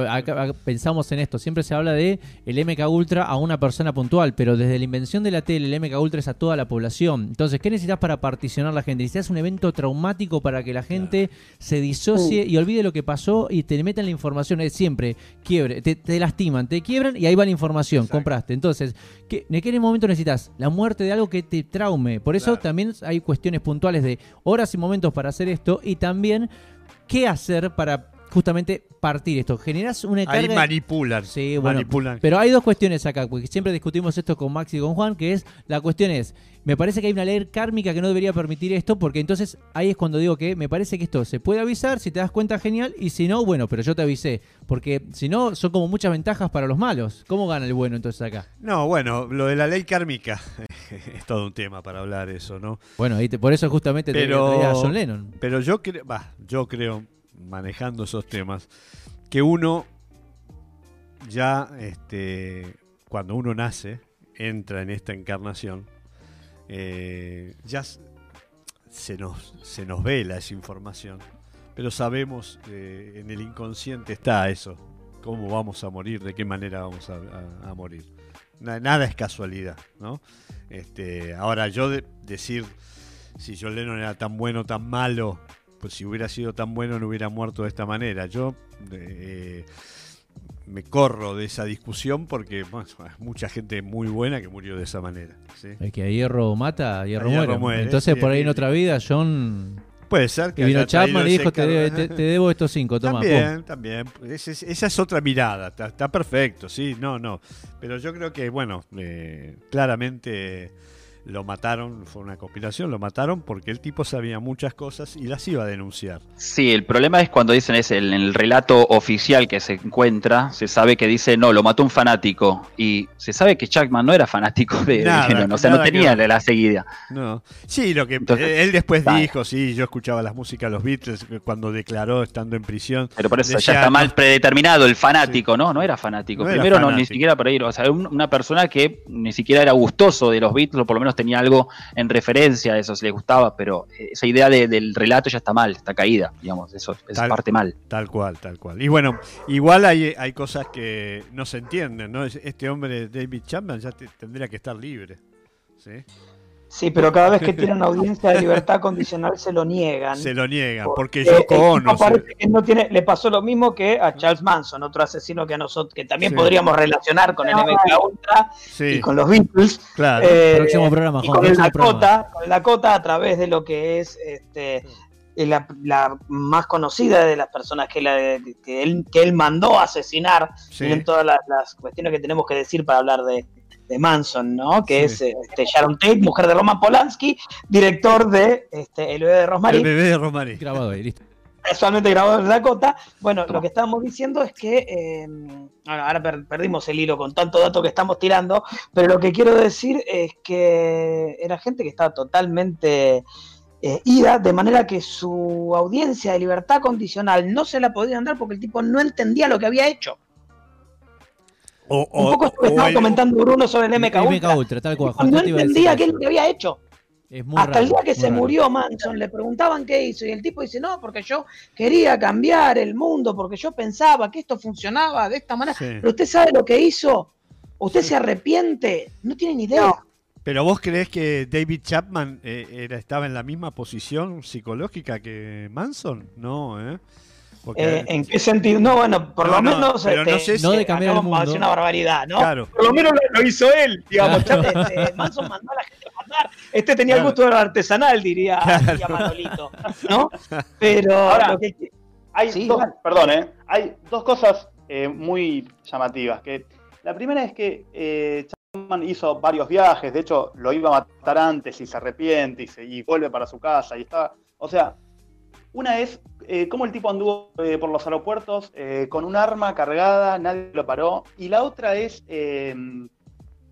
pensamos en esto. Siempre se habla de el MK Ultra a una persona puntual, pero desde la invención de la tele, el MK Ultra es a toda la población. Entonces, ¿qué necesitas para particionar la gente? Necesitas un evento traumático para que la gente se disocie y olvide lo que pasó y te metan la información. Es siempre quiebre, te, lastiman, te quiebran y ahí va la información. Compraste. Entonces, ¿qué, ¿en qué momento necesitas? La muerte de algo que te traume. Por eso también hay cuestiones puntuales de horas y momentos para hacer esto y también qué hacer para justamente partir esto. Generas una carga. Ahí manipulan. Sí, bueno. Pero hay dos cuestiones acá, porque siempre discutimos esto con Max y con Juan, que es la cuestión es, me parece que hay una ley kármica que no debería permitir esto, porque entonces ahí es cuando digo que me parece que esto se puede avisar, si te das cuenta genial, y si no, bueno, pero yo te avisé, porque si no son como muchas ventajas para los malos. ¿Cómo gana el bueno entonces acá? No, bueno, lo de la ley kármica es todo un tema para hablar eso, ¿no? Bueno, por eso justamente pero, te a John Lennon. Pero yo creo, yo creo manejando esos temas, que uno ya, este, cuando uno nace, entra en esta encarnación, eh, ya se nos, se nos vela esa información, pero sabemos que en el inconsciente está eso, cómo vamos a morir, de qué manera vamos a, morir. Nada, es casualidad, ¿no? Este, ahora yo decir si John Lennon era tan bueno, tan malo, pues si hubiera sido tan bueno no hubiera muerto de esta manera. Yo eh, me corro de esa discusión porque hay mucha gente muy buena que murió de esa manera. El que a hierro mata, a hierro, muere. Entonces por ahí en otra vida John... Puede ser que... vino Chapman y dijo, te, debo estos cinco, toma. También, también. esa es otra mirada, está, perfecto, sí, no, no. Pero yo creo que, bueno, eh, claramente lo mataron, fue una conspiración, lo mataron porque el tipo sabía muchas cosas y las iba a denunciar. Sí, el problema es cuando dicen es en el relato oficial que se encuentra, se sabe que dice no, lo mató un fanático y se sabe que Chuckman no era fanático de, nada, o sea, no tenía la seguida. No. Sí, lo que él después dijo, sí, yo escuchaba las músicas de los Beatles cuando declaró estando en prisión. Pero por eso ya está mal predeterminado el fanático, ¿no? No era fanático. Primero no ni siquiera para ir, o sea, una persona que ni siquiera era gustoso de los Beatles o por lo menos tenía algo en referencia a eso, si les gustaba, pero esa idea del relato ya está mal, está caída, digamos, eso es parte mal. Tal cual, tal cual. Y bueno, igual hay, hay cosas que no se entienden, ¿no? Este hombre, David Chapman, ya tendría que estar libre, ¿sí? Sí, pero cada vez que tiene una audiencia de libertad condicional se lo niegan. Se lo niegan, porque, Yoko Ono. Parece que no tiene, le pasó lo mismo que a Charles Manson, otro asesino que nosotros, que también podríamos relacionar con el MK Ultra y con los Beatles. Claro. Eh, próximo programa, y con el Dakota, con Dakota a través de lo que es este la, más conocida de las personas que, que, él, que él mandó a asesinar. en todas las cuestiones que tenemos que decir para hablar de, de Manson, ¿no? Que es este, Sharon Tate, mujer de Roman Polanski, director de este, El bebé de Rosemary. El bebé de Rosemary. Grabado ahí, listo. Casualmente grabado en Dakota. Bueno, lo que estábamos diciendo es que. Eh, ahora perdimos el hilo con tanto dato que estamos tirando, pero lo que quiero decir es que era gente que estaba totalmente. Eh, ida, de manera que su audiencia de libertad condicional no se la podían dar porque el tipo no entendía lo que había hecho un poco estaba comentando Bruno sobre el MK, Ultra. tal cual. No entendía qué es lo que había hecho. Hasta el día que se murió Manson, le preguntaban qué hizo y el tipo dice, no, porque yo quería cambiar el mundo, porque yo pensaba que esto funcionaba de esta manera. Pero usted sabe lo que hizo, usted se arrepiente, no tiene ni idea. Pero vos crees que David Chapman eh, era, estaba en la misma posición psicológica que Manson? No, ¿eh? Eh, ¿En qué sentido? No, bueno, por lo menos. Pero no este, sé si. de cambiar el mundo. una barbaridad, ¿no? Claro. Por lo menos lo, hizo él, digamos. Este, Manson mandó a la gente a matar. Este tenía el gusto de lo artesanal, diría, Manolito. ¿No? Pero. Ahora, hay dos, perdón, ¿eh? Hay dos cosas eh, muy llamativas. Que la primera es que eh, Chapman hizo varios viajes. De hecho, lo iba a matar antes y se arrepiente y, se, y vuelve para su casa. Y está. O sea, una es eh, cómo el tipo anduvo eh, por los aeropuertos eh, con un arma cargada, nadie lo paró. Y la otra es em,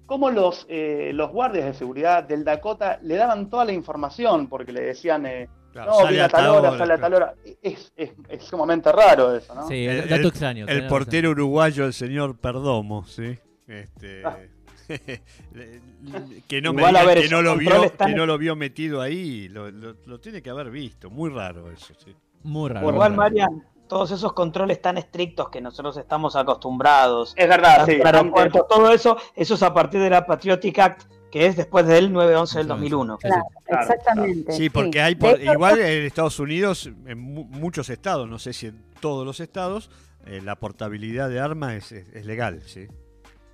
cómo los, los guardias de seguridad del Dakota le daban toda la información, porque le decían, no, viene a tal hora, sale a tal hora. Es, sumamente raro eso, ¿no? Sí, el, dato extraño. El portero uruguayo, el señor Perdomo, ¿sí? Este... Ah. que no, me que, no lo vio, que no lo vio metido ahí, lo, lo, tiene que haber visto. Muy raro eso, sí. Muy raro. Igual, Marian, todos esos controles tan estrictos que nosotros estamos acostumbrados. Es verdad, sí. todo eso, eso es a partir de la Patriotic Act, que es después del 9-11 del 2001. Claro, exactamente. Sí, porque hay igual en Estados Unidos, en muchos estados, no sé si en todos los estados, eh, la portabilidad de armas es, es legal, sí.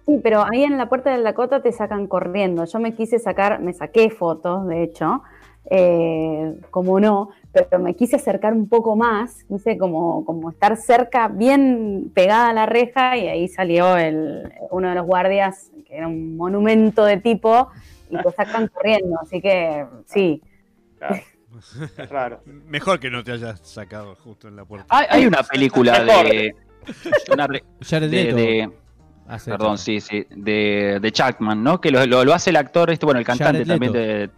Sí, pero ahí en la puerta del Dakota te sacan corriendo. Yo me quise sacar, me saqué fotos, de hecho, eh, como no, pero me quise acercar un poco más, quise como, como estar cerca, bien pegada a la reja, y ahí salió el, uno de los guardias, que era un monumento de tipo, y te sacan corriendo, así que sí. Es raro. Mejor que no te hayas sacado justo en la puerta. Hay, una película de, una de, Perdón, sí, sí, de, de Chuckman, ¿no? Que lo, lo, hace el actor, este, bueno, el cantante también de,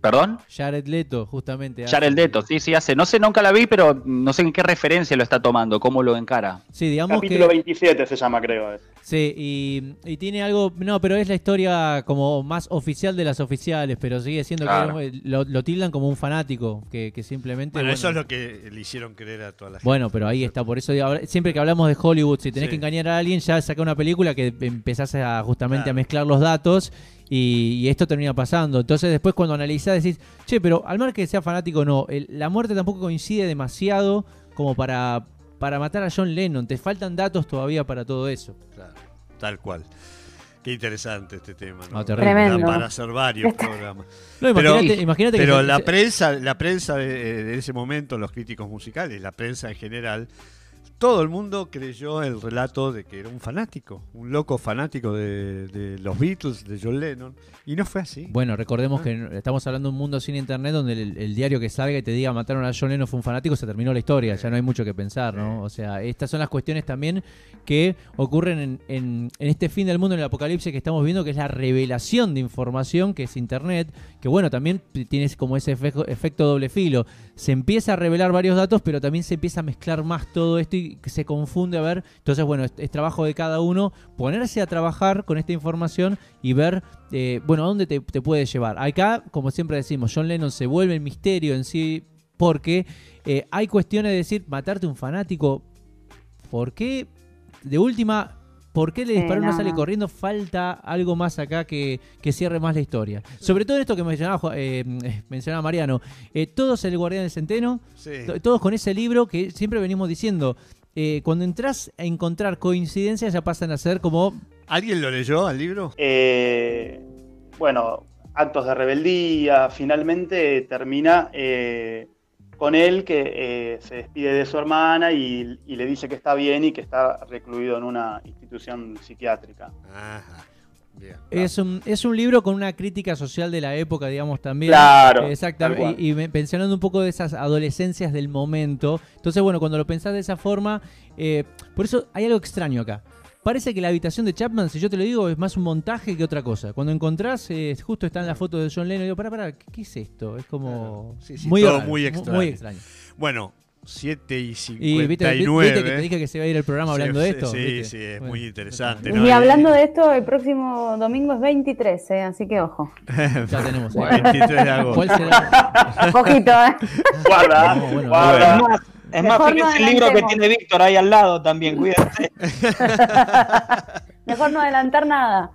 ¿Perdón? Jared Leto, justamente. Jared Leto, sí, sí, hace. No sé, nunca la vi, pero no sé en qué referencia lo está tomando, cómo lo encara. Sí, digamos Capítulo 27 se llama, creo. Sí, y, tiene algo. No, pero es la historia como más oficial de las oficiales, pero sigue siendo que lo, tildan como un fanático, que, simplemente. Bueno, eso es lo que le hicieron creer a toda la gente. Bueno, pero ahí está, por eso siempre que hablamos de Hollywood, si tenés que engañar a alguien, ya saca una película que empezás a justamente a mezclar los datos y, esto termina pasando. Entonces después cuando analizás decís, che, pero al mar que sea fanático no, la muerte tampoco coincide demasiado como para, para matar a John Lennon. Te faltan datos todavía para todo eso. Claro, tal cual. Qué interesante este tema, ¿no? para hacer varios programas. imagínate, pero, la prensa, la prensa de, ese momento, los críticos musicales, la prensa en general, todo el mundo creyó el relato de que era un fanático, un loco fanático de, los Beatles, de John Lennon, y no fue así. Bueno, recordemos ah. que estamos hablando de un mundo sin internet donde el, diario que salga y te diga mataron a John Lennon fue un fanático, se terminó la historia, ya no hay mucho que pensar, ¿no? O sea, estas son las cuestiones también que ocurren en, este fin del mundo, en el apocalipsis que estamos viendo, que es la revelación de información, que es internet, que bueno, también tienes como ese efecto, efecto doble filo. Se empieza a revelar varios datos, pero también se empieza a mezclar más todo esto y y se confunde a ver. Entonces, bueno, es, trabajo de cada uno ponerse a trabajar con esta información y ver, eh, bueno, a dónde te, puede llevar. Acá, como siempre decimos, John Lennon se vuelve el misterio en sí porque eh, hay cuestiones de decir, matarte un fanático, ¿por qué? De última, ¿Por qué le disparó no, sale corriendo? Falta algo más acá que, cierre más la historia. Sobre todo esto que mencionaba, eh, mencionaba Mariano. Eh, todos el Guardián del Centeno, todos con ese libro que siempre venimos diciendo. Eh, cuando entras a encontrar coincidencias ya pasan a ser como... ¿Alguien lo leyó al libro? bueno, actos de rebeldía, finalmente termina con él que eh, se despide de su hermana y, le dice que está bien y que está recluido en una institución psiquiátrica. Es, un, es un libro con una crítica social de la época, digamos, también. Claro. Exactamente. Y, y, mencionando un poco de esas adolescencias del momento. Entonces, bueno, cuando lo pensás de esa forma, eh, por eso hay algo extraño acá. Parece que la habitación de Chapman, si yo te lo digo, es más un montaje que otra cosa. Cuando encontrás, eh, justo está en la foto de John Lennon, digo, para, para, ¿qué, es esto? Es como muy, muy, extraño. Bueno, 7 y 59. Y viste, viste, que te dije que se iba a ir el programa hablando de esto. Sí, sí, es muy interesante. Y hablando de esto, el próximo domingo es 23, ¿eh? así que ojo. ya tenemos. 23 de agosto. ¿Cuál será? Ojito, ¿eh? Guarda, guarda. Es más feliz el libro que tiene Víctor ahí al lado también, cuídate. Mejor no adelantar nada.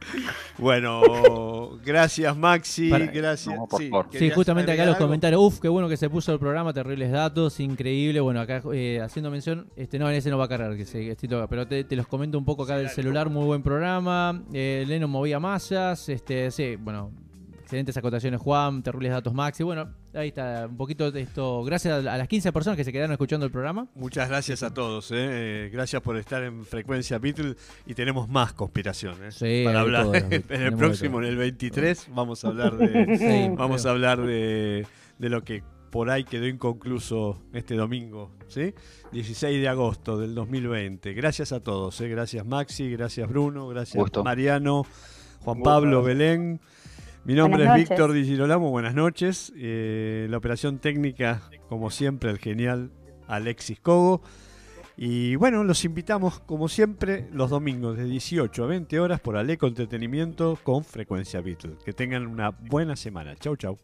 Bueno, gracias Maxi, gracias. sí, justamente acá los comentarios, uf, qué bueno que se puso el programa, terribles datos, increíble. Bueno, acá eh, haciendo mención, este no, en ese no va a cargar, que se, pero te, los comento un poco acá del celular, muy buen programa. Eh, Leno movía masas, este, sí, bueno, excelentes acotaciones Juan, terribles datos Max. Y bueno, ahí está un poquito de esto. Gracias a las 15 personas que se quedaron escuchando el programa. Muchas gracias a todos. ¿eh? Eh, gracias por estar en Frecuencia Beatle y tenemos más conspiraciones ¿eh? para hablar. en el próximo, en el 23, vamos a hablar de, vamos a hablar de, de lo que por ahí quedó inconcluso este domingo, ¿sí? 16 de agosto del 2020. Gracias a todos, gracias Maxi, gracias Bruno, gracias Mariano, Juan Pablo, Belén. Mi nombre es Víctor Di Girolamo, buenas noches. Eh, la operación técnica, como siempre, el genial Alexis Cogo. Y bueno, los invitamos, como siempre, los domingos de 18 a 20 horas por Aleco Entretenimiento con Frecuencia Beatle. Que tengan una buena semana. Chau, chau.